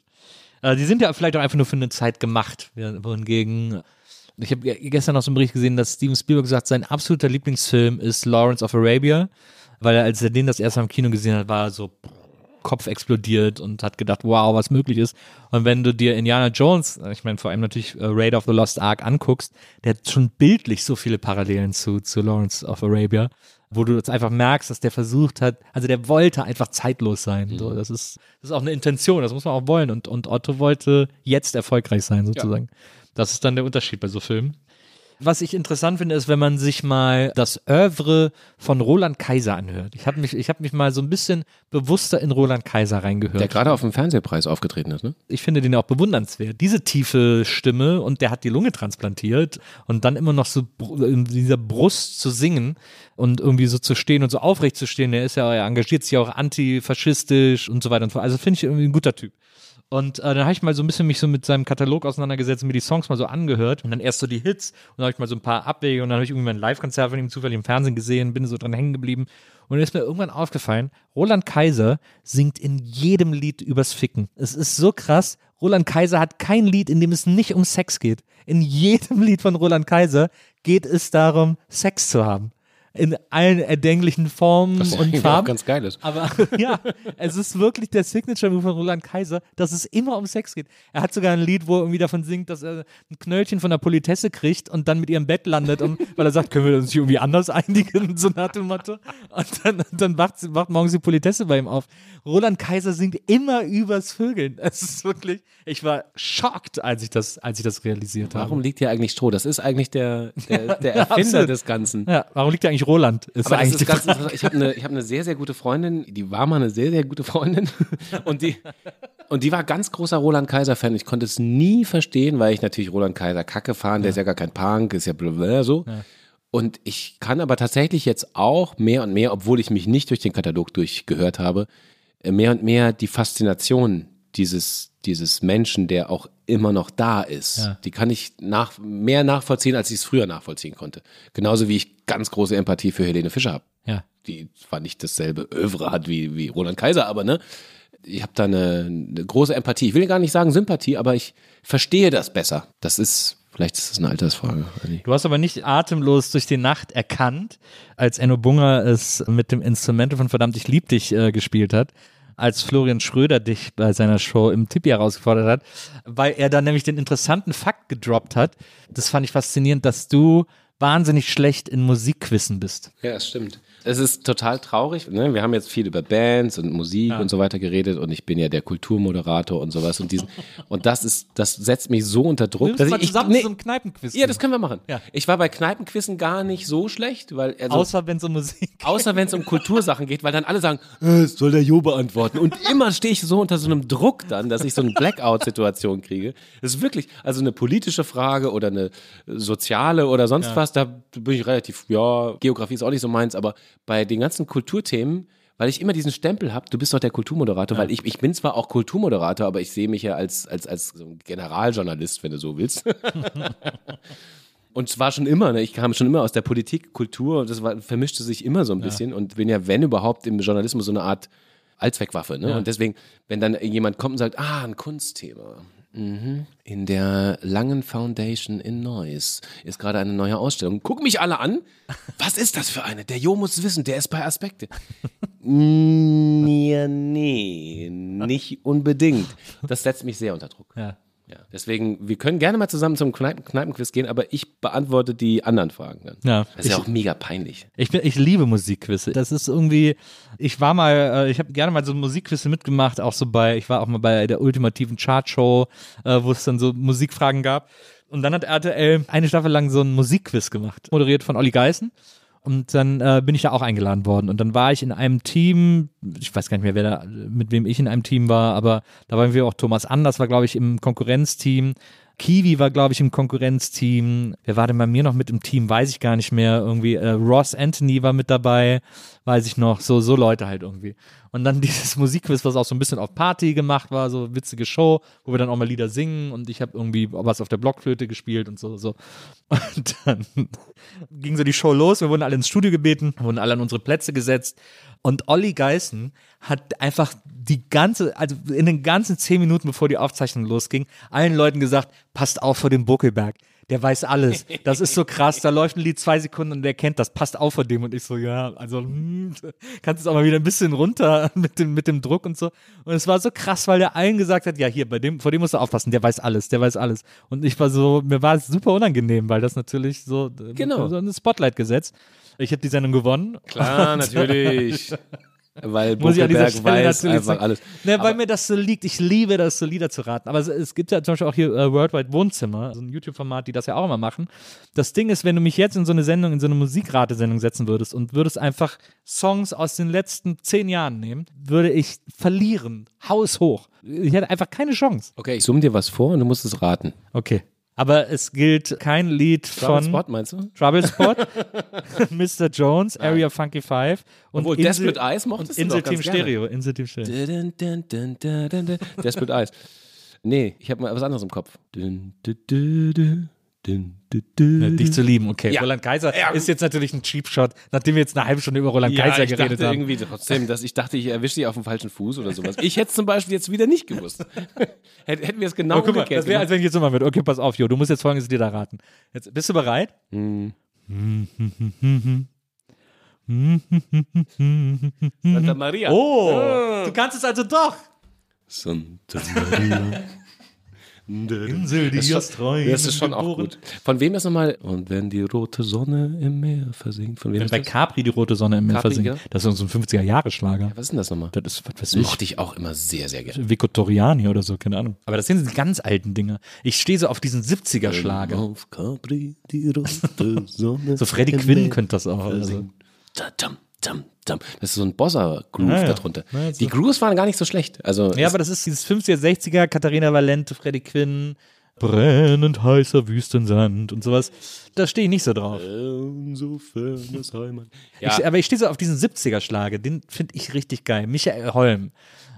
Äh, die sind ja vielleicht auch einfach nur für eine Zeit gemacht. Wohingegen, ich habe gestern noch so einen Bericht gesehen, dass Steven Spielberg sagt, sein absoluter Lieblingsfilm ist Lawrence of Arabia, weil er, als er den das erste Mal im Kino gesehen hat, war er so Kopf explodiert und hat gedacht, wow, was möglich ist. Und wenn du dir Indiana Jones, ich meine vor allem natürlich äh, Raid of the Lost Ark anguckst, der hat schon bildlich so viele Parallelen zu, zu Lawrence of Arabia, wo du jetzt einfach merkst, dass der versucht hat, also der wollte einfach zeitlos sein. So, das ist, das ist auch eine Intention, das muss man auch wollen. Und, und Otto wollte jetzt erfolgreich sein, sozusagen. Das ist dann der Unterschied bei so Filmen. Was ich interessant finde, ist, wenn man sich mal das Oeuvre von Roland Kaiser anhört. Ich habe mich, ich habe mich mal so ein bisschen bewusster in Roland Kaiser reingehört. Der gerade auf dem Fernsehpreis aufgetreten ist, ne? ich finde den auch bewundernswert. Diese tiefe Stimme und der hat die Lunge transplantiert und dann immer noch so in dieser Brust zu singen und irgendwie so zu stehen und so aufrecht zu stehen. Der ist ja, er engagiert sich ja auch antifaschistisch und so weiter und so fort. Also finde ich irgendwie ein guter Typ. Und äh, dann habe ich mal so ein bisschen mich so mit seinem Katalog auseinandergesetzt und mir die Songs mal so angehört und dann erst so die Hits und dann habe ich mal so ein paar Abwege und dann habe ich irgendwie mal ein Live-Konzert von ihm zufällig im Fernsehen gesehen, bin so dran hängen geblieben und dann ist mir irgendwann aufgefallen, Roland Kaiser singt in jedem Lied übers Ficken. Es ist so krass. Roland Kaiser hat kein Lied, in dem es nicht um Sex geht. In jedem Lied von Roland Kaiser geht es darum, Sex zu haben. In allen erdenklichen Formen Was und eigentlich auch Farben. ganz geil ist. Aber ja, es ist wirklich der Signature-Move von Roland Kaiser, dass es immer um Sex geht. Er hat sogar ein Lied, wo er irgendwie davon singt, dass er ein Knöllchen von der Politesse kriegt und dann mit ihrem Bett landet, und, weil er sagt, können wir uns hier irgendwie anders einigen, so nach dem Motto. Und dann, dann wacht, wacht morgens die Politesse bei ihm auf. Roland Kaiser singt immer übers Vögeln. Es ist wirklich, ich war schockt, als ich das, als ich das realisiert habe. Warum liegt hier eigentlich Stroh? Das ist eigentlich der, der, der Ja, Erfinder absolut. des Ganzen. Ja, warum liegt da eigentlich Roland? Ist Aber das eigentlich ist die ganz. Ich habe eine, hab eine sehr, sehr gute Freundin, die war mal eine sehr, sehr gute Freundin. Und die, und die war ganz großer Roland Kaiser-Fan. Ich konnte es nie verstehen, weil ich natürlich Roland Kaiser kacke fahren, der ist ja gar kein Punk, ist ja blablabla so. Und ich kann aber tatsächlich jetzt auch mehr und mehr, obwohl ich mich nicht durch den Katalog durchgehört habe, äh, mehr und mehr die Faszination dieses, dieses Menschen, der auch immer noch da ist, Ja. die kann ich nach, mehr nachvollziehen, als ich es früher nachvollziehen konnte. Genauso wie ich ganz große Empathie für Helene Fischer habe Ja. die zwar nicht dasselbe Övre hat wie, wie Roland Kaiser, aber ne, ich habe da eine, eine große Empathie. Ich will gar nicht sagen Sympathie, aber ich verstehe das besser. Das ist, vielleicht ist das eine Altersfrage. Du hast aber nicht atemlos durch die Nacht erkannt, als Enno Bunger es mit dem Instrumente von Verdammt, ich lieb dich äh, gespielt hat, als Florian Schröder dich bei seiner Show im Tippi herausgefordert hat, weil er dann nämlich den interessanten Fakt gedroppt hat. Das fand ich faszinierend, dass du wahnsinnig schlecht in Musikquissen bist. Ja, das stimmt. Es ist total traurig. Ne? Wir haben jetzt viel über Bands und Musik und so weiter geredet und ich bin ja der Kulturmoderator und sowas und diesen und das ist, das setzt mich so unter Druck, Nimmst dass mal ich, ich zusammen nee, zu so einem Kneipenquiz. ja, das können wir machen. Ja. Ich war bei Kneipenquissen gar nicht so schlecht, weil also, Außer wenn es um Musik Außer wenn es um Kultursachen geht, weil dann alle sagen, äh, das soll der Jo beantworten. Und immer stehe ich so unter so einem Druck dann, dass ich so eine Blackout-Situation kriege. Das ist wirklich, also eine politische Frage oder eine soziale oder sonst was, da bin ich relativ, ja, Geografie ist auch nicht so meins, aber bei den ganzen Kulturthemen, weil ich immer diesen Stempel habe, du bist doch der Kulturmoderator, weil ich, ich bin zwar auch Kulturmoderator, aber ich sehe mich ja als, als, als so Generaljournalist, wenn du so willst. Und zwar schon immer, ne? ich kam schon immer aus der Politik, Kultur, das war, vermischte sich immer so ein bisschen und bin ja, wenn überhaupt, im Journalismus so eine Art Allzweckwaffe. Ne? Und deswegen, wenn dann jemand kommt und sagt, ah, ein Kunstthema. Mhm. In der Langen Foundation in Neuss ist gerade eine neue Ausstellung. Guck mich alle an. Was ist das für eine? Der Jo muss wissen, der ist bei Aspekte. Ja, nee, nicht unbedingt. Das setzt mich sehr unter Druck. Ja. Ja, deswegen, wir können gerne mal zusammen zum Kneipen Kneipenquiz gehen, aber ich beantworte die anderen Fragen dann. Ja. Das ist ja Ich- auch mega peinlich. Ich, bin, ich liebe Musikquizze. Das ist irgendwie, ich war mal, äh, ich habe gerne mal so Musikquizze mitgemacht, auch so bei, ich war auch mal bei der ultimativen Chartshow, äh, wo es dann so Musikfragen gab. Und dann hat RTL eine Staffel lang so ein Musikquiz gemacht, moderiert von Olli Geißen. Und dann äh, bin ich da auch eingeladen worden. Und dann war ich in einem Team, ich weiß gar nicht mehr, wer da, mit wem ich in einem Team war, aber da waren wir auch Thomas Anders, war, glaube ich, im Konkurrenzteam. Kiwi war, glaube ich, im Konkurrenzteam. Wer war denn bei mir noch mit im Team? Weiß ich gar nicht mehr. Irgendwie äh, Ross Anthony war mit dabei, weiß ich noch. So, so Leute halt irgendwie. Und dann dieses Musikquiz, was auch so ein bisschen auf Party gemacht war, so witzige Show, wo wir dann auch mal Lieder singen und ich habe irgendwie was auf der Blockflöte gespielt und so. so. Und dann ging so die Show los. Wir wurden alle ins Studio gebeten, wurden alle an unsere Plätze gesetzt. Und Olli Geißen hat einfach die ganze, also in den ganzen zehn Minuten, bevor die Aufzeichnung losging, allen Leuten gesagt, passt auf vor dem Buckelberg. Der weiß alles. Das ist so krass. Da läuft ein Lied zwei Sekunden und der kennt das. Passt auf vor dem. Und ich so, ja, also, hm, kannst es auch mal wieder ein bisschen runter mit dem, mit dem Druck und so. Und es war so krass, weil der allen gesagt hat, ja, hier, bei dem, vor dem musst du aufpassen. Der weiß alles. Der weiß alles. Und ich war so, mir war es super unangenehm, weil das natürlich so, äh, Genau. so ein Spotlight gesetzt. Ich habe die Sendung gewonnen. Klar, natürlich. Weil Buckelberg weiß einfach sagen. alles. Ne, weil mir das so liegt. Ich liebe das, so Lieder zu raten. Aber es, es gibt ja zum Beispiel auch hier äh, Worldwide Wohnzimmer, so ein YouTube-Format, die das ja auch immer machen. Das Ding ist, wenn du mich jetzt in so eine Sendung, in so eine Musikratesendung setzen würdest und würdest einfach Songs aus den letzten zehn Jahren nehmen, würde ich verlieren. Haushoch. Ich hätte einfach keine Chance. Okay, ich summe dir was vor und du musst es raten. Okay. Aber es gilt kein Lied Trouble von Spot, meinst du? Trouble Spot, Mr. Jones, Area Funky Five und Obwohl, Insel, Desperate Eyes mochtest du Insel Team. Stereo. Insel Team Stereo. Desperate Eyes. Nee, ich habe mal was anderes im Kopf. Dun, dun, dun, dun, dun, dun. Ja, dich zu lieben, okay. Ja. Roland Kaiser Ja. ist jetzt natürlich ein Cheap Shot, nachdem wir jetzt eine halbe Stunde über Roland Ja, Kaiser ich geredet dachte haben. irgendwie trotzdem, dass ich dachte, ich erwische dich auf dem falschen Fuß oder sowas. Ich hätte es zum Beispiel jetzt wieder nicht gewusst. Hätt- Hätten wir es genau Oh, guck mal, das wäre, als wenn ich jetzt machen würde. Okay, pass auf, Jo, du musst jetzt folgendes Lied da raten. Jetzt, bist du bereit? Hm. Santa Maria. Oh, du kannst es also doch. Santa Maria. Insel, die Das Träumen das ist schon auch geboren. gut. Von wem ist nochmal? Und wenn die rote Sonne im Meer versinkt. Von wem Wenn bei das? Capri die rote Sonne im Meer Capri, versinkt. ja. Das ist so ein 50er-Jahre-Schlager. Was ist denn das nochmal? Das ist, was weiß Das mochte ich auch immer sehr, sehr gerne. Vico Toriani oder so, keine Ahnung. Aber das sind die ganz alten Dinge. Ich stehe so auf diesen 70er-Schlager. Auf Capri, die rote Sonne. So Freddie im Quinn könnte das auch. Also. Da, dam, dam. Das ist so ein Bossa-Groove ja. darunter. Ja, so- Die Grooves waren gar nicht so schlecht. Also Ja, aber das ist dieses 50er, 60er, Katharina Valente, Freddie Quinn, brennend heißer Wüstensand und sowas. Da stehe ich nicht so drauf. Ja, Ich, aber ich stehe so auf diesen 70er-Schlager, den finde ich richtig geil. Michael Holm.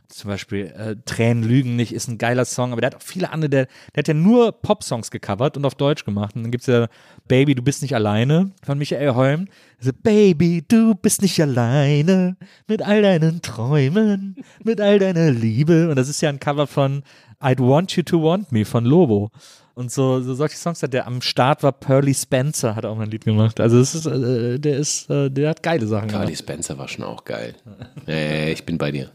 Zum Beispiel äh, Tränen lügen nicht ist ein geiler Song, aber der hat auch viele andere, der, der hat ja nur Pop-Songs gecovert und auf Deutsch gemacht. Und dann gibt's ja Baby, du bist nicht alleine von Michael Holm. Also, Baby, du bist nicht alleine mit all deinen Träumen, mit all deiner Liebe. Und das ist ja ein Cover von I'd Want You to Want Me von Lobo. Und so, so solche Songs hat der am Start war Pearly Spencer, hat auch mal ein Lied gemacht. Also es ist, äh, der ist, äh, der hat geile Sachen Carly gemacht. Spencer war schon auch geil. äh, ich bin bei dir.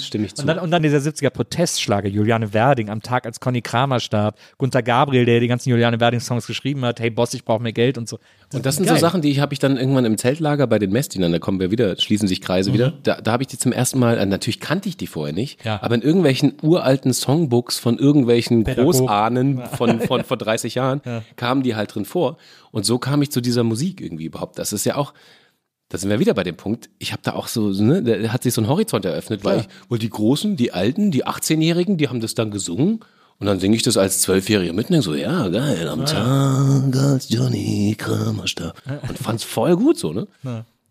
Stimme ich zu. Und dann, und dann dieser 70er Protestschlager, Juliane Werding, am Tag, als Conny Kramer starb, Gunther Gabriel, der die ganzen Juliane Werding-Songs geschrieben hat, hey Boss, ich brauche mehr Geld und so. Und das sind geil. so Sachen, die ich habe ich dann irgendwann im Zeltlager bei den Messdienern, da kommen wir wieder, schließen sich Kreise wieder. Da, da habe ich die zum ersten Mal, äh, natürlich kannte ich die vorher nicht, Ja. aber in irgendwelchen uralten Songbooks von irgendwelchen Pädagogen. Großahnen von, von vor 30 Jahren kamen die halt drin vor. Und so kam ich zu dieser Musik irgendwie überhaupt. Das ist ja auch, da sind wir wieder bei dem Punkt, ich habe da auch so, ne, da hat sich so ein Horizont eröffnet, weil ich, weil die Großen, die Alten, die 18-Jährigen, die haben das dann gesungen. Und dann singe ich das als Zwölfjähriger mit und denk so, ja, geil, am Tag, als Johnny Kramer starb. Und fand's voll gut so, ne?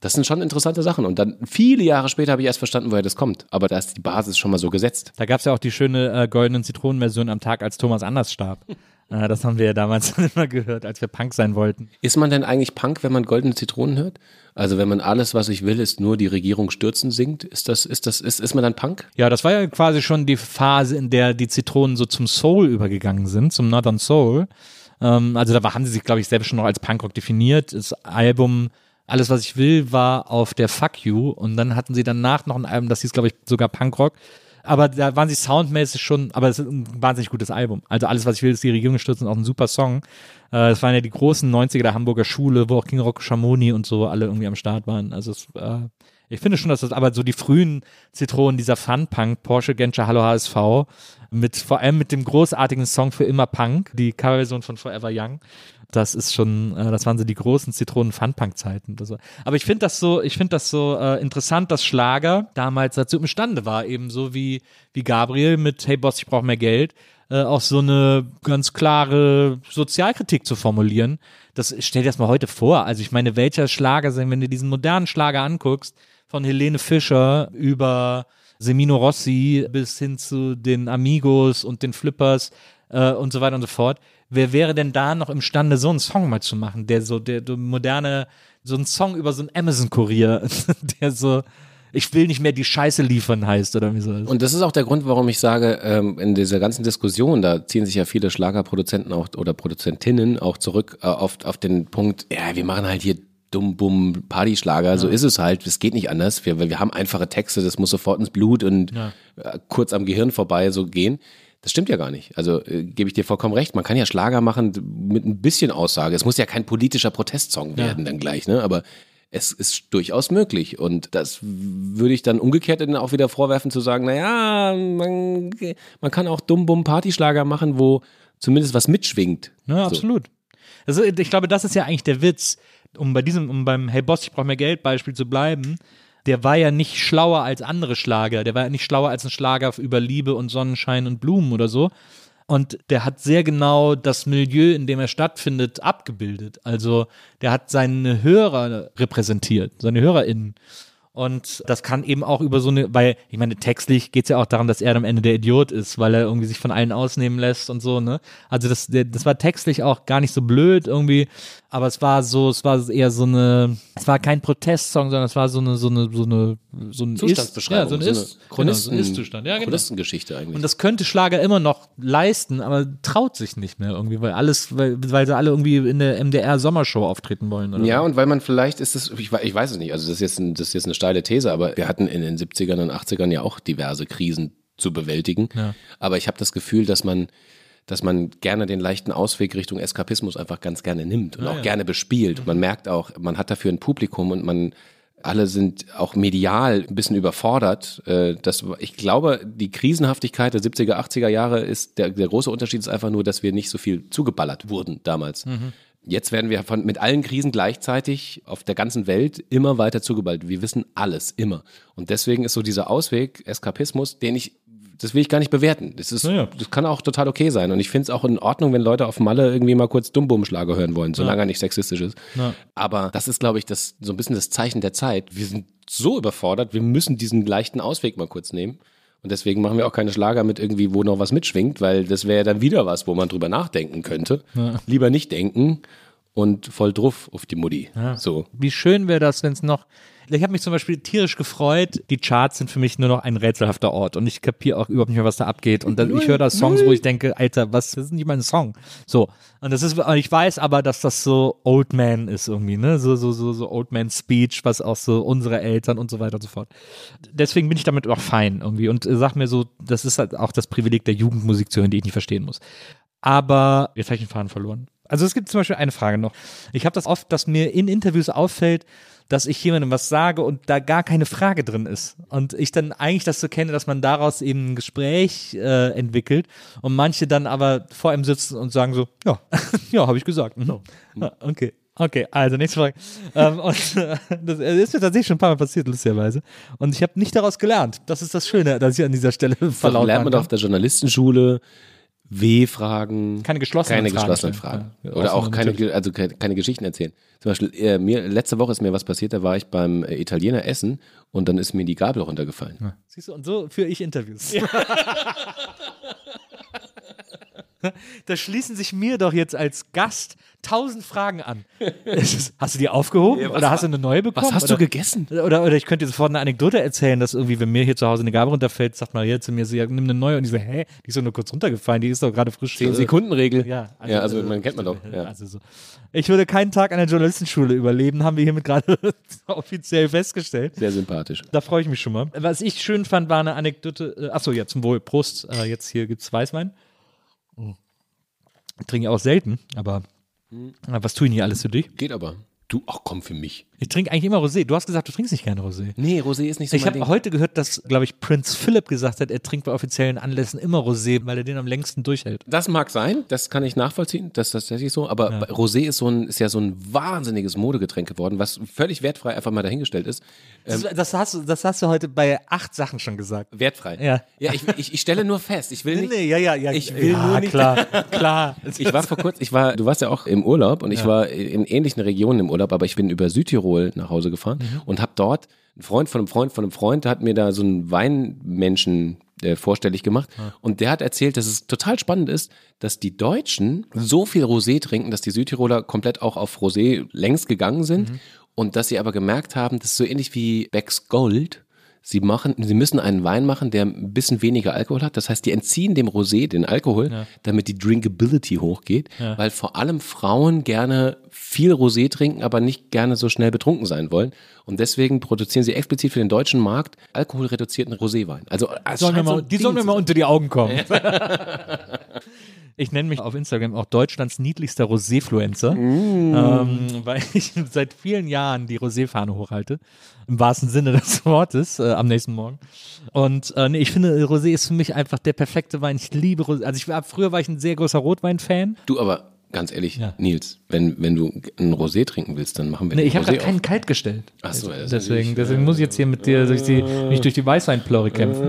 Das sind schon interessante Sachen. Und dann viele Jahre später habe ich erst verstanden, woher das kommt. Aber da ist die Basis schon mal so gesetzt. Da gab es ja auch die schöne äh, goldenen Zitronenversion am Tag, als Thomas Anders starb. äh, das haben wir ja damals immer gehört, als wir Punk sein wollten. Ist man denn eigentlich Punk, wenn man goldene Zitronen hört? Also wenn man alles, was ich will, ist nur die Regierung stürzen singt, ist das, ist das, ist, ist man dann Punk? Ja, das war ja quasi schon die Phase, in der die Zitronen so zum Soul übergegangen sind, zum Northern Soul. Ähm, also da haben sie sich, glaube ich, selbst schon noch als Punkrock definiert. Das Album Alles, was ich will, war auf der Fuck You und dann hatten sie danach noch ein Album, das hieß, glaube ich, sogar Punkrock. Aber da waren sie soundmäßig schon, aber es ist ein wahnsinnig gutes Album. Also alles, was ich will, ist die Regierung stürzen, auch ein super Song. Äh, Es waren ja die großen 90er der Hamburger Schule, wo auch King Rock Schamoni und so alle irgendwie am Start waren. Also es, äh, ich finde schon, dass das, aber so die frühen Zitronen dieser Fun-Punk, Porsche Genscher Hallo HSV, mit, vor allem mit dem großartigen Song für immer Punk, die Coverversion von Forever Young, das ist schon, äh, das waren so die großen Zitronen-Fun-Punk-Zeiten. Aber ich finde das so, ich finde das so äh, interessant, dass Schlager damals dazu imstande war, eben so wie, wie Gabriel mit Hey Boss, ich brauche mehr Geld, äh, auch so eine ganz klare Sozialkritik zu formulieren. Das stell dir das mal heute vor. Also ich meine, welcher Schlager wenn du diesen modernen Schlager anguckst, von Helene Fischer über Semino Rossi bis hin zu den Amigos und den Flippers äh, und so weiter und so fort. Wer wäre denn da noch imstande, so einen Song mal zu machen, der so, der, der moderne, so ein Song über so einen Amazon-Kurier, der so, ich will nicht mehr die Scheiße liefern heißt oder wie so. Und das ist auch der Grund, warum ich sage, ähm, in dieser ganzen Diskussion, da ziehen sich ja viele Schlagerproduzenten auch oder Produzentinnen auch zurück äh, auf, auf den Punkt, ja, wir machen halt hier dumm, bumm, Partyschlager, so ist es halt, es geht nicht anders, wir, wir haben einfache Texte, das muss sofort ins Blut und äh, kurz am Gehirn vorbei so gehen. Das stimmt ja gar nicht. Also äh, gebe ich dir vollkommen recht. Man kann ja Schlager machen mit ein bisschen Aussage. Es muss ja kein politischer Protestsong werden dann gleich, ne? Aber es ist durchaus möglich. Und das würde ich dann umgekehrt dann auch wieder vorwerfen, zu sagen, naja, man, man kann auch dumm bumm Partyschlager machen, wo zumindest was mitschwingt. Ja, So. absolut. Also ich glaube, das ist ja eigentlich der Witz, um bei diesem, um beim Hey Boss, ich brauche mehr Geld Beispiel zu bleiben. Der war ja nicht schlauer als andere Schlager. Der war ja nicht schlauer als ein Schlager über Liebe und Sonnenschein und Blumen oder so. Und der hat sehr genau das Milieu, in dem er stattfindet, abgebildet. Also der hat seine Hörer repräsentiert, seine HörerInnen. Und das kann eben auch über so eine, weil, ich meine, textlich geht es ja auch darum, dass er am Ende der Idiot ist, weil er irgendwie sich von allen ausnehmen lässt und so, ne? Also das, das war textlich auch gar nicht so blöd irgendwie, aber es war so, es war eher so eine, es war kein Protestsong, sondern es war so eine, so eine, so eine, so ein Zustandsbeschreibung. Ja, so ein eine Ist, genau, so ein Chronisten- Ist-Zustand. Ja, genau. Chronistengeschichte eigentlich. Und das könnte Schlager immer noch leisten, aber traut sich nicht mehr irgendwie, weil alles, weil, weil sie alle irgendwie in der MDR Sommershow auftreten wollen. Oder Ja, und weil man vielleicht ist es, ich, ich weiß es nicht, also das ist, jetzt ein, das ist jetzt eine steile These, aber wir hatten in den 70ern und 80ern ja auch diverse Krisen zu bewältigen. Aber ich habe das Gefühl, dass man, dass man gerne den leichten Ausweg Richtung Eskapismus einfach ganz gerne nimmt und auch gerne bespielt. Man merkt auch, man hat dafür ein Publikum und man alle sind auch medial ein bisschen überfordert. Äh, Das, ich glaube, die Krisenhaftigkeit der 70er, 80er Jahre ist, der, der große Unterschied ist einfach nur, dass wir nicht so viel zugeballert wurden damals. Jetzt werden wir von, mit allen Krisen gleichzeitig auf der ganzen Welt immer weiter zugeballt. Wir wissen alles, immer. Und deswegen ist so dieser Ausweg, Eskapismus, den ich, das will ich gar nicht bewerten. Das, ist, Ja. das kann auch total okay sein. Und ich finde es auch in Ordnung, wenn Leute auf Malle irgendwie mal kurz Dummbum-Schlager hören wollen, solange er nicht sexistisch ist. Aber das ist, glaube ich, das, so ein bisschen das Zeichen der Zeit. Wir sind so überfordert, wir müssen diesen leichten Ausweg mal kurz nehmen. Und deswegen machen wir auch keine Schlager mit irgendwie, wo noch was mitschwingt, weil das wäre dann wieder was, wo man drüber nachdenken könnte. Lieber nicht denken und voll drauf auf die Mutti. So. Wie schön wäre das, wenn es noch. Ich habe mich zum Beispiel tierisch gefreut. Die Charts sind für mich nur noch ein rätselhafter Ort und ich kapiere auch überhaupt nicht mehr, was da abgeht. Und dann, ich höre da Songs, wo ich denke, Alter, was das ist nicht mein Song. So. Und das ist, ich weiß aber, dass das so Old Man ist irgendwie, ne? So, so, so, so Old Man Speech, was auch so unsere Eltern und so weiter und so fort. Deswegen bin ich damit auch fein irgendwie und sag mir so, das ist halt auch das Privileg der Jugendmusik zu hören, die ich nicht verstehen muss. Aber jetzt habe ich den Faden verloren. Also es gibt zum Beispiel eine Frage noch. Ich habe das oft, dass mir in Interviews auffällt, dass ich jemandem was sage und da gar keine Frage drin ist. Und ich dann eigentlich das so kenne, dass man daraus eben ein Gespräch äh, entwickelt und manche dann aber vor ihm sitzen und sagen so, ja, ja, habe ich gesagt. Mhm. Ja, okay. Okay, also nächste Frage. ähm, und äh, das ist mir tatsächlich schon ein paar Mal passiert, lustigerweise. Und ich habe nicht daraus gelernt. Das ist das Schöne, dass ich an dieser Stelle Verlaut verlaut lernt man doch auf der Journalistenschule W-Fragen. Keine geschlossenen keine Fragen geschlossenen. Fragen. Ja, Oder auch keine, natürlich. also keine, keine Geschichten erzählen. Zum Beispiel, äh, mir, letzte Woche ist mir was passiert, da war ich beim äh, Italiener essen und dann ist mir die Gabel runtergefallen. Siehst du, und so führe ich Interviews. da schließen sich mir doch jetzt als Gast tausend Fragen an. Es ist- hast du die aufgehoben oder hast du eine neue bekommen? Was hast oder, du gegessen? Oder, oder ich könnte dir sofort eine Anekdote erzählen, dass irgendwie, wenn mir hier zu Hause eine Gabel runterfällt, sagt Maria zu mir, sie ja, nimm eine neue und ich so, hä, die ist doch nur kurz runtergefallen, die ist doch gerade frisch. Zehn äh, Sekunden Regel. Ja, ja, also man kennt man doch. Ja. Also so. Ich würde keinen Tag an der Journalistenschule überleben, haben wir hiermit gerade offiziell festgestellt. Sehr sympathisch. Da freue ich mich schon mal. Was ich schön fand, war eine Anekdote. Äh, achso, ja, zum Wohl. Prost. Äh, jetzt hier gibt's Weißwein. Ich trinke auch selten, aber äh, was tue ich hier alles für dich? Geht aber. Du, ach komm, für mich. Ich trinke eigentlich immer Rosé. Du hast gesagt, du trinkst nicht gerne Rosé. Nee, Rosé ist nicht so Ich habe heute gehört, dass, glaube ich, Prinz Philip gesagt hat, er trinkt bei offiziellen Anlässen immer Rosé, weil er den am längsten durchhält. Das mag sein, das kann ich nachvollziehen, das ist tatsächlich so, aber Rosé ist so ein, ist ja so ein wahnsinniges Modegetränk geworden, was völlig wertfrei einfach mal dahingestellt ist. Das, das, hast, du- das hast du heute bei acht Sachen schon gesagt. Wertfrei. Ja. Ja, ich, ich, ich stelle nur fest, ich will nicht. ja, ja, ja. Ich will ja, nur nicht- klar, klar. Ich war vor kurzem, ich war, du warst ja auch im Urlaub und ich war in ähnlichen Regionen im Urlaub, aber ich bin über Südtirol nach Hause gefahren und habe dort ein Freund von einem Freund von einem Freund, der hat mir da so einen Weinmenschen äh, vorstellig gemacht und der hat erzählt, dass es total spannend ist, dass die Deutschen so viel Rosé trinken, dass die Südtiroler komplett auch auf Rosé längst gegangen sind und dass sie aber gemerkt haben, das ist so ähnlich wie Becks Gold. Sie machen, sie müssen einen Wein machen, der ein bisschen weniger Alkohol hat. Das heißt, die entziehen dem Rosé den Alkohol, damit die Drinkability hochgeht, weil vor allem Frauen gerne viel Rosé trinken, aber nicht gerne so schnell betrunken sein wollen. Und deswegen produzieren sie explizit für den deutschen Markt alkoholreduzierten Roséwein. Also es Sollen so mal, die sollen mir mal unter die Augen kommen. Ich nenne mich auf Instagram auch Deutschlands niedlichster Roséfluencer, ähm, weil ich seit vielen Jahren die Rosé-Fahne hochhalte. Im wahrsten Sinne des Wortes, äh, am nächsten Morgen. Und äh, nee, ich finde, Rosé ist für mich einfach der perfekte Wein. Ich liebe Rosé. Also ich war, früher war ich ein sehr großer Rotwein-Fan. Du aber, ganz ehrlich, Ja. Nils, wenn, wenn du ein Rosé trinken willst, dann machen wir Nee, den ich habe gerade keinen kalt gestellt. Ach so, ist deswegen, deswegen muss ich jetzt hier mit dir durch die, mich durch die Weißweinplörre kämpfen.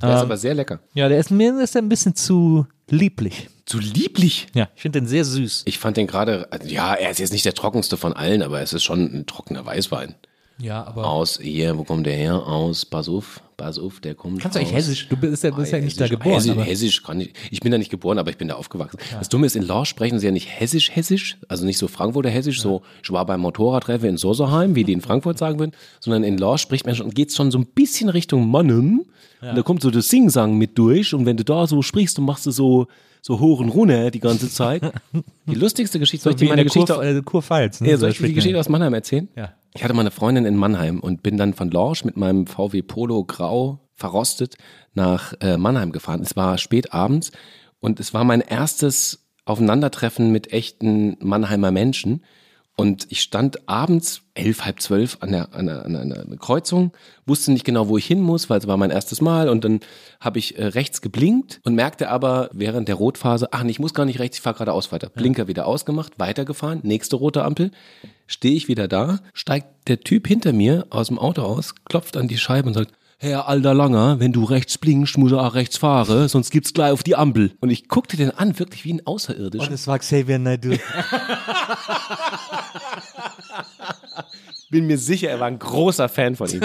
Der ist aber sehr lecker. Ja, der ist mir ist der ein bisschen zu lieblich. Zu lieblich. Ja, ich finde den sehr süß. Ich fand den gerade, also ja, er ist jetzt nicht der trockenste von allen, aber es ist schon ein trockener Weißwein. Ja, aber. Aus, hier, wo kommt der her? Aus, pass auf, pass auf, der kommt Kannst du eigentlich aus- Hessisch? Du bist ja, bist ja nicht da Hessisch, geboren. Hessisch, aber Hessisch kann ich. Ich bin da nicht geboren, aber ich bin da aufgewachsen. Das Dumme ist, in Lorsch sprechen sie ja nicht Hessisch-Hessisch, also nicht so Frankfurter Hessisch, so ich war beim Motorradtreffer in Soserheim, wie die in Frankfurt sagen würden, sondern in Lorsch spricht man schon, geht's schon so ein bisschen Richtung Mannem. Und da kommt so das Singsang mit durch und wenn du da so sprichst, dann machst du so, so hoch und runter die ganze Zeit. Die lustigste Geschichte, soll ich dir in meine Geschichte Kurf, äh, Kurpfalz. Ne? ja, So soll ich dir die Geschichte aus Mannheim erzählen? Ja. Ich hatte mal eine Freundin in Mannheim und bin dann von Lorsch mit meinem VW Polo grau verrostet nach äh, Mannheim gefahren. Es war spät abends und es war mein erstes Aufeinandertreffen mit echten Mannheimer Menschen. Und ich stand abends elf, halb zwölf an der, an, der, an der- an der Kreuzung, wusste nicht genau, wo ich hin muss, weil es war mein erstes Mal. Und dann habe ich äh, rechts geblinkt und merkte aber während der Rotphase, ach, nee, ich muss gar nicht rechts, ich fahre geradeaus weiter. Blinker wieder ausgemacht, weitergefahren, nächste rote Ampel. Stehe ich wieder da, steigt der Typ hinter mir aus dem Auto aus, klopft an die Scheibe und sagt, Herr alter Langer, wenn du rechts blinkst, muss er auch rechts fahren, sonst gibt's gleich auf die Ampel. Und ich guckte den an, wirklich wie ein Außerirdischer. Und es war Xavier Naidoo. bin mir sicher, er war ein großer Fan von ihm.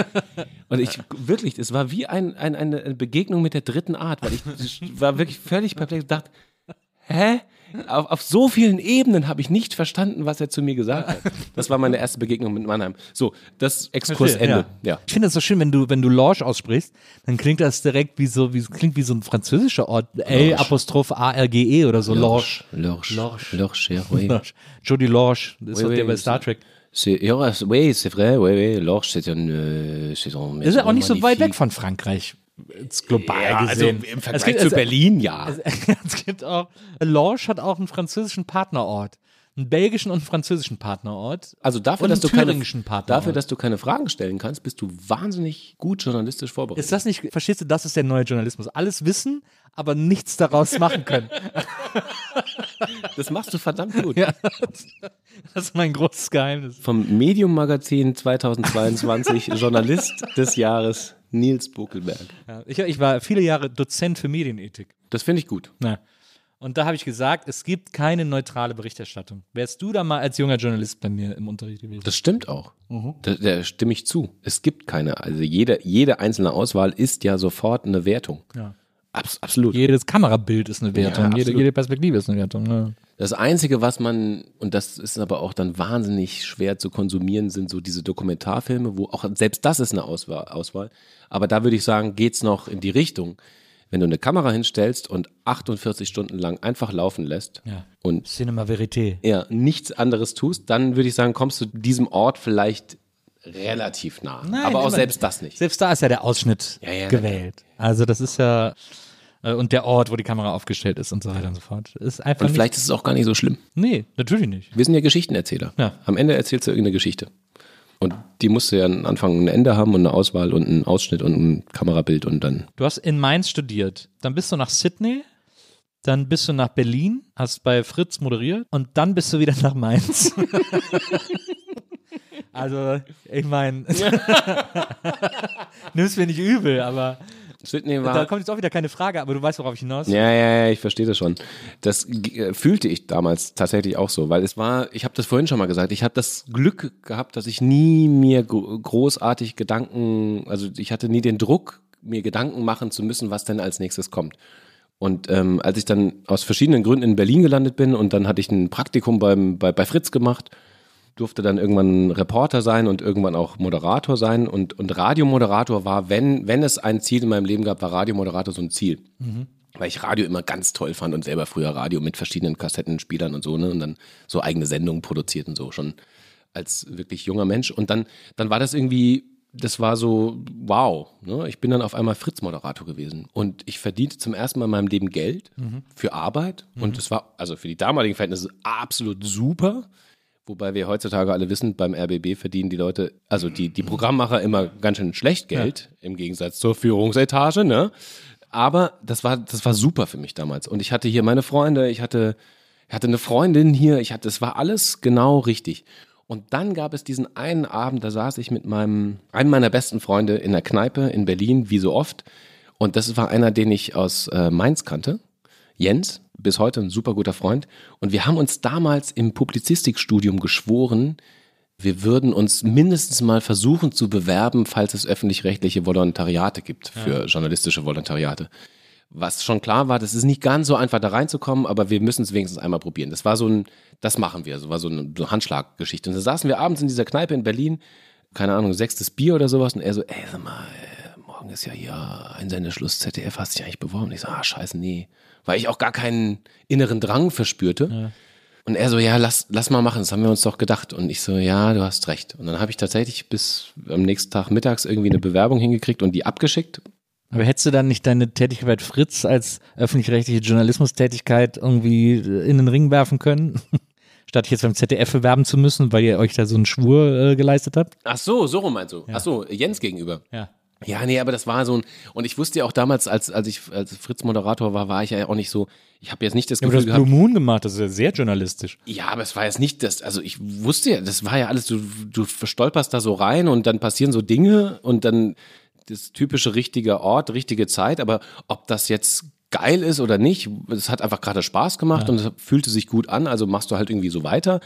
Und ich wirklich, es war wie ein, ein, eine eine Begegnung mit der dritten Art, weil ich war wirklich völlig perplex und dachte, hä? Auf, auf so vielen Ebenen habe ich nicht verstanden, was er zu mir gesagt hat. Das war meine erste Begegnung mit Mannheim. So, das Exkursende. Ja. Ich finde es so schön, wenn du, wenn du Lorsch aussprichst, dann klingt das direkt wie so, wie, klingt wie so ein französischer Ort. L Apostroph A R G E oder so. Lorsch. Lorsch. Lorsch. Lorsch, ja, oui. Lorsch. Jodie Lorsch. Das ist Oui, doch oui, der bei Star Trek. C'est, ja, oui, c'est vrai, oui, oui. Lorsch, c'est un, euh, c'est un Ist ja auch nicht so weit weg von Frankreich. Global Ja, also gesehen. im Es Vergleich gibt- zu es- Berlin, ja. es gibt auch, Lorsch hat auch einen französischen Partnerort. Einen belgischen und einen französischen Partnerort. Also dafür, dass du keine, dafür, dass du keine Fragen stellen kannst, bist du wahnsinnig gut journalistisch vorbereitet. Ist das nicht, verstehst du, das ist der neue Journalismus. Alles wissen, aber nichts daraus machen können. das machst du verdammt gut. Ja, das ist mein großes Geheimnis. Vom Medium Magazin 2022 Journalist des Jahres Nils Buckelberg. Ja, ich, ich war viele Jahre Dozent für Medienethik. Das finde ich gut. Na. Und da habe ich gesagt, es gibt keine neutrale Berichterstattung. Wärst du da mal als junger Journalist bei mir im Unterricht gewesen? Das stimmt auch. Mhm. Da, da stimme ich zu. Es gibt keine. Also jede, jede einzelne Auswahl ist ja sofort eine Wertung. Ja. Abs absolut. Jedes Kamerabild ist eine Wertung, Ja, jede, jede Perspektive ist eine Wertung. Ja. Das Einzige, was man, und das ist aber auch dann wahnsinnig schwer zu konsumieren, sind so diese Dokumentarfilme, wo auch selbst das ist eine Auswahl. Auswahl. Aber da würde ich sagen, geht's noch in die Richtung. Wenn du eine Kamera hinstellst und 48 Stunden lang einfach laufen lässt Ja. und Cinema Verité. ja, nichts anderes tust, dann würde ich sagen, kommst du diesem Ort vielleicht relativ nah. Nein, aber auch immer- selbst das nicht. Selbst da ist ja der Ausschnitt Ja, ja, gewählt. Also das ist ja und der Ort, wo die Kamera aufgestellt ist und so weiter und so fort. Ist einfach Und nicht, vielleicht ist es auch gar nicht so schlimm. Nee, natürlich nicht. Wir sind ja Geschichtenerzähler. Ja. Am Ende erzählst du irgendeine Geschichte. Und die musst du ja einen Anfang und ein Ende haben und eine Auswahl und einen Ausschnitt und ein Kamerabild und dann. Du hast in Mainz studiert, dann bist du nach Sydney, dann bist du nach Berlin, hast bei Fritz moderiert und dann bist du wieder nach Mainz. also, ich meine, nimm's mir nicht übel, aber Sydney da war. kommt jetzt auch wieder keine Frage, aber du weißt, worauf ich hinaus Ja, ja, ja, ich verstehe das schon. Das äh, fühlte ich damals tatsächlich auch so, weil es war, ich habe das vorhin schon mal gesagt, ich habe das Glück gehabt, dass ich nie mir gro- großartig Gedanken, also ich hatte nie den Druck, mir Gedanken machen zu müssen, was denn als nächstes kommt. Und ähm, als ich dann aus verschiedenen Gründen in Berlin gelandet bin und dann hatte ich ein Praktikum beim, bei, bei Fritz gemacht, durfte dann irgendwann Reporter sein und irgendwann auch Moderator sein. Und, und Radiomoderator war, wenn, wenn es ein Ziel in meinem Leben gab, war Radiomoderator so ein Ziel. Weil ich Radio immer ganz toll fand und selber früher Radio mit verschiedenen Kassettenspielern und so, ne? Und dann so eigene Sendungen produziert und so, schon als wirklich junger Mensch. Und dann, dann war das irgendwie, das war so, wow, ne? Ich bin dann auf einmal Fritz-Moderator gewesen. Und ich verdiente zum ersten Mal in meinem Leben Geld für Arbeit. Und es war, also für die damaligen Verhältnisse absolut super. Wobei wir heutzutage alle wissen, beim RBB verdienen die Leute, also die, die Programmmacher immer ganz schön schlecht Geld, im Gegensatz zur Führungsetage, ne? Aber das war, das war super für mich damals. Und ich hatte hier meine Freunde, ich hatte, ich hatte eine Freundin hier, ich hatte, es war alles genau richtig. Und dann gab es diesen einen Abend, da saß ich mit meinem, einem meiner besten Freunde in der Kneipe in Berlin, wie so oft. Und das war einer, den ich aus äh, Mainz kannte. Jens, bis heute ein super guter Freund. Und wir haben uns damals im Publizistikstudium geschworen, wir würden uns mindestens mal versuchen zu bewerben, falls es öffentlich-rechtliche Volontariate gibt für journalistische Volontariate. Was schon klar war, das ist nicht ganz so einfach da reinzukommen, aber wir müssen es wenigstens einmal probieren. Das war so ein, das machen wir, so war so eine, Handschlaggeschichte. Und da saßen wir abends in dieser Kneipe in Berlin, keine Ahnung, sechstes Bier oder sowas, und er so, ey, sag mal, morgen ist ja hier Einsendeschluss ZDF, hast dich eigentlich beworben? Und ich so, ah, scheiße, nee. Weil ich auch gar keinen inneren Drang verspürte. Und er so, ja, lass, lass mal machen, das haben wir uns doch gedacht. Und ich so, ja, du hast recht. Und dann habe ich tatsächlich bis am nächsten Tag mittags irgendwie eine Bewerbung hingekriegt und die abgeschickt. Aber hättest du dann nicht deine Tätigkeit Fritz als öffentlich-rechtliche Journalismustätigkeit irgendwie äh, in den Ring werfen können? Statt jetzt beim ZDF bewerben zu müssen, weil ihr euch da so einen Schwur äh, geleistet habt? Ach so, so rum meinst du. Ach so, Jens gegenüber. Ja. Ja, nee, aber das war so ein, und ich wusste ja auch damals, als, als ich als Fritz Moderator war, war ich ja auch nicht so, ich habe jetzt nicht das Aber du Gefühl hast Blue gehabt, Moon gemacht, das ist ja sehr journalistisch. ja, aber es war jetzt nicht das, also ich wusste ja, das war ja alles, du, du stolperst da so rein und dann passieren so Dinge und dann das typische richtige Ort, richtige Zeit, aber ob das jetzt geil ist oder nicht, es hat einfach gerade Spaß gemacht und es fühlte sich gut an, also machst du halt irgendwie so weiter.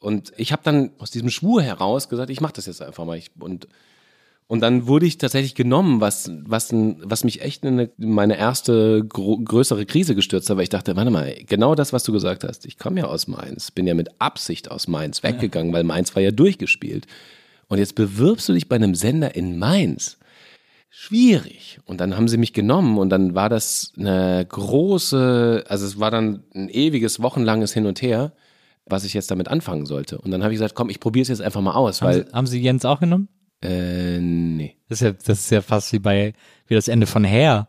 Und ich habe dann aus diesem Schwur heraus gesagt, ich mache das jetzt einfach mal. Ich, und und dann wurde ich tatsächlich genommen, was, was, was mich echt in eine, meine erste größere Krise gestürzt hat, weil ich dachte, warte mal, genau das, was du gesagt hast. Ich komme ja aus Mainz, bin ja mit Absicht aus Mainz weggegangen, weil Mainz war ja durchgespielt. Und jetzt bewirbst du dich bei einem Sender in Mainz. Schwierig. Und dann haben sie mich genommen und dann war das eine große, also es war dann ein ewiges, wochenlanges Hin und Her, was ich jetzt damit anfangen sollte. Und dann habe ich gesagt, komm, ich probiere es jetzt einfach mal aus, Haben, weil, sie, haben sie Jens auch genommen? Äh, nee. Das ist ja, das ist ja fast wie bei wie das Ende von Hair,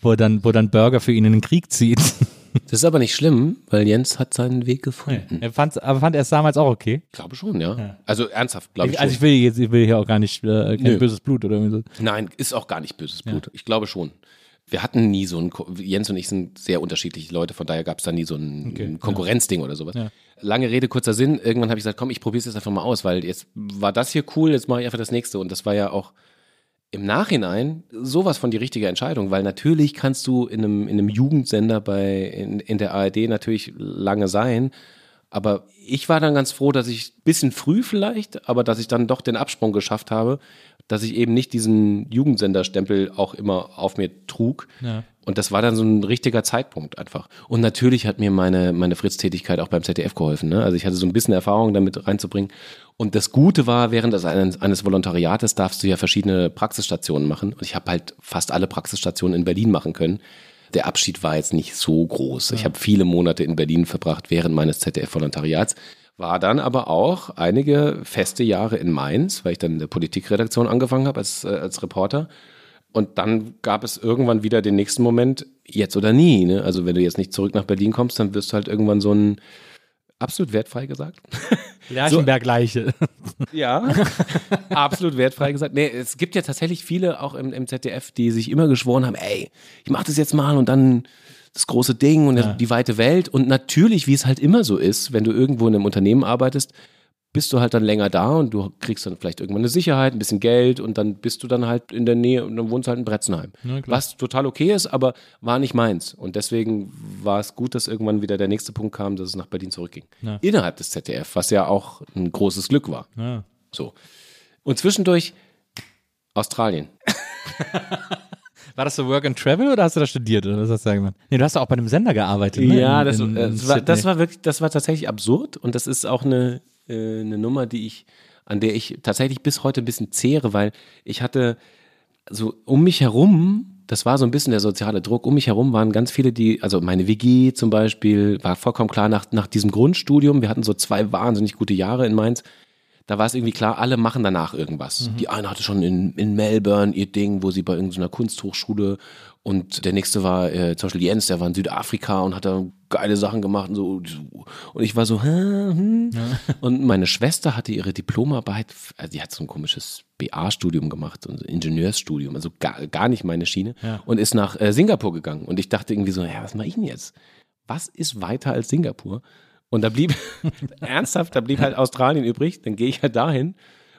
wo dann, wo dann Burger für ihn in den Krieg zieht. Das ist aber nicht schlimm, weil Jens hat seinen Weg gefunden. er fand's, aber fand er es damals auch okay? Ich glaube schon, ja. Also ernsthaft, glaube ich, also schon. ich will jetzt, ich will hier auch gar nicht äh, kein Nö. böses Blut oder irgendwie so. Nein, ist auch gar nicht böses Blut. Ich glaube schon. Wir hatten nie so ein, Jens und ich sind sehr unterschiedliche Leute, von daher gab es da nie so ein, Okay, Konkurrenzding oder sowas. Ja. Lange Rede, kurzer Sinn. Irgendwann habe ich gesagt, komm, ich probiere es jetzt einfach mal aus, weil jetzt war das hier cool, jetzt mache ich einfach das nächste. Und das war ja auch im Nachhinein sowas von die richtige Entscheidung, weil natürlich kannst du in einem, in einem Jugendsender bei, in, in der ARD natürlich lange sein. Aber ich war dann ganz froh, dass ich bisschen früh vielleicht, aber dass ich dann doch den Absprung geschafft habe, dass ich eben nicht diesen Jugendsenderstempel auch immer auf mir trug. Ja. Und das war dann so ein richtiger Zeitpunkt einfach. Und natürlich hat mir meine, meine Fritz-Tätigkeit auch beim ZDF geholfen. Ne? Also ich hatte so ein bisschen Erfahrung damit reinzubringen. Und das Gute war, während eines, eines Volontariates darfst du ja verschiedene Praxisstationen machen. Und ich habe halt fast alle Praxisstationen in Berlin machen können. Der Abschied war jetzt nicht so groß. Ich habe viele Monate in Berlin verbracht während meines ZDF-Volontariats. War dann aber auch einige feste Jahre in Mainz, weil ich dann in der Politikredaktion angefangen habe als, äh, als Reporter. Und dann gab es irgendwann wieder den nächsten Moment, jetzt oder nie. Ne? Also wenn du jetzt nicht zurück nach Berlin kommst, dann wirst du halt irgendwann so ein absolut wertfrei gesagt. Lerchenberg-Leiche. Ja, absolut wertfrei gesagt. Nee, es gibt ja tatsächlich viele auch im, im ZDF, die sich immer geschworen haben, ey, ich mach das jetzt mal und dann das große Ding und Ja. die weite Welt. Und natürlich, wie es halt immer so ist, wenn du irgendwo in einem Unternehmen arbeitest, bist du halt dann länger da und du kriegst dann vielleicht irgendwann eine Sicherheit, ein bisschen Geld und dann bist du dann halt in der Nähe und dann wohnst du halt in Bretzenheim. Ja. Was total okay ist, aber war nicht meins. Und deswegen war es gut, dass irgendwann wieder der nächste Punkt kam, dass es nach Berlin zurückging. Ja. Innerhalb des ZDF, was ja auch ein großes Glück war. Ja. So. Und zwischendurch Australien. War das so Work and Travel oder hast du da studiert? Oder was hast du da gemacht? Nee, du hast ja auch bei einem Sender gearbeitet. Ne? Ja, In- das, in- äh, in das, war, das war wirklich, das war tatsächlich absurd und das ist auch eine, äh, eine Nummer, die ich, an der ich tatsächlich bis heute ein bisschen zehre, weil ich hatte so um mich herum, das war so ein bisschen der soziale Druck, um mich herum waren ganz viele, die, also meine WG zum Beispiel, war vollkommen klar nach, nach diesem Grundstudium, wir hatten so zwei wahnsinnig gute Jahre in Mainz, da war es irgendwie klar, alle machen danach irgendwas. Die eine hatte schon in, in Melbourne ihr Ding, wo sie bei irgendeiner Kunsthochschule und der nächste war äh, zum Beispiel Jens, der war in Südafrika und hat da geile Sachen gemacht und so. Und ich war so, hä, hm. Und meine Schwester hatte ihre Diplomarbeit, also die hat so ein komisches BA-Studium gemacht, so ein Ingenieursstudium, also gar, gar nicht meine Schiene Ja. und ist nach äh, Singapur gegangen. Und ich dachte irgendwie so, ja, was mache ich denn jetzt? Was ist weiter als Singapur? Und da blieb, ernsthaft, da blieb halt Australien übrig. Dann gehe ich halt dahin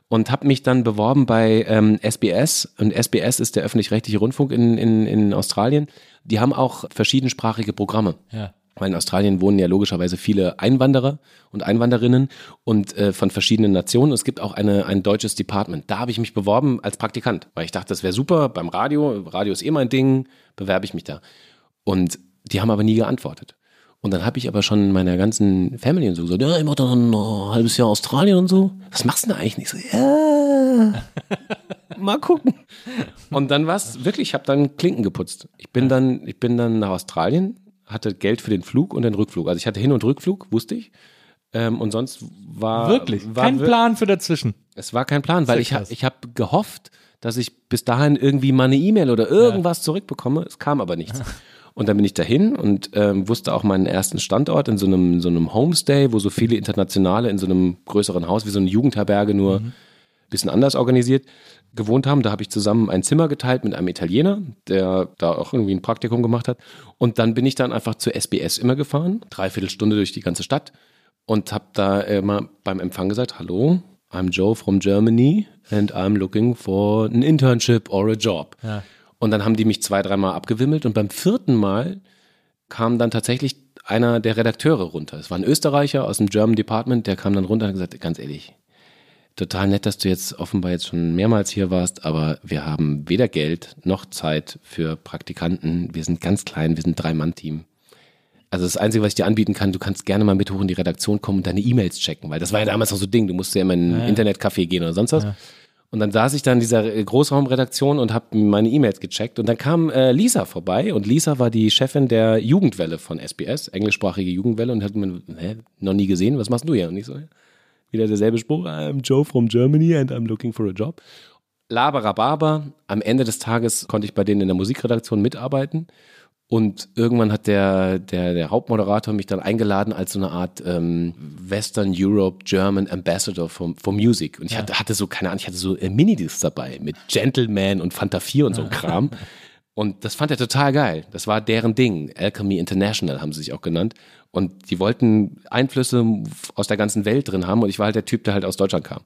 und habe mich dann beworben bei ähm, SBS. Und SBS ist der öffentlich-rechtliche Rundfunk in, in, in Australien. Die haben auch verschiedensprachige Programme. Ja. Weil in Australien wohnen ja logischerweise viele Einwanderer und Einwanderinnen und äh, von verschiedenen Nationen. Es gibt auch eine, ein deutsches Department. Da habe ich mich beworben als Praktikant, weil ich dachte, das wäre super beim Radio. Radio ist eh mein Ding, bewerbe ich mich da. Und die haben aber nie geantwortet. Und dann habe ich aber schon in meiner ganzen Family und so gesagt, ja, ich mache dann ein halbes Jahr Australien und so. Was machst du denn eigentlich nicht? So, ja, mal gucken. Und dann war es wirklich, ich habe dann Klinken geputzt. Ich bin dann, ich bin dann nach Australien, hatte Geld für den Flug und den Rückflug. Also ich hatte Hin- und Rückflug, wusste ich. Ähm, und sonst war Wirklich? war Kein wir- Plan für dazwischen. Es war kein Plan, weil ich habe ich hab gehofft, dass ich bis dahin irgendwie mal eine E-Mail oder irgendwas zurückbekomme. Es kam aber nichts. Und dann bin ich dahin und ähm, wusste auch meinen ersten Standort in so einem, so einem Homestay, wo so viele Internationale in so einem größeren Haus, wie so eine Jugendherberge, nur ein bisschen anders organisiert, gewohnt haben. Da habe ich zusammen ein Zimmer geteilt mit einem Italiener, der da auch irgendwie ein Praktikum gemacht hat. Und dann bin ich dann einfach zur SBS immer gefahren, dreiviertel Stunde durch die ganze Stadt und habe da immer beim Empfang gesagt, hallo, I'm Joe from Germany and I'm looking for an internship or a job. Und dann haben die mich zwei, dreimal abgewimmelt und beim vierten Mal kam dann tatsächlich einer der Redakteure runter. Es war ein Österreicher aus dem German Department, der kam dann runter und hat gesagt, ganz ehrlich, total nett, dass du jetzt offenbar jetzt schon mehrmals hier warst, aber wir haben weder Geld noch Zeit für Praktikanten. Wir sind ganz klein, wir sind ein Drei-Mann-Team. Also das Einzige, was ich dir anbieten kann, du kannst gerne mal mit hoch in die Redaktion kommen und deine E-Mails checken, weil das war ja damals noch so ein Ding, du musst ja immer in ein Internetcafé gehen oder sonst was. Und dann saß ich da in dieser äh, Großraumredaktion und habe meine E-Mails gecheckt. Und dann kam äh, Lisa vorbei. Und Lisa war die Chefin der Jugendwelle von SBS, englischsprachige Jugendwelle. Und hat mir, hä, noch nie gesehen, was machst du hier? Und ich so, wieder derselbe Spruch, I'm Joe from Germany and I'm looking for a job. Laberababa, am Ende des Tages konnte ich bei denen in der Musikredaktion mitarbeiten und irgendwann hat der, der, der Hauptmoderator mich dann eingeladen als so eine Art ähm, Western Europe German Ambassador for, for Music. Und ich hatte, hatte so, keine Ahnung, ich hatte so äh, Minidiscs dabei mit Gentleman und Fanta 4 und so ein Kram. Und das fand er total geil. Das war deren Ding. Alchemy International haben sie sich auch genannt. Und die wollten Einflüsse aus der ganzen Welt drin haben. Und ich war halt der Typ, der halt aus Deutschland kam.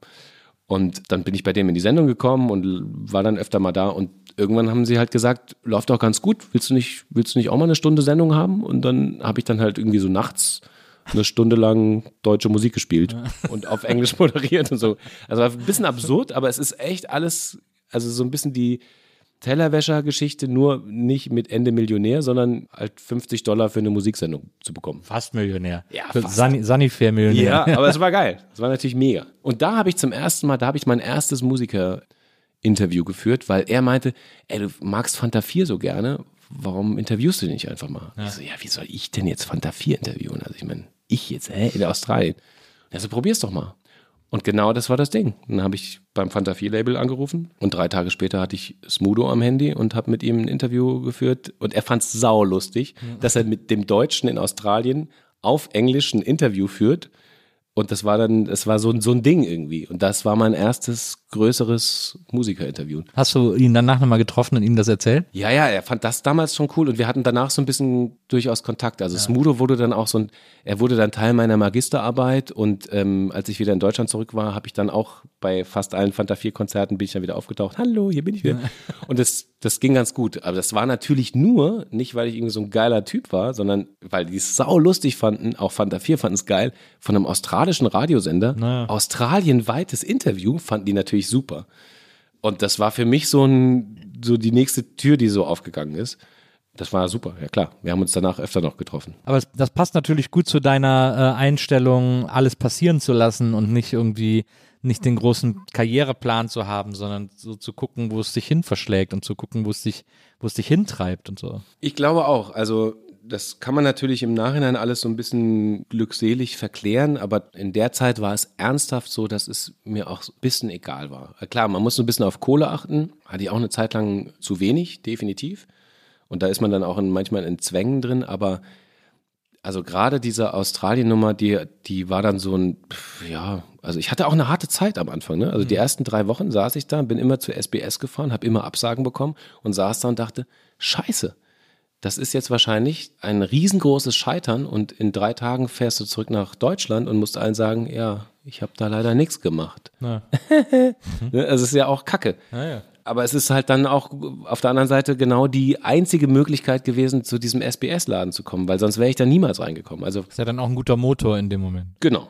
Und dann bin ich bei dem in die Sendung gekommen und war dann öfter mal da. Und irgendwann haben sie halt gesagt, läuft doch ganz gut. Willst du nicht, willst du nicht auch mal eine Stunde Sendung haben? Und dann habe ich dann halt irgendwie so nachts eine Stunde lang deutsche Musik gespielt und auf Englisch moderiert und so. Also war ein bisschen absurd, aber es ist echt alles, also so ein bisschen die Tellerwäscher-Geschichte, nur nicht mit Ende Millionär, sondern halt 50 Dollar für eine Musiksendung zu bekommen. Fast Millionär. Ja, Für fast. Sunny, Sunnyfair-Millionär. Ja, aber es war geil. Es war natürlich mega. Und da habe ich zum ersten Mal, da habe ich mein erstes Musiker-Interview geführt, weil er meinte, ey, du magst Fanta 4 so gerne, warum interviewst du nicht einfach mal? Ich so, ja, wie soll ich denn jetzt Fanta 4 interviewen? Also ich meine, ich jetzt, hä, in Australien. Ja, so probier's doch mal. Und genau das war das Ding. Dann habe ich beim Fanta 4 Label angerufen und drei Tage später hatte ich Smudo am Handy und habe mit ihm ein Interview geführt. Und er fand es saulustig, dass er mit dem Deutschen in Australien auf Englisch ein Interview führt. Und das war dann, es war so, ein- so ein Ding irgendwie. Und das war mein erstes größeres Musikerinterview. Hast du ihn danach nochmal getroffen und ihm das erzählt? Ja, ja, er fand das damals schon cool und wir hatten danach so ein bisschen durchaus Kontakt. Also Smudo wurde dann auch so ein, er wurde dann Teil meiner Magisterarbeit und ähm, als ich wieder in Deutschland zurück war, habe ich dann auch bei fast allen Fanta 4 Konzerten bin ich dann wieder aufgetaucht. Hallo, hier bin ich wieder. Und das, das ging ganz gut. Aber das war natürlich nur, nicht weil ich irgendwie so ein geiler Typ war, sondern weil die es sau lustig fanden, auch Fanta 4 fanden es geil, von einem australischen Radiosender, australienweites Interview fanden die natürlich super. Und das war für mich so ein, so die nächste Tür, die so aufgegangen ist. Das war super, ja klar. Wir haben uns danach öfter noch getroffen. Aber das passt natürlich gut zu deiner äh, Einstellung, alles passieren zu lassen und nicht irgendwie nicht den großen Karriereplan zu haben, sondern so zu gucken, wo es dich hin verschlägt und zu gucken, wo es dich, wo es dich hintreibt und so. Ich glaube auch. Also, das kann man natürlich im Nachhinein alles so ein bisschen glückselig verklären, aber in der Zeit war es ernsthaft so, dass es mir auch ein bisschen egal war. Äh, Klar, man muss so ein bisschen auf Kohle achten. Hatte ich auch eine Zeit lang zu wenig, definitiv. Und da ist man dann auch in, manchmal in Zwängen drin, aber also gerade diese Australien-Nummer, die, die war dann so ein, ja, also ich hatte auch eine harte Zeit am Anfang. Ne? Also die ersten drei Wochen saß ich da, bin immer zur SBS gefahren, habe immer Absagen bekommen und saß da und dachte, scheiße, das ist jetzt wahrscheinlich ein riesengroßes Scheitern und in drei Tagen fährst du zurück nach Deutschland und musst allen sagen, ja, ich habe da leider nichts gemacht. Ja. Ne? Also es ist ja auch Kacke. Ja, ja. Aber es ist halt dann auch auf der anderen Seite genau die einzige Möglichkeit gewesen, zu diesem SBS-Laden zu kommen, weil sonst wäre ich da niemals reingekommen. Also Ist ja dann auch ein guter Motor in dem Moment. genau.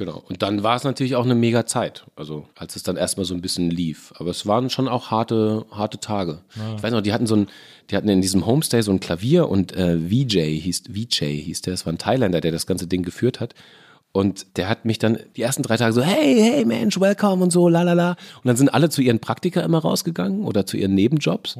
Genau. Und dann war es natürlich auch eine mega Zeit, also als es dann erstmal so ein bisschen lief. Aber es waren schon auch harte, harte Tage. Ich weiß noch, die hatten so ein, die hatten in diesem Homestay so ein Klavier und äh, VJ hieß, VJ hieß der, das war ein Thailänder, der das ganze Ding geführt hat. Und der hat mich dann die ersten drei Tage so, hey, hey Mensch, welcome und so, la la la. Und dann sind alle zu ihren Praktika immer rausgegangen oder zu ihren Nebenjobs.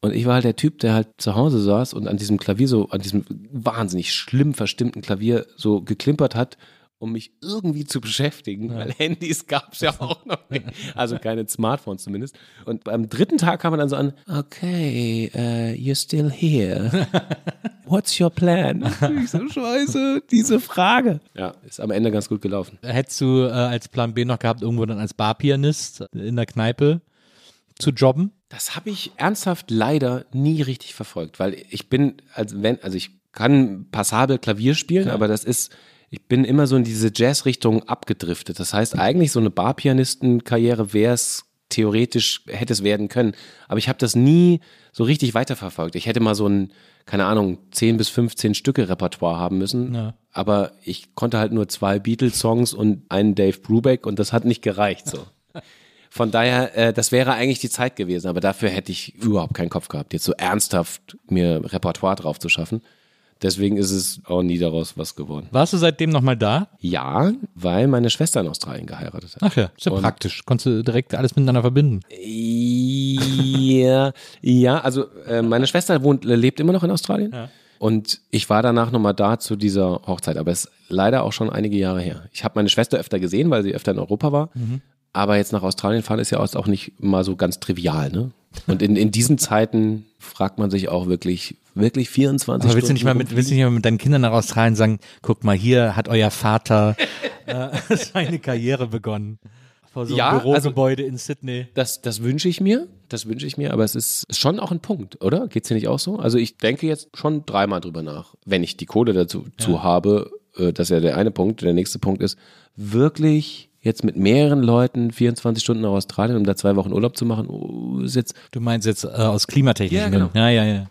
Und ich war halt der Typ, der halt zu Hause saß und an diesem Klavier so, an diesem wahnsinnig schlimm verstimmten Klavier so geklimpert hat, um mich irgendwie zu beschäftigen, weil Handys gab es ja auch noch nicht. Also keine Smartphones zumindest. Und beim dritten Tag kam man dann so an, okay, uh, you're still here. What's your plan? Ich so, scheiße, diese Frage. Ja, ist am Ende ganz gut gelaufen. Hättest du äh, als Plan B noch gehabt, irgendwo dann als Barpianist in der Kneipe zu jobben? Das habe ich ernsthaft leider nie richtig verfolgt, weil ich bin, als wenn, also ich kann passabel Klavier spielen, aber das ist, ich bin immer so in diese Jazz-Richtung abgedriftet. Das heißt, eigentlich so eine Barpianistenkarriere wäre es theoretisch, hätte es werden können. Aber ich habe das nie so richtig weiterverfolgt. Ich hätte mal so ein, keine Ahnung, 10 bis 15 Stücke Repertoire haben müssen. Ja. Aber ich konnte halt nur zwei Beatles-Songs und einen Dave Brubeck und das hat nicht gereicht so. Von daher, äh, das wäre eigentlich die Zeit gewesen, aber dafür hätte ich überhaupt keinen Kopf gehabt, jetzt so ernsthaft mir Repertoire drauf zu schaffen. Deswegen ist es auch nie daraus was geworden. Warst du seitdem nochmal da? Ja, weil meine Schwester in Australien geheiratet hat. Ach ja, ist ja Und- praktisch. Konntest du direkt alles miteinander verbinden. Ja, ja, also äh, meine Schwester wohnt, lebt immer noch in Australien. Und ich war danach nochmal da zu dieser Hochzeit, aber es ist leider auch schon einige Jahre her. Ich habe meine Schwester öfter gesehen, weil sie öfter in Europa war. Aber jetzt nach Australien fahren ist ja auch nicht mal so ganz trivial, ne? Und in, in diesen Zeiten fragt man sich auch wirklich, wirklich 24 Aber willst du Stunden nicht mal mit, willst du nicht mal mit deinen Kindern nach Australien sagen, guck mal, hier hat euer Vater äh, seine Karriere begonnen. Vor so einem Ja, also- Bürogebäude in Sydney. Das, das wünsche ich mir, das wünsche ich mir, aber es ist schon auch ein Punkt, oder? Geht's dir nicht auch so? Also ich denke jetzt schon dreimal drüber nach, wenn ich die Kohle dazu zu habe, äh, das ist ja der eine Punkt. Der nächste Punkt ist, wirklich jetzt mit mehreren Leuten 24 Stunden nach Australien, um da zwei Wochen Urlaub zu machen, oh, ist jetzt, Du meinst jetzt äh, aus klimatechnischen Ja, genau. Gründen. Ja, ja, ja.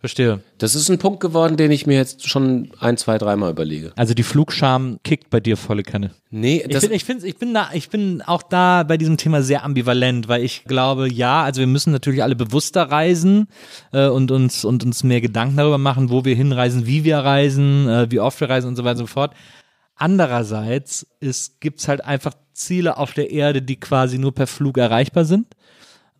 Verstehe. das ist ein Punkt geworden, den ich mir jetzt schon ein, zwei, dreimal überlege. Also die Flugscham kickt bei dir volle Kanne. Nee, Ich das, bin, ich, find, ich, bin da, ich bin auch da bei diesem Thema sehr ambivalent, weil ich glaube, ja, also wir müssen natürlich alle bewusster reisen äh, und, uns, und uns mehr Gedanken darüber machen, wo wir hinreisen, wie wir reisen, äh, wie oft wir reisen und so weiter und so fort. Andererseits gibt es halt einfach Ziele auf der Erde, die quasi nur per Flug erreichbar sind.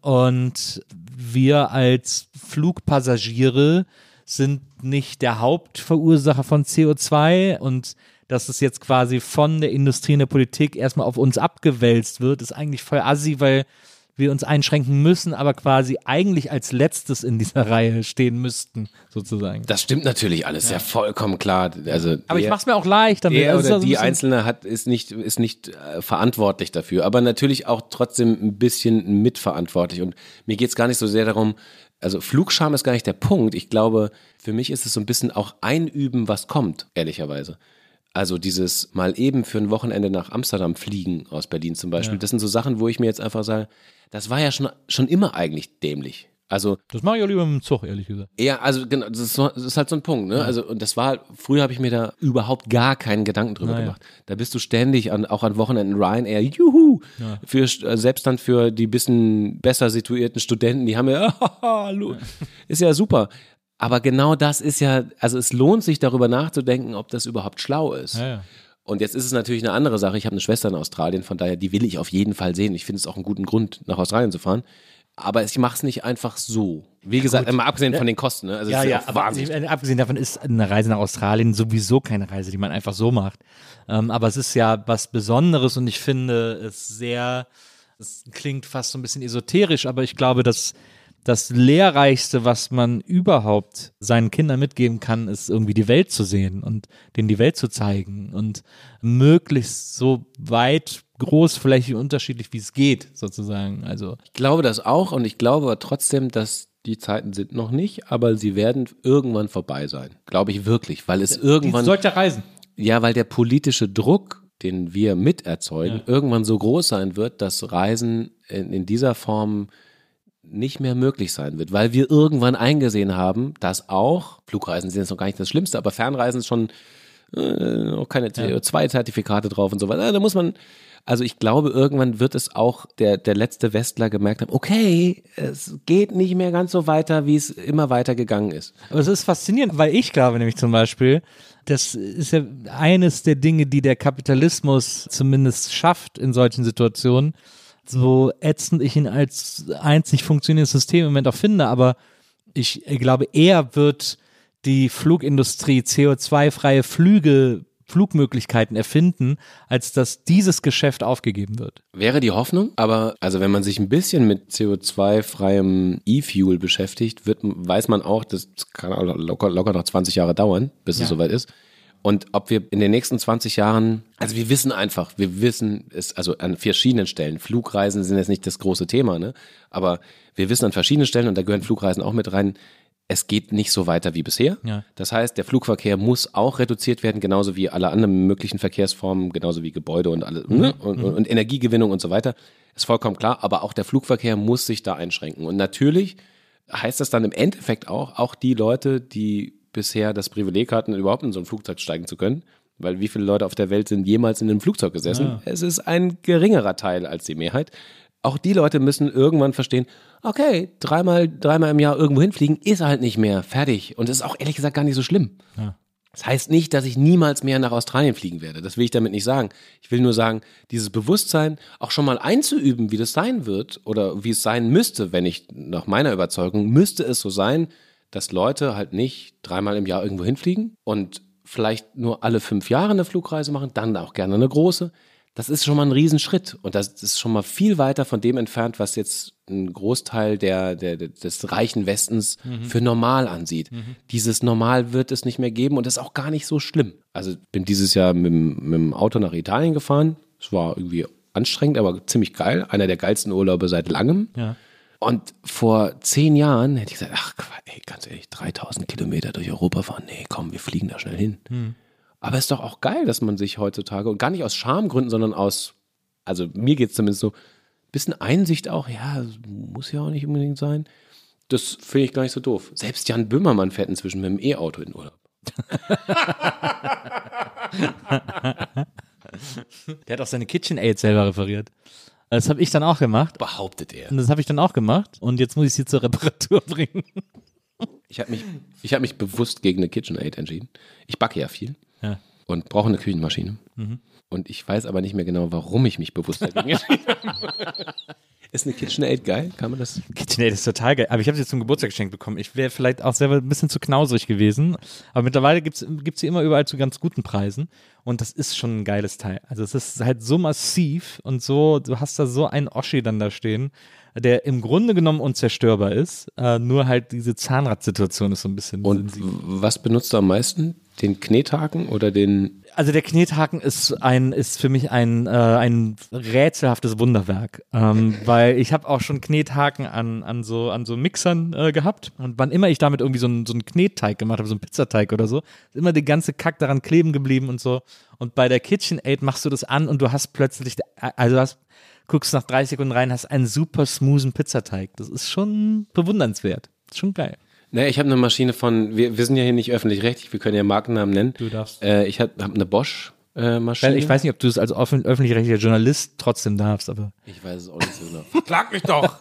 Und wir als Flugpassagiere sind nicht der Hauptverursacher von CO2 und dass es jetzt quasi von der Industrie und der Politik erstmal auf uns abgewälzt wird, ist eigentlich voll assi, weil wir uns einschränken müssen, aber quasi eigentlich als letztes in dieser Reihe stehen müssten, sozusagen. das stimmt natürlich alles, ja, vollkommen klar. Also Aber ich der- mach's mir auch leicht damit. Er Also es oder so ein die Einzelne hat, ist nicht, ist nicht äh, verantwortlich dafür, aber natürlich auch trotzdem ein bisschen mitverantwortlich. Und mir geht's gar nicht so sehr darum, also Flugscham ist gar nicht der Punkt. Ich glaube, für mich ist es so ein bisschen auch einüben, was kommt, ehrlicherweise. Also dieses mal eben für ein Wochenende nach Amsterdam fliegen aus Berlin zum Beispiel, das sind so Sachen, wo ich mir jetzt einfach sage, das war ja schon, schon immer eigentlich dämlich. Also Das mache ich auch lieber mit dem Zug, ehrlich gesagt. ja, also genau, das ist, das ist halt so ein Punkt, ne? Also und das war früher habe ich mir da überhaupt gar keinen Gedanken drüber Naja. gemacht. Da bist du ständig an, auch an Wochenenden Ryanair, juhu, für äh, selbst dann für die bisschen besser situierten Studenten, die haben ja, hallo, ist ja super. Aber genau das ist ja, also es lohnt sich darüber nachzudenken, ob das überhaupt schlau ist. Ja, ja. Und jetzt ist es natürlich eine andere Sache. Ich habe eine Schwester in Australien, von daher, die will ich auf jeden Fall sehen. Ich finde es auch einen guten Grund, nach Australien zu fahren. Aber ich mache es nicht einfach so. Wie gesagt, mal abgesehen von den Kosten. Ne? Also Ja, ja, aber abgesehen davon ist eine Reise nach Australien sowieso keine Reise, die man einfach so macht. Ähm, aber es ist ja was Besonderes und ich finde es sehr, es klingt fast so ein bisschen esoterisch, aber ich glaube, dass das Lehrreichste, was man überhaupt seinen Kindern mitgeben kann, ist irgendwie die Welt zu sehen und denen die Welt zu zeigen und möglichst so weit, großflächig unterschiedlich, wie es geht, sozusagen. Also Ich glaube das auch und ich glaube trotzdem, dass die Zeiten sind noch nicht, aber sie werden irgendwann vorbei sein. Glaube ich wirklich, weil es irgendwann, solcher Reisen. ja, weil der politische Druck den wir miterzeugen, Ja. irgendwann so groß sein wird, dass Reisen in, in dieser Form nicht mehr möglich sein wird, weil wir irgendwann eingesehen haben, dass auch, Flugreisen sind jetzt noch gar nicht das Schlimmste, aber Fernreisen ist schon äh, noch keine CO2-Zertifikate drauf und so weiter. Da muss man, also ich glaube, irgendwann wird es auch der, der letzte Westler gemerkt haben, okay, es geht nicht mehr ganz so weiter, wie es immer weiter gegangen ist. Aber es ist faszinierend, weil ich glaube nämlich zum Beispiel, das ist ja eines der Dinge, die der Kapitalismus zumindest schafft in solchen Situationen, so ätzend ich ihn als einzig funktionierendes System im Moment auch finde, aber ich glaube, eher wird die Flugindustrie CO2-freie Flüge, Flugmöglichkeiten erfinden, als dass dieses Geschäft aufgegeben wird. Wäre die Hoffnung, aber also wenn man sich ein bisschen mit CO2-freiem E-Fuel beschäftigt, wird, weiß man auch, das kann locker, locker noch 20 Jahre dauern, bis es soweit ist. Und ob wir in den nächsten 20 Jahren, also wir wissen einfach, wir wissen es, also an verschiedenen Stellen, Flugreisen sind jetzt nicht das große Thema, ne? Aber wir wissen an verschiedenen Stellen, und da gehören Flugreisen auch mit rein, es geht nicht so weiter wie bisher. Ja. Das heißt, der Flugverkehr muss auch reduziert werden, genauso wie alle anderen möglichen Verkehrsformen, genauso wie Gebäude und alles, ne? und, und, und Energiegewinnung und so weiter. Ist vollkommen klar, aber auch der Flugverkehr muss sich da einschränken. Und natürlich heißt das dann im Endeffekt auch, auch die Leute, die bisher das Privileg hatten, überhaupt in so ein Flugzeug steigen zu können, weil wie viele Leute auf der Welt sind jemals in einem Flugzeug gesessen? Es ist ein geringerer Teil als die Mehrheit. Auch die Leute müssen irgendwann verstehen, okay, dreimal, dreimal im Jahr irgendwo hinfliegen ist halt nicht mehr fertig. Und das ist auch ehrlich gesagt gar nicht so schlimm. Das heißt nicht, dass ich niemals mehr nach Australien fliegen werde. Das will ich damit nicht sagen. Ich will nur sagen, dieses Bewusstsein auch schon mal einzuüben, wie das sein wird oder wie es sein müsste, wenn ich nach meiner Überzeugung, müsste es so sein, dass Leute halt nicht dreimal im Jahr irgendwo hinfliegen und vielleicht nur alle fünf Jahre eine Flugreise machen, dann auch gerne eine große. Das ist schon mal ein Riesenschritt und das ist schon mal viel weiter von dem entfernt, was jetzt ein Großteil der, der, des reichen Westens für normal ansieht. Dieses Normal wird es nicht mehr geben und das ist auch gar nicht so schlimm. Also bin dieses Jahr mit, dem- mit dem Auto nach Italien gefahren. Es war irgendwie anstrengend, aber ziemlich geil. Einer der geilsten Urlaube seit langem. Ja. Und vor zehn Jahren hätte ich gesagt, ach, ey, ganz ehrlich, 3000 Kilometer durch Europa fahren. Nee, komm, wir fliegen da schnell hin. Aber ist doch auch geil, dass man sich heutzutage, und gar nicht aus Schamgründen, sondern aus, also mir geht es zumindest so, bisschen Einsicht auch, ja, muss ja auch nicht unbedingt sein. Das finde ich gar nicht so doof. Selbst Jan Böhmermann fährt inzwischen mit dem E-Auto in Urlaub. Der hat auch seine KitchenAid selber referiert. Das habe ich dann auch gemacht. Behauptet er. Und das habe ich dann auch gemacht. Und jetzt muss ich sie zur Reparatur bringen. Ich habe mich, ich hab mich bewusst gegen eine KitchenAid entschieden. Ich backe ja viel Ja. und brauche eine Küchenmaschine. Und ich weiß aber nicht mehr genau, warum ich mich bewusst dagegen entschieden habe. Ist eine KitchenAid geil? Kann man das? KitchenAid ist total geil. Aber ich habe sie zum Geburtstag geschenkt bekommen. Ich wäre vielleicht auch selber ein bisschen zu knausrig gewesen. Aber mittlerweile gibt's gibt's sie immer überall zu ganz guten Preisen. Und das ist schon ein geiles Teil. Also es ist halt so massiv und so, du hast da so einen Oschi dann da stehen, der im Grunde genommen unzerstörbar ist. Äh, nur halt diese Zahnradsituation ist so ein bisschen Und sensibel. was benutzt du am meisten? Den Knethaken oder den Also der Knethaken ist ein ist für mich ein äh, ein rätselhaftes Wunderwerk, ähm, weil ich habe auch schon Knethaken an an so an so Mixern äh, gehabt und wann immer ich damit irgendwie so einen so Knetteig gemacht habe, so einen Pizzateig oder so, ist immer der ganze Kack daran kleben geblieben und so. Und bei der KitchenAid machst du das an und du hast plötzlich also hast guckst nach drei Sekunden rein, hast einen super smoothen Pizzateig. Das ist schon bewundernswert. Ist schon geil. Ne, ich habe eine Maschine von, wir, wir sind ja hier nicht öffentlich-rechtlich, wir können ja Markennamen nennen. Du darfst. Äh, ich habe hab eine Bosch-Maschine. Ich weiß nicht, ob du es als öffentlich-rechtlicher Journalist trotzdem darfst, aber ich weiß es auch nicht so genau. Verklag mich doch!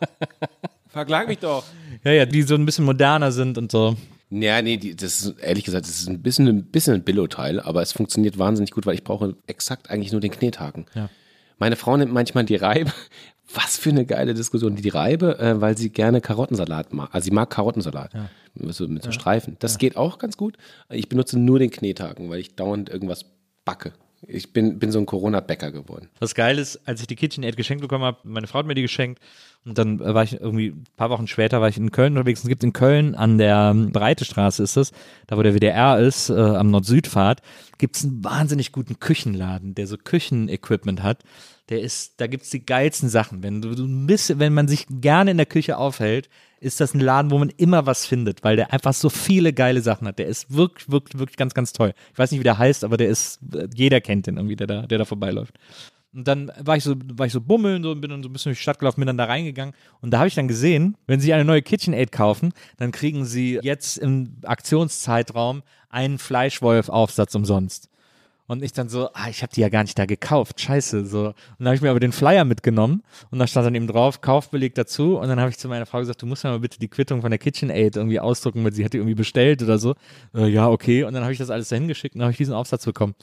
Verklag mich doch! ja, ja, die so ein bisschen moderner sind und so. Ja, nee, die, das ist ehrlich gesagt, das ist ein bisschen, ein bisschen ein Billo-Teil, aber es funktioniert wahnsinnig gut, weil ich brauche exakt eigentlich nur den Knethaken. Ja. Meine Frau nimmt manchmal die Reibe. Was für eine geile Diskussion. Die Reibe, äh, weil sie gerne Karottensalat mag. Also sie mag Karottensalat. Mit so, mit so Streifen. Das geht auch ganz gut. Ich benutze nur den Knethaken, weil ich dauernd irgendwas backe. Ich bin, bin so ein Corona-Bäcker geworden. Was geil ist, als ich die KitchenAid geschenkt bekommen habe, meine Frau hat mir die geschenkt und dann war ich irgendwie ein paar Wochen später war ich in Köln unterwegs. Es gibt in Köln an der ähm, Breite Straße ist es, da wo der WDR ist, äh, am Nord-Süd-Fahrt, gibt es einen wahnsinnig guten Küchenladen, der so Küchenequipment hat. Der ist, da gibt's die geilsten Sachen. Wenn du, du bisschen, wenn man sich gerne in der Küche aufhält, ist das ein Laden, wo man immer was findet, weil der einfach so viele geile Sachen hat. Der ist wirklich, wirklich, wirklich ganz, ganz toll. Ich weiß nicht, wie der heißt, aber der ist, jeder kennt den irgendwie, der da, der da vorbeiläuft. Und dann war ich so, war ich so bummeln so, und bin dann so ein bisschen durch die Stadt gelaufen, bin dann da reingegangen. Und da habe ich dann gesehen, wenn Sie eine neue KitchenAid kaufen, dann kriegen Sie jetzt im Aktionszeitraum einen Fleischwolf-Aufsatz umsonst. Und ich dann so, ah, ich habe die ja gar nicht da gekauft, scheiße. So. Und dann habe ich mir aber den Flyer mitgenommen und da stand dann eben drauf, Kaufbeleg dazu. Und dann habe ich zu meiner Frau gesagt, du musst mir mal bitte die Quittung von der KitchenAid irgendwie ausdrucken, weil sie hat die irgendwie bestellt oder so. Äh, ja, okay. Und dann habe ich das alles dahin geschickt und habe ich diesen Aufsatz bekommen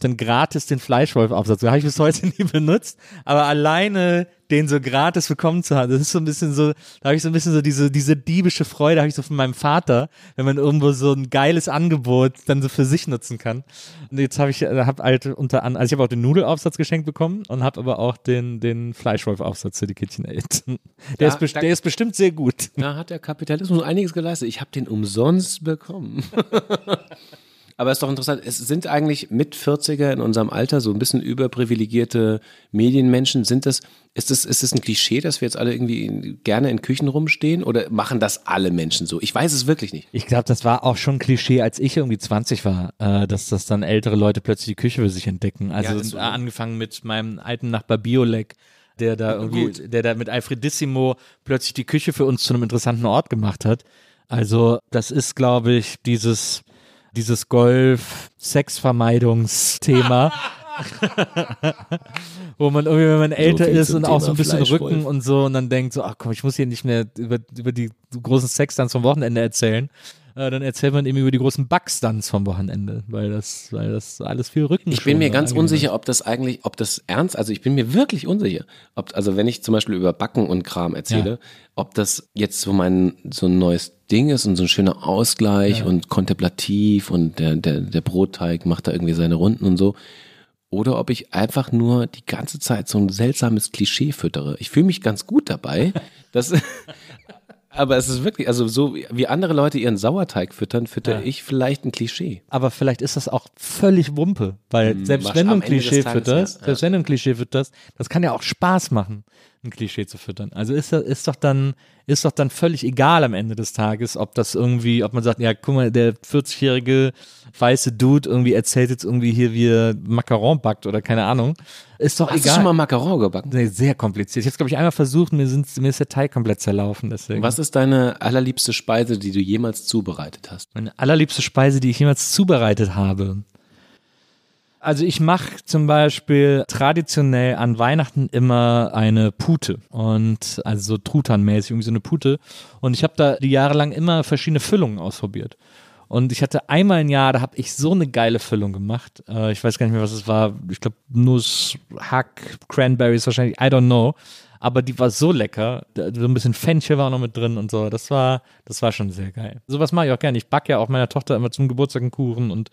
dann gratis den Fleischwolf-Aufsatz. Den habe ich bis heute nie benutzt, aber alleine den so gratis bekommen zu haben, das ist so ein bisschen so, da habe ich so ein bisschen so diese, diese diebische Freude, habe ich so von meinem Vater, wenn man irgendwo so ein geiles Angebot dann so für sich nutzen kann. Und jetzt habe ich, äh, habe halt unter anderem, also ich habe auch den Nudelaufsatz geschenkt bekommen und habe aber auch den, den Fleischwolf-Aufsatz für die KitchenAid. Der, Da- ist, da- der ist bestimmt sehr gut. Da hat der Kapitalismus einiges geleistet. Ich habe den umsonst bekommen. Aber ist doch interessant, es sind eigentlich mit 40er in unserem Alter so ein bisschen überprivilegierte Medienmenschen. Sind das, ist das, ist das ein Klischee, dass wir jetzt alle irgendwie in, gerne in Küchen rumstehen oder machen das alle Menschen so? Ich weiß es wirklich nicht. Ich glaube, das war auch schon Klischee, als ich irgendwie 20 war, äh, dass das dann ältere Leute plötzlich die Küche für sich entdecken. Also Ja, so, angefangen mit meinem alten Nachbar Biolek, der da irgendwie, Gut. der da mit Alfredissimo plötzlich die Küche für uns zu einem interessanten Ort gemacht hat. Also das ist, glaube ich, dieses dieses Golf-Sexvermeidungsthema. Wo man irgendwie, wenn man älter viel ist und auch so ein bisschen. Rücken und so und dann denkt so, ach komm, ich muss hier nicht mehr über, über die großen Sexstunts vom Wochenende erzählen. Äh, dann erzählt man eben über die großen Bugstunts vom Wochenende, weil das, weil das alles viel Rücken Ich bin mir ganz unsicher, ob das eigentlich, ob das ernst, also ich bin mir wirklich unsicher, ob, also wenn ich zum Beispiel über Backen und Kram erzähle, Ja. ob das jetzt so mein, so ein neues Ding ist und so ein schöner Ausgleich und kontemplativ und der, der, der Brotteig macht da irgendwie seine Runden und so. Oder ob ich einfach nur die ganze Zeit so ein seltsames Klischee füttere. Ich fühle mich ganz gut dabei. Das, aber es ist wirklich, also so wie andere Leute ihren Sauerteig füttern, füttere ich vielleicht ein Klischee. Aber vielleicht ist das auch völlig Wumpe, weil selbst wasch- wenn du ein Klischee Tages, fütterst, ja, selbst wenn du ein Klischee fütterst, das kann ja auch Spaß machen, ein Klischee zu füttern. Also ist, ist doch dann, ist doch dann völlig egal am Ende des Tages, ob das irgendwie, ob man sagt, ja, guck mal, der 40-jährige weiße Dude irgendwie erzählt jetzt irgendwie hier, wie er Macaron backt oder keine Ahnung. Ist doch Hast du egal. schon mal Macaron gebacken? Nee, sehr kompliziert. Ich habe es, glaube ich, einmal versucht, mir, sind, mir ist der Teig komplett zerlaufen. Deswegen. Was ist deine allerliebste Speise, die du jemals zubereitet hast? Meine allerliebste Speise, die ich jemals zubereitet habe. Also ich mache zum Beispiel traditionell an Weihnachten immer eine Pute und also so Truthahn-mäßig irgendwie so eine Pute und ich habe da die Jahre lang immer verschiedene Füllungen ausprobiert und ich hatte einmal ein Jahr, da habe ich so eine geile Füllung gemacht. Äh, ich weiß gar nicht mehr, was es war. Ich glaube Nuss, Hack, Cranberries wahrscheinlich, I don't know. Aber die war so lecker. So ein bisschen Fenchel war noch mit drin und so. Das war, das war schon sehr geil. Sowas mache ich auch gerne. Ich backe ja auch meiner Tochter immer zum Geburtstag einen Kuchen und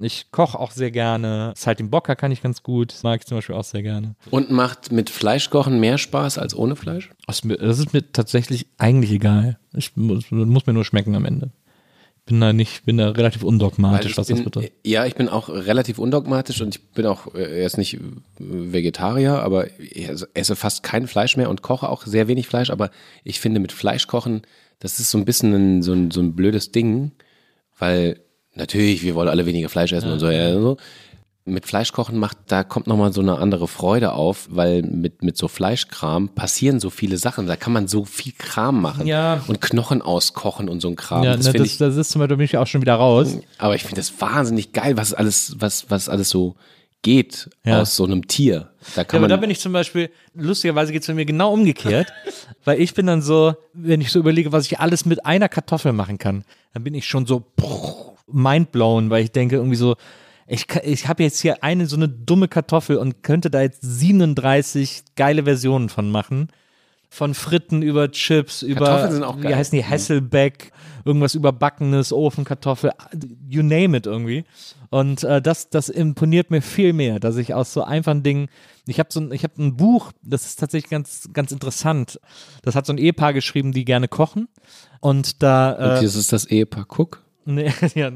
ich koche auch sehr gerne. Saltimbocca kann ich ganz gut. Das mag ich zum Beispiel auch sehr gerne. Und macht mit Fleischkochen mehr Spaß als ohne Fleisch? Das ist mir, das tatsächlich eigentlich egal. Ich muss, muss mir nur schmecken am Esse. Bin da nicht, bin da relativ undogmatisch, was das bin, betrifft. ja, ich bin auch relativ undogmatisch und ich bin auch äh, jetzt nicht äh, Vegetarier, aber ich esse fast kein Fleisch mehr und koche auch sehr wenig Fleisch. Aber ich finde mit Fleisch kochen, das ist so ein bisschen ein, so, ein, so ein blödes Ding, weil natürlich, wir wollen alle weniger Fleisch essen und so. Ja, so. Mit Fleisch kochen macht, da kommt nochmal so eine andere Freude auf, weil mit, mit so Fleischkram passieren so viele Sachen. Da kann man so viel Kram machen Ja. und Knochen auskochen und so ein Kram. Ja, das ne, das, ich das ist zum Beispiel, da bin ich auch schon wieder raus. aber ich finde das wahnsinnig geil, was alles, was, was alles so geht Ja. aus so einem Tier. Da Ja, kann aber da bin ich zum Beispiel, lustigerweise geht es bei mir genau umgekehrt, weil ich bin dann so, wenn ich so überlege, was ich alles mit einer Kartoffel machen kann, dann bin ich schon so mindblown, weil ich denke irgendwie so, ich, ich habe jetzt hier eine so eine dumme Kartoffel und könnte da jetzt 37 geile Versionen von machen. Von Fritten über Chips, über, Kartoffeln sind auch wie geil. heißen die, Hasselbeck, irgendwas überbackenes, Ofenkartoffel, you name it irgendwie. Und äh, das, das imponiert mir viel mehr, dass ich aus so einfachen Dingen, ich habe so ein, ich habe ein Buch, das ist tatsächlich ganz, ganz interessant. Das hat so ein Ehepaar geschrieben, die gerne kochen. Und da, äh, Und das ist das Ehepaar Cook. Nee, ja,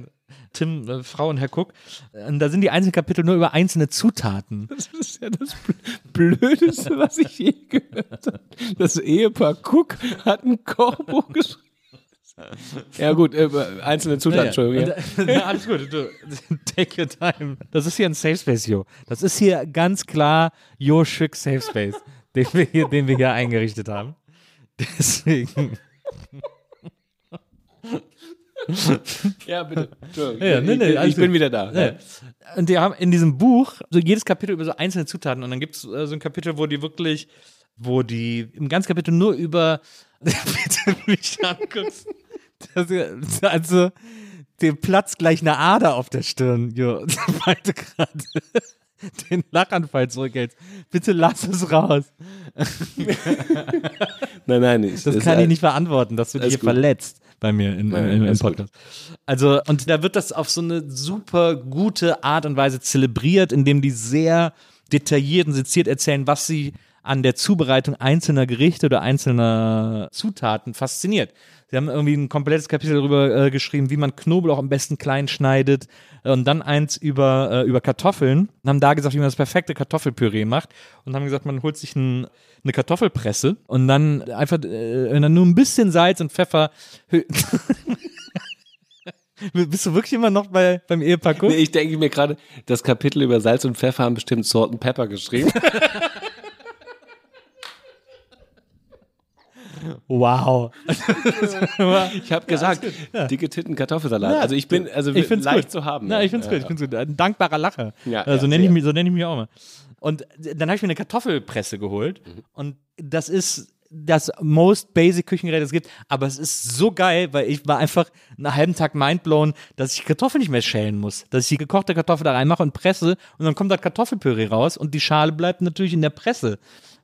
Tim, äh, Frau und Herr Cook. Und da sind die einzelnen Kapitel nur über einzelne Zutaten. Das ist ja das Blödeste, was ich je gehört habe. Das Ehepaar Cook hat ein Kochbuch geschrieben. Ja gut, äh, einzelne Zutaten, Entschuldigung. Ja. Äh, na, alles gut. Du, take your time. Das ist hier ein Safe Space, Jo. Das ist hier ganz klar Jo Schick Safe Space, den wir hier, den wir hier eingerichtet haben. Deswegen. Ja, bitte. Ja, nee, nee, ich, alles ich bin wieder da. Ja. Und die haben in diesem Buch so jedes Kapitel über so einzelne Zutaten und dann gibt es äh, so ein Kapitel, wo die wirklich, wo die im ganzen Kapitel nur über bitte mich anguckst. Das, also dem Platz gleich eine Ader auf der Stirn, jo, du gerade den Lachanfall zurückhältst. Bitte lass es raus. Nein, nein, ich, Das ist kann ich nicht verantworten, dass du dich hier gut. verletzt bei mir in, Nein, im, im gut. Podcast. Also, und da wird das auf so eine super gute Art und Weise zelebriert, indem die sehr detailliert und seziert erzählen, was sie an der Zubereitung einzelner Gerichte oder einzelner Zutaten fasziniert. Sie haben irgendwie ein komplettes Kapitel darüber äh, geschrieben, wie man Knoblauch am besten klein schneidet und dann eins über, äh, über Kartoffeln und haben da gesagt, wie man das perfekte Kartoffelpüree macht und haben gesagt, man holt sich ein, eine Kartoffelpresse und dann einfach äh, dann nur ein bisschen Salz und Pfeffer. Bist du wirklich immer noch bei, beim Ehepaar Cook? Nee, ich denke mir gerade, das Kapitel über Salz und Pfeffer haben bestimmt Salt and Pepper geschrieben. Wow. Ich habe gesagt, dicke Titten Kartoffelsalat. also ich bin also ich find's leicht gut. zu haben. Na, ich find's gut. Ich find's gut. Ein dankbarer Lacher. Ja, also ja, nenne ich mich, so nenne ich mich auch immer. Und dann habe ich mir eine Kartoffelpresse geholt Mhm. und das ist das most basic Küchengerät, das es gibt, aber es ist so geil, weil ich war einfach einen halben Tag mindblown, dass ich Kartoffeln nicht mehr schälen muss, dass ich die gekochte Kartoffel da reinmache und presse und dann kommt da Kartoffelpüree raus und die Schale bleibt natürlich in der Presse.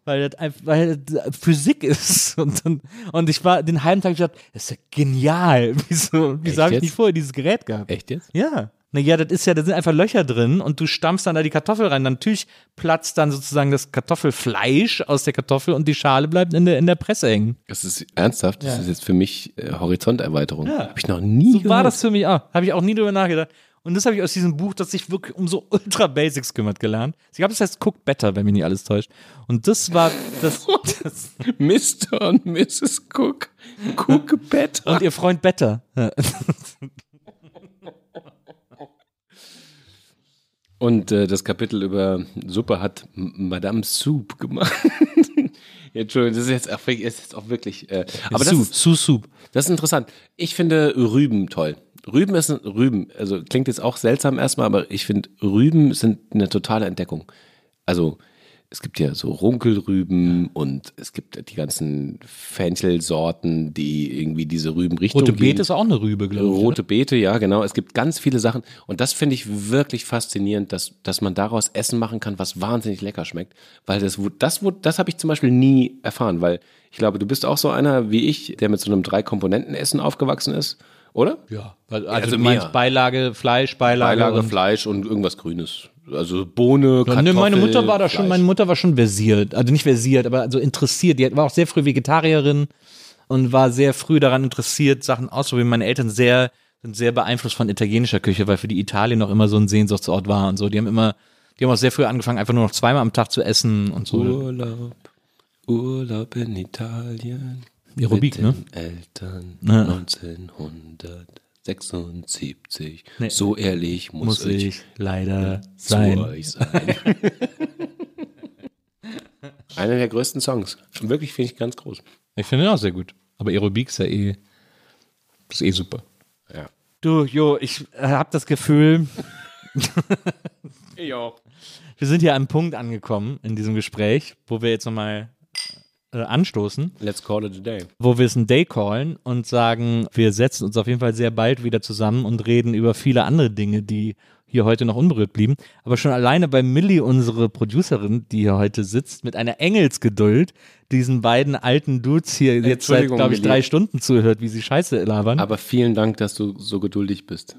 Weil das, einfach- weil das Physik ist. Und, und, und ich war den halben Tag gedacht, das ist ja genial. Wieso, wieso habe ich nicht vorher dieses Gerät gehabt? Echt jetzt? Ja. Naja, das ist ja, da sind einfach Löcher drin und du stampfst dann da die Kartoffel rein. Natürlich platzt dann sozusagen das Kartoffelfleisch aus der Kartoffel und die Schale bleibt in der, in der Presse hängen. Das ist ernsthaft. Das ist jetzt für mich äh, Horizonterweiterung. Habe ich noch nie So gehört. war das für mich auch. Habe ich auch nie drüber nachgedacht. Und das habe ich aus diesem Buch, das sich wirklich um so Ultra Basics kümmert, gelernt. Ich glaube, das heißt Cook Better, wenn mich nicht alles täuscht. Und das war das. das Mr. und Mrs. Cook. Cook better. und ihr Freund Better. Und äh, das Kapitel über Suppe hat Madame Soup gemacht. Ja, Entschuldigung, das ist jetzt auch, wirklich- ist jetzt auch wirklich. Äh, aber das Soup, ist, Su Soup. das ist interessant. Ich finde Rüben toll. Rüben ist ein, Rüben, also klingt jetzt auch seltsam erstmal, aber ich finde Rüben sind eine totale Entdeckung. Also es gibt ja so Runkelrüben und es gibt die ganzen Fenchelsorten, die irgendwie diese Rübenrichtung Rote gehen. Beete ist auch eine Rübe, glaube ich. Rote Beete, ja, genau. Es gibt ganz viele Sachen. Und das finde ich wirklich faszinierend, dass, dass man daraus Essen machen kann, was wahnsinnig lecker schmeckt. Weil das, das, das habe ich zum Beispiel nie erfahren, weil ich glaube, du bist auch so einer wie ich, der mit so einem Drei-Komponenten-Essen aufgewachsen ist, oder? Ja, also, also du meinst mehr. Beilage Fleisch, Beilage, Beilage, und Fleisch und irgendwas Grünes. Also Bohne, Ja, Kartoffel, nee, meine Mutter war da schon, Fleisch. meine Mutter war schon versiert, also nicht versiert, aber also interessiert. Die war auch sehr früh Vegetarierin und war sehr früh daran interessiert, Sachen auszuprobieren. Meine Eltern sehr, sind sehr beeinflusst von italienischer Küche, weil für die Italien noch immer so ein Sehnsuchtsort war und so. Die haben immer, die haben auch sehr früh angefangen, einfach nur noch zweimal am Tag zu essen und so. Urlaub, Urlaub in Italien. Die Rubik, mit ne? Eltern Ja. 1976. Nee. So ehrlich muss, Muss ich, ich leider zu sein. euch sein. Einer der größten Songs. Wirklich finde ich ganz groß. Ich finde ihn auch sehr gut. Aber Aerobik ist ja eh, ist eh super. Ja. Du, Jo, ich habe das Gefühl, Ich auch. wir sind hier an einem Punkt angekommen in diesem Gespräch, wo wir jetzt nochmal äh, anstoßen, Let's call it a day. wo wir es ein Day callen und sagen, wir setzen uns auf jeden Fall sehr bald wieder zusammen und reden über viele andere Dinge, die hier heute noch unberührt blieben. Aber schon alleine bei Millie, unsere Producerin, die hier heute sitzt, mit einer Engelsgeduld, diesen beiden alten Dudes hier jetzt seit, glaube ich, Millie. drei Stunden zuhört, wie sie Scheiße labern. Aber vielen Dank, dass du so geduldig bist.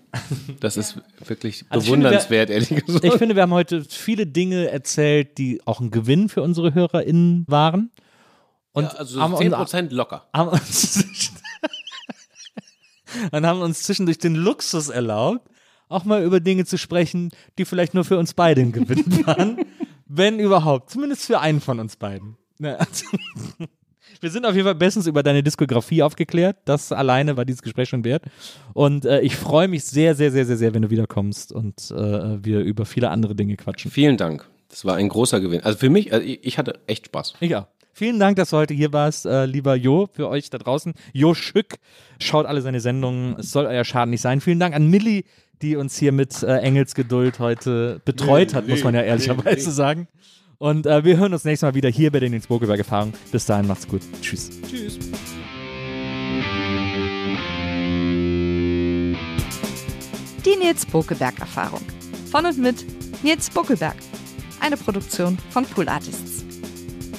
Das ist wirklich Also ich finde, bewundernswert, ehrlich gesagt. Ich finde, wir haben heute viele Dinge erzählt, die auch ein Gewinn für unsere HörerInnen waren. Und Ja, also haben, 10% locker. haben uns und haben uns zwischendurch den Luxus erlaubt, auch mal über Dinge zu sprechen, die vielleicht nur für uns beide ein Gewinn waren. Wenn überhaupt. Zumindest für einen von uns beiden. Also, wir sind auf jeden Fall bestens über deine Diskografie aufgeklärt. Das alleine war dieses Gespräch schon wert. Und äh, ich freue mich sehr, sehr, sehr, sehr, sehr, wenn du wiederkommst und äh, wir über viele andere Dinge quatschen. Vielen Dank. Das war ein großer Gewinn. Also für mich, also ich, ich hatte echt Spaß. Ich auch. Vielen Dank, dass du heute hier warst, äh, lieber Jo, für euch da draußen. Jo Schück, schaut alle seine Sendungen. Es soll euer Schaden nicht sein. Vielen Dank an Millie, die uns hier mit äh, Engelsgeduld heute betreut hat, muss man ja ehrlicherweise sagen. Und äh, wir hören uns nächstes Mal wieder hier bei den Spokeberg Erfahrungen. Bis dahin, macht's gut. Tschüss. Tschüss. Die Nils Bokelberg Erfahrung. Von und mit Nils Bokelberg. Eine Produktion von Pool Artists.